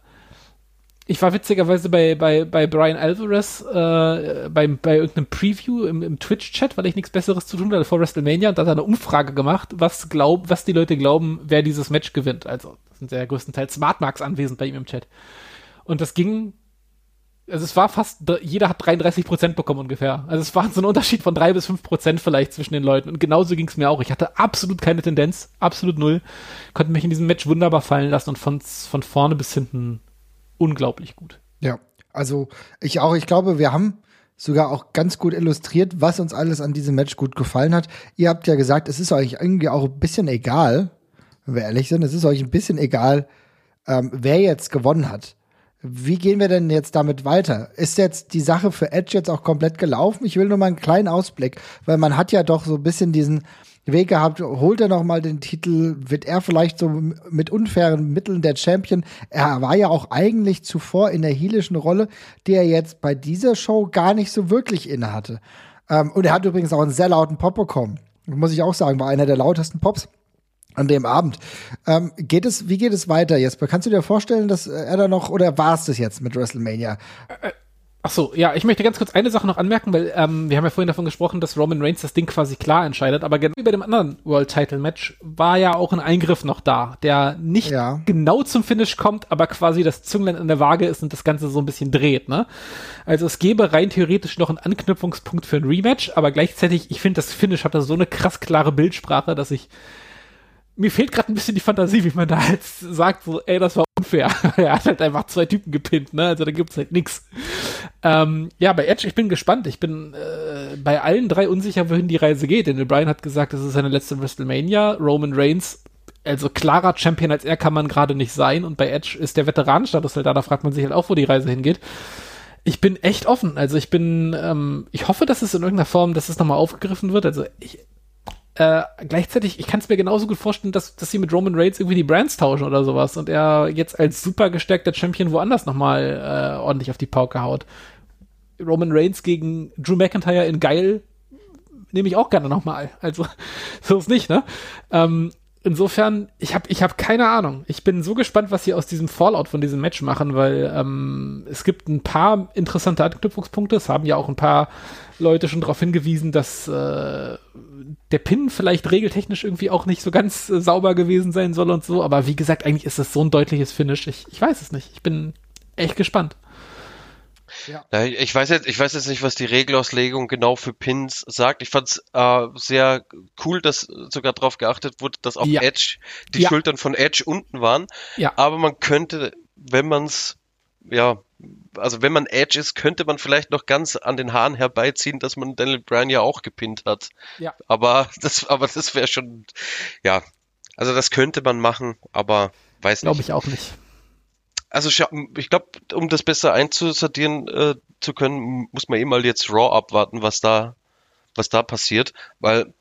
ich war witzigerweise bei, bei, bei Brian Alvarez äh, bei, bei irgendeinem Preview im, im Twitch-Chat, weil ich nichts Besseres zu tun hatte vor WrestleMania und da hat er eine Umfrage gemacht, was glaub, was die Leute glauben, wer dieses Match gewinnt. Also sind ja größtenteils Smartmarks anwesend bei ihm im Chat. Und das ging, also es war fast, jeder hat 33 Prozent bekommen ungefähr. Also es war so ein Unterschied von drei bis fünf Prozent vielleicht zwischen den Leuten. Und genauso ging es mir auch. Ich hatte absolut keine Tendenz, absolut null. Konnte mich in diesem Match wunderbar fallen lassen und von, von vorne bis hinten unglaublich gut. Ja, also ich auch. Ich glaube, wir haben sogar auch ganz gut illustriert, was uns alles an diesem Match gut gefallen hat. Ihr habt ja gesagt, es ist euch irgendwie auch ein bisschen egal, wenn wir ehrlich sind, es ist euch ein bisschen egal, ähm, wer jetzt gewonnen hat. Wie gehen wir denn jetzt damit weiter? Ist jetzt die Sache für Edge jetzt auch komplett gelaufen? Ich will nur mal einen kleinen Ausblick, weil man hat ja doch so ein bisschen diesen, Weg gehabt, holt er noch mal den Titel, wird er vielleicht so mit unfairen Mitteln der Champion. Er war ja auch eigentlich zuvor in der heelischen Rolle, die er jetzt bei dieser Show gar nicht so wirklich innehatte. Ähm, und er hat übrigens auch einen sehr lauten Pop bekommen. Muss ich auch sagen, war einer der lautesten Pops an dem Abend. Ähm, geht es, wie geht es weiter, Jesper? Kannst du dir vorstellen, dass er da noch, oder war es das jetzt mit WrestleMania? Ach so, ja, ich möchte ganz kurz eine Sache noch anmerken, weil ähm, wir haben ja vorhin davon gesprochen, dass Roman Reigns das Ding quasi klar entscheidet, aber genau wie bei dem anderen World Title Match war ja auch ein Eingriff noch da, der nicht ja. genau zum Finish kommt, aber quasi das Zünglein in der Waage ist und das Ganze so ein bisschen dreht, ne? Also es gäbe rein theoretisch noch einen Anknüpfungspunkt für ein Rematch, aber gleichzeitig, ich finde, das Finish hat da so eine krass klare Bildsprache, dass ich mir fehlt gerade ein bisschen die Fantasie, wie man da jetzt sagt, so, ey, das war unfair. er hat halt einfach zwei Typen gepinnt, ne? Also da gibt's halt nix. Ähm, ja, bei Edge, ich bin gespannt. Ich bin äh, bei allen drei unsicher, wohin die Reise geht. Denn Brian hat gesagt, das ist seine letzte WrestleMania. Roman Reigns also klarer Champion als er kann man gerade nicht sein und bei Edge ist der Veteranenstatus halt da, da fragt man sich halt auch, wo die Reise hingeht. Ich bin echt offen, also ich bin, ähm, ich hoffe, dass es in irgendeiner Form, dass es nochmal aufgegriffen wird, also ich, äh, gleichzeitig, ich kann es mir genauso gut vorstellen, dass, dass sie mit Roman Reigns irgendwie die Brands tauschen oder sowas und er jetzt als super gestärkter Champion woanders nochmal äh, ordentlich auf die Pauke haut. Roman Reigns gegen Drew McIntyre in geil nehme ich auch gerne nochmal. Also, so ist nicht, ne? Ähm, insofern, ich habe ich hab keine Ahnung. Ich bin so gespannt, was sie aus diesem Fallout von diesem Match machen, weil ähm, es gibt ein paar interessante Anknüpfungspunkte. Es haben ja auch ein paar Leute schon darauf hingewiesen, dass äh, der Pin vielleicht regeltechnisch irgendwie auch nicht so ganz äh, sauber gewesen sein soll und so. Aber wie gesagt, eigentlich ist das so ein deutliches Finish. Ich, ich weiß es nicht. Ich bin echt gespannt. Ja. Ich weiß jetzt, ich weiß jetzt nicht, was die Regelauslegung genau für Pins sagt. Ich fand es äh, sehr cool, dass sogar darauf geachtet wurde, dass auch ja. Edge, die ja. Schultern von Edge unten waren. Ja. Aber man könnte, wenn man es, ja, also wenn man Edge ist, könnte man vielleicht noch ganz an den Haaren herbeiziehen, dass man Daniel Bryan ja auch gepinnt hat. Ja. Aber das, aber das wäre schon, ja, also das könnte man machen, aber weiß Glaube ich auch nicht also ich glaube, um das besser einzusortieren äh, zu können, muss man eh mal jetzt Raw abwarten, was da, was da passiert, weil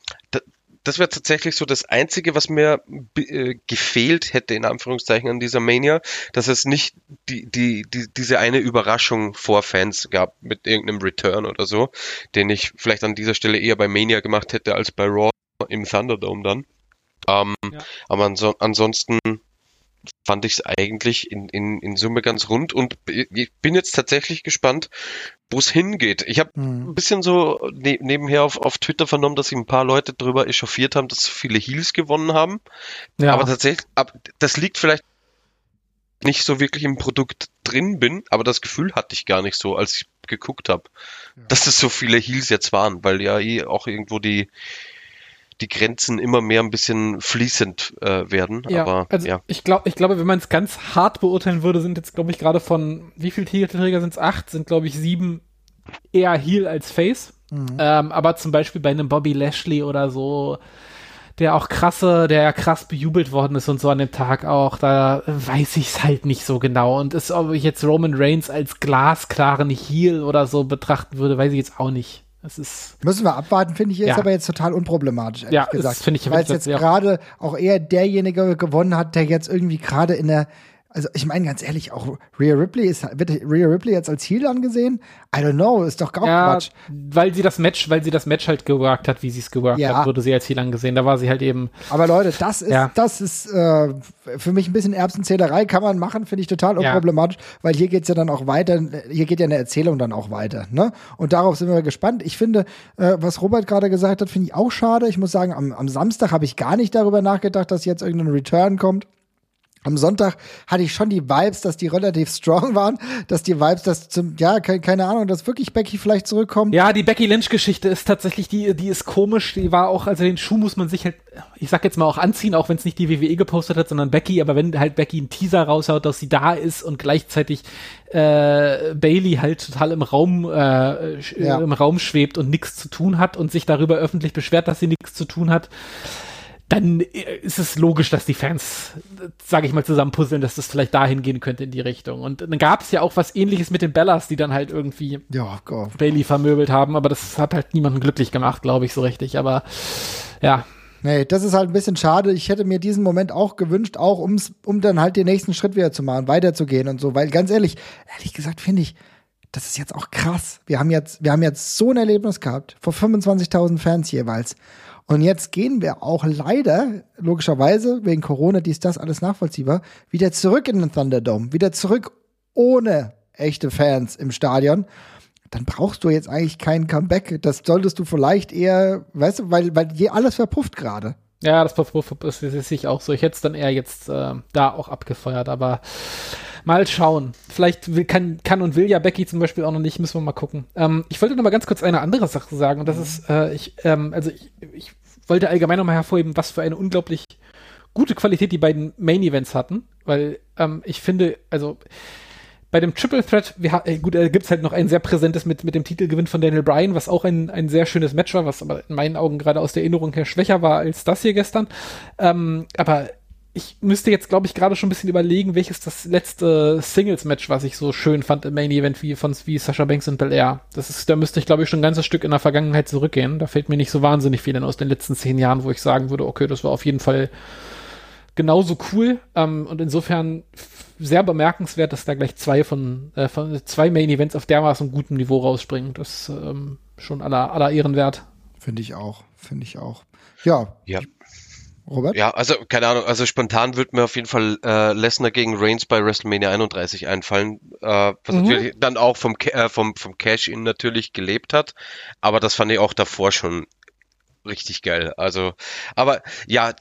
das wäre tatsächlich so das Einzige, was mir äh, gefehlt hätte, in Anführungszeichen, an dieser Mania, dass es nicht die, die, die, diese eine Überraschung vor Fans gab mit irgendeinem Return oder so, den ich vielleicht an dieser Stelle eher bei Mania gemacht hätte als bei Raw im Thunderdome dann. Ähm, ja. Aber anso ansonsten fand ich es eigentlich in, in, in Summe ganz rund und ich bin jetzt tatsächlich gespannt, wo es hingeht. Ich habe hm. ein bisschen so ne nebenher auf, auf Twitter vernommen, dass sich ein paar Leute darüber echauffiert haben, dass so viele Heals gewonnen haben. Ja. Aber tatsächlich, ab, das liegt vielleicht nicht so wirklich im Produkt drin bin, aber das Gefühl hatte ich gar nicht so, als ich geguckt habe, ja. dass es so viele Heals jetzt waren, weil ja eh auch irgendwo die die Grenzen immer mehr ein bisschen fließend äh, werden. Ja, aber also ja. ich glaube, ich glaube, wenn man es ganz hart beurteilen würde, sind jetzt, glaube ich, gerade von wie viele Titelträger sind es? Acht, sind, glaube ich, sieben eher Heal als Face. Mhm. Ähm, aber zum Beispiel bei einem Bobby Lashley oder so, der auch krasse, der ja krass bejubelt worden ist und so an dem Tag auch, da weiß ich es halt nicht so genau. Und ist, ob ich jetzt Roman Reigns als glasklaren Heal oder so betrachten würde, weiß ich jetzt auch nicht. Müssen wir abwarten, finde ich, ist ja. aber jetzt total unproblematisch, ehrlich ja, gesagt. finde ich, Weil es jetzt gerade auch eher derjenige gewonnen hat, der jetzt irgendwie gerade in der also ich meine ganz ehrlich, auch Rhea Ripley ist, wird Rhea Ripley jetzt als Heel angesehen? I don't know, ist doch gar ja, Quatsch. Weil sie das Match, weil sie das Match halt gewagt hat, wie sie es gewagt ja. hat, wurde sie als Heel angesehen. Da war sie halt eben. Aber Leute, das ist, ja. das ist äh, für mich ein bisschen Erbsenzählerei, kann man machen, finde ich total unproblematisch, weil hier geht's ja dann auch weiter, hier geht ja eine Erzählung dann auch weiter. Ne? Und darauf sind wir gespannt. Ich finde, äh, was Robert gerade gesagt hat, finde ich auch schade. Ich muss sagen, am, am Samstag habe ich gar nicht darüber nachgedacht, dass jetzt irgendein Return kommt. Am Sonntag hatte ich schon die Vibes, dass die relativ strong waren, dass die Vibes, dass zum, ja, keine, keine Ahnung, dass wirklich Becky vielleicht zurückkommt. Ja, die Becky Lynch-Geschichte ist tatsächlich, die, die ist komisch. Die war auch, also den Schuh muss man sich halt, ich sag jetzt mal auch anziehen, auch wenn es nicht die WWE gepostet hat, sondern Becky, aber wenn halt Becky einen Teaser raushaut, dass sie da ist und gleichzeitig äh, Bailey halt total im Raum, äh, ja. im Raum schwebt und nichts zu tun hat und sich darüber öffentlich beschwert, dass sie nichts zu tun hat dann äh, ist es logisch, dass die Fans, sage ich mal, zusammen puzzeln, dass das vielleicht dahin gehen könnte in die Richtung. Und dann gab es ja auch was ähnliches mit den Bellas, die dann halt irgendwie ja, Bailey vermöbelt haben, aber das hat halt niemanden glücklich gemacht, glaube ich, so richtig. Aber ja. Nee, das ist halt ein bisschen schade. Ich hätte mir diesen Moment auch gewünscht, auch ums, um dann halt den nächsten Schritt wieder zu machen, weiterzugehen und so. Weil ganz ehrlich, ehrlich gesagt, finde ich, das ist jetzt auch krass. Wir haben jetzt, wir haben jetzt so ein Erlebnis gehabt, vor 25.000 Fans jeweils. Und jetzt gehen wir auch leider, logischerweise, wegen Corona, dies, das, alles nachvollziehbar, wieder zurück in den Thunderdome, wieder zurück ohne echte Fans im Stadion. Dann brauchst du jetzt eigentlich kein Comeback. Das solltest du vielleicht eher, weißt du, weil, weil alles verpufft gerade. Ja, das ist, sich auch so. Ich hätte es dann eher jetzt äh, da auch abgefeuert, aber mal schauen. Vielleicht will, kann, kann und will ja Becky zum Beispiel auch noch nicht, müssen wir mal gucken. Ähm, ich wollte noch mal ganz kurz eine andere Sache sagen und das ist, äh, ich, ähm, also ich, ich wollte allgemein nochmal hervorheben, was für eine unglaublich gute Qualität die beiden Main Events hatten, weil ähm, ich finde, also bei dem Triple Threat, wir, äh, gut, äh, gibt's halt noch ein sehr präsentes mit, mit dem Titelgewinn von Daniel Bryan, was auch ein, ein sehr schönes Match war, was aber in meinen Augen gerade aus der Erinnerung her schwächer war als das hier gestern. Ähm, aber ich müsste jetzt, glaube ich, gerade schon ein bisschen überlegen, welches das letzte Singles-Match, was ich so schön fand im Main Event wie von wie Sasha Banks und Belair. Das ist, da müsste ich, glaube ich, schon ein ganzes Stück in der Vergangenheit zurückgehen. Da fällt mir nicht so wahnsinnig viel aus den letzten zehn Jahren, wo ich sagen würde, okay, das war auf jeden Fall genauso cool. Ähm, und insofern sehr bemerkenswert, dass da gleich zwei von, äh, von zwei Main Events auf dermaßen gutem Niveau rausspringen. Das ähm, schon aller, aller Ehren wert. Finde ich auch, finde ich auch. Ja. Ja. Robert? Ja, also keine Ahnung, also spontan wird mir auf jeden Fall äh, Lesnar gegen Reigns bei WrestleMania 31 einfallen, äh, was mhm. natürlich dann auch vom, äh, vom, vom Cash-In natürlich gelebt hat, aber das fand ich auch davor schon richtig geil. Also, aber ja,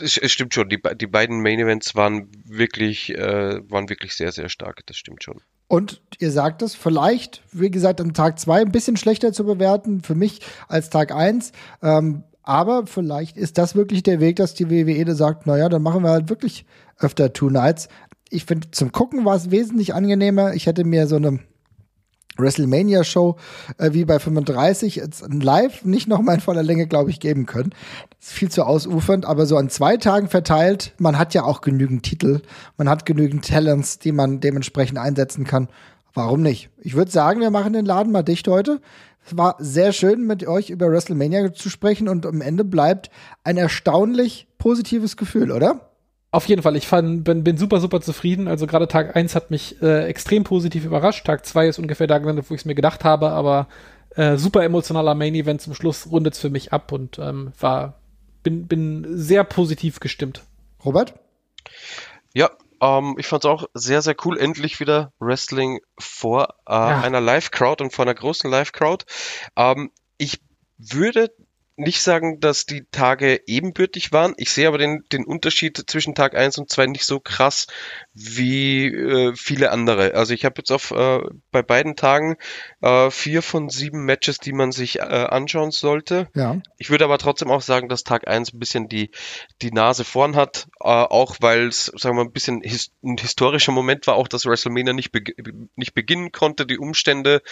es, es stimmt schon, die, die beiden Main Events waren wirklich, äh, waren wirklich sehr, sehr stark, das stimmt schon. Und ihr sagt es, vielleicht, wie gesagt, am Tag zwei ein bisschen schlechter zu bewerten für mich als Tag eins. Ähm, aber vielleicht ist das wirklich der Weg, dass die WWE da sagt, naja, dann machen wir halt wirklich öfter Two Nights. Ich finde, zum Gucken war es wesentlich angenehmer. Ich hätte mir so eine WrestleMania-Show äh, wie bei 35 jetzt live nicht noch mal in voller Länge, glaube ich, geben können. Das ist viel zu ausufernd, aber so an zwei Tagen verteilt, man hat ja auch genügend Titel, man hat genügend Talents, die man dementsprechend einsetzen kann. Warum nicht? Ich würde sagen, wir machen den Laden mal dicht heute. Es war sehr schön, mit euch über WrestleMania zu sprechen und am Ende bleibt ein erstaunlich positives Gefühl, oder? Auf jeden Fall, ich fand, bin, bin super, super zufrieden. Also gerade Tag 1 hat mich äh, extrem positiv überrascht. Tag 2 ist ungefähr da gelandet, wo ich es mir gedacht habe, aber äh, super emotionaler Main-Event zum Schluss rundet es für mich ab und ähm, war, bin, bin sehr positiv gestimmt. Robert? Ja, ähm, ich fand es auch sehr, sehr cool. Endlich wieder Wrestling vor äh, ja. einer Live-Crowd und vor einer großen Live-Crowd. Ähm, ich würde nicht sagen, dass die Tage ebenbürtig waren. Ich sehe aber den, den Unterschied zwischen Tag 1 und 2 nicht so krass wie äh, viele andere. Also ich habe jetzt auf äh, bei beiden Tagen äh, vier von sieben Matches, die man sich äh, anschauen sollte. Ja. Ich würde aber trotzdem auch sagen, dass Tag 1 ein bisschen die, die Nase vorn hat, äh, auch weil es, sagen wir mal, ein bisschen his ein historischer Moment war, auch dass WrestleMania nicht, be nicht beginnen konnte, die Umstände.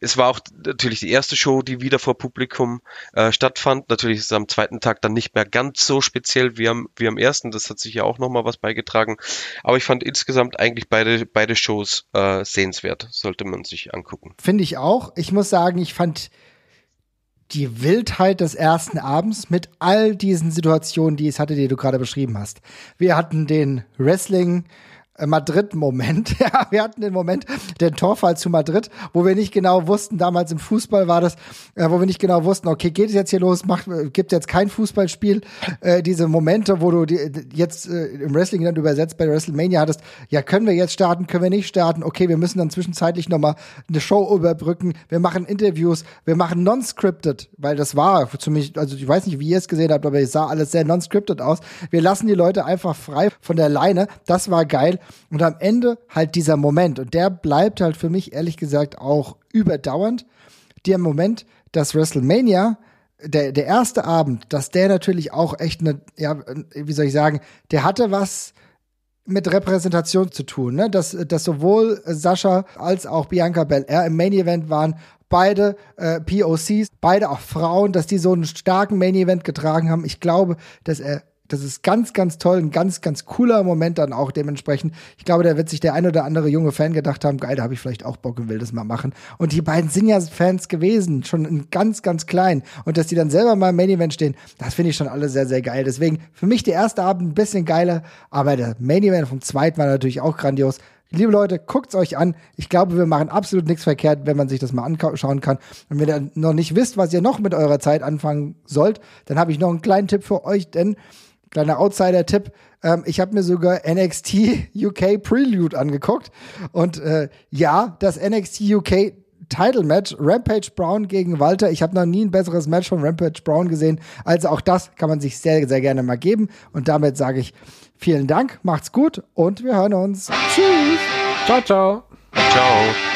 Es war auch natürlich die erste Show, die wieder vor Publikum äh, stattfand fand. Natürlich ist es am zweiten Tag dann nicht mehr ganz so speziell wie am, wie am ersten. Das hat sich ja auch nochmal was beigetragen. Aber ich fand insgesamt eigentlich beide, beide Shows äh, sehenswert. Sollte man sich angucken. Finde ich auch. Ich muss sagen, ich fand die Wildheit des ersten Abends mit all diesen Situationen, die es hatte, die du gerade beschrieben hast. Wir hatten den Wrestling Madrid-Moment. ja, wir hatten den Moment, den Torfall zu Madrid, wo wir nicht genau wussten, damals im Fußball war das, äh, wo wir nicht genau wussten, okay, geht es jetzt hier los, macht, gibt jetzt kein Fußballspiel. Äh, diese Momente, wo du die, jetzt äh, im Wrestling dann übersetzt bei WrestleMania hattest, ja, können wir jetzt starten, können wir nicht starten, okay, wir müssen dann zwischenzeitlich nochmal eine Show überbrücken, wir machen Interviews, wir machen non-scripted, weil das war für mich, also ich weiß nicht, wie ihr es gesehen habt, aber es sah alles sehr non-scripted aus. Wir lassen die Leute einfach frei von der Leine, das war geil. Und am Ende halt dieser Moment. Und der bleibt halt für mich ehrlich gesagt auch überdauernd. Der Moment, dass WrestleMania, der, der erste Abend, dass der natürlich auch echt eine, ja, wie soll ich sagen, der hatte was mit Repräsentation zu tun, ne? Dass, dass sowohl Sascha als auch Bianca Belair im Main Event waren, beide äh, POCs, beide auch Frauen, dass die so einen starken Main Event getragen haben. Ich glaube, dass er das ist ganz, ganz toll, ein ganz, ganz cooler Moment dann auch dementsprechend. Ich glaube, da wird sich der ein oder andere junge Fan gedacht haben, geil, da habe ich vielleicht auch Bock und will das mal machen. Und die beiden sind ja Fans gewesen, schon ganz, ganz klein. Und dass die dann selber mal im Main Event stehen, das finde ich schon alle sehr, sehr geil. Deswegen für mich der erste Abend ein bisschen geiler, aber der Main Event vom zweiten war natürlich auch grandios. Liebe Leute, guckt's euch an. Ich glaube, wir machen absolut nichts verkehrt, wenn man sich das mal anschauen kann. Und wenn ihr noch nicht wisst, was ihr noch mit eurer Zeit anfangen sollt, dann habe ich noch einen kleinen Tipp für euch, denn Kleiner Outsider-Tipp. Ähm, ich habe mir sogar NXT UK Prelude angeguckt. Und äh, ja, das NXT UK Title Match, Rampage Brown gegen Walter. Ich habe noch nie ein besseres Match von Rampage Brown gesehen. Also auch das kann man sich sehr, sehr gerne mal geben. Und damit sage ich vielen Dank, macht's gut und wir hören uns. Tschüss. Ciao, ciao. Ciao.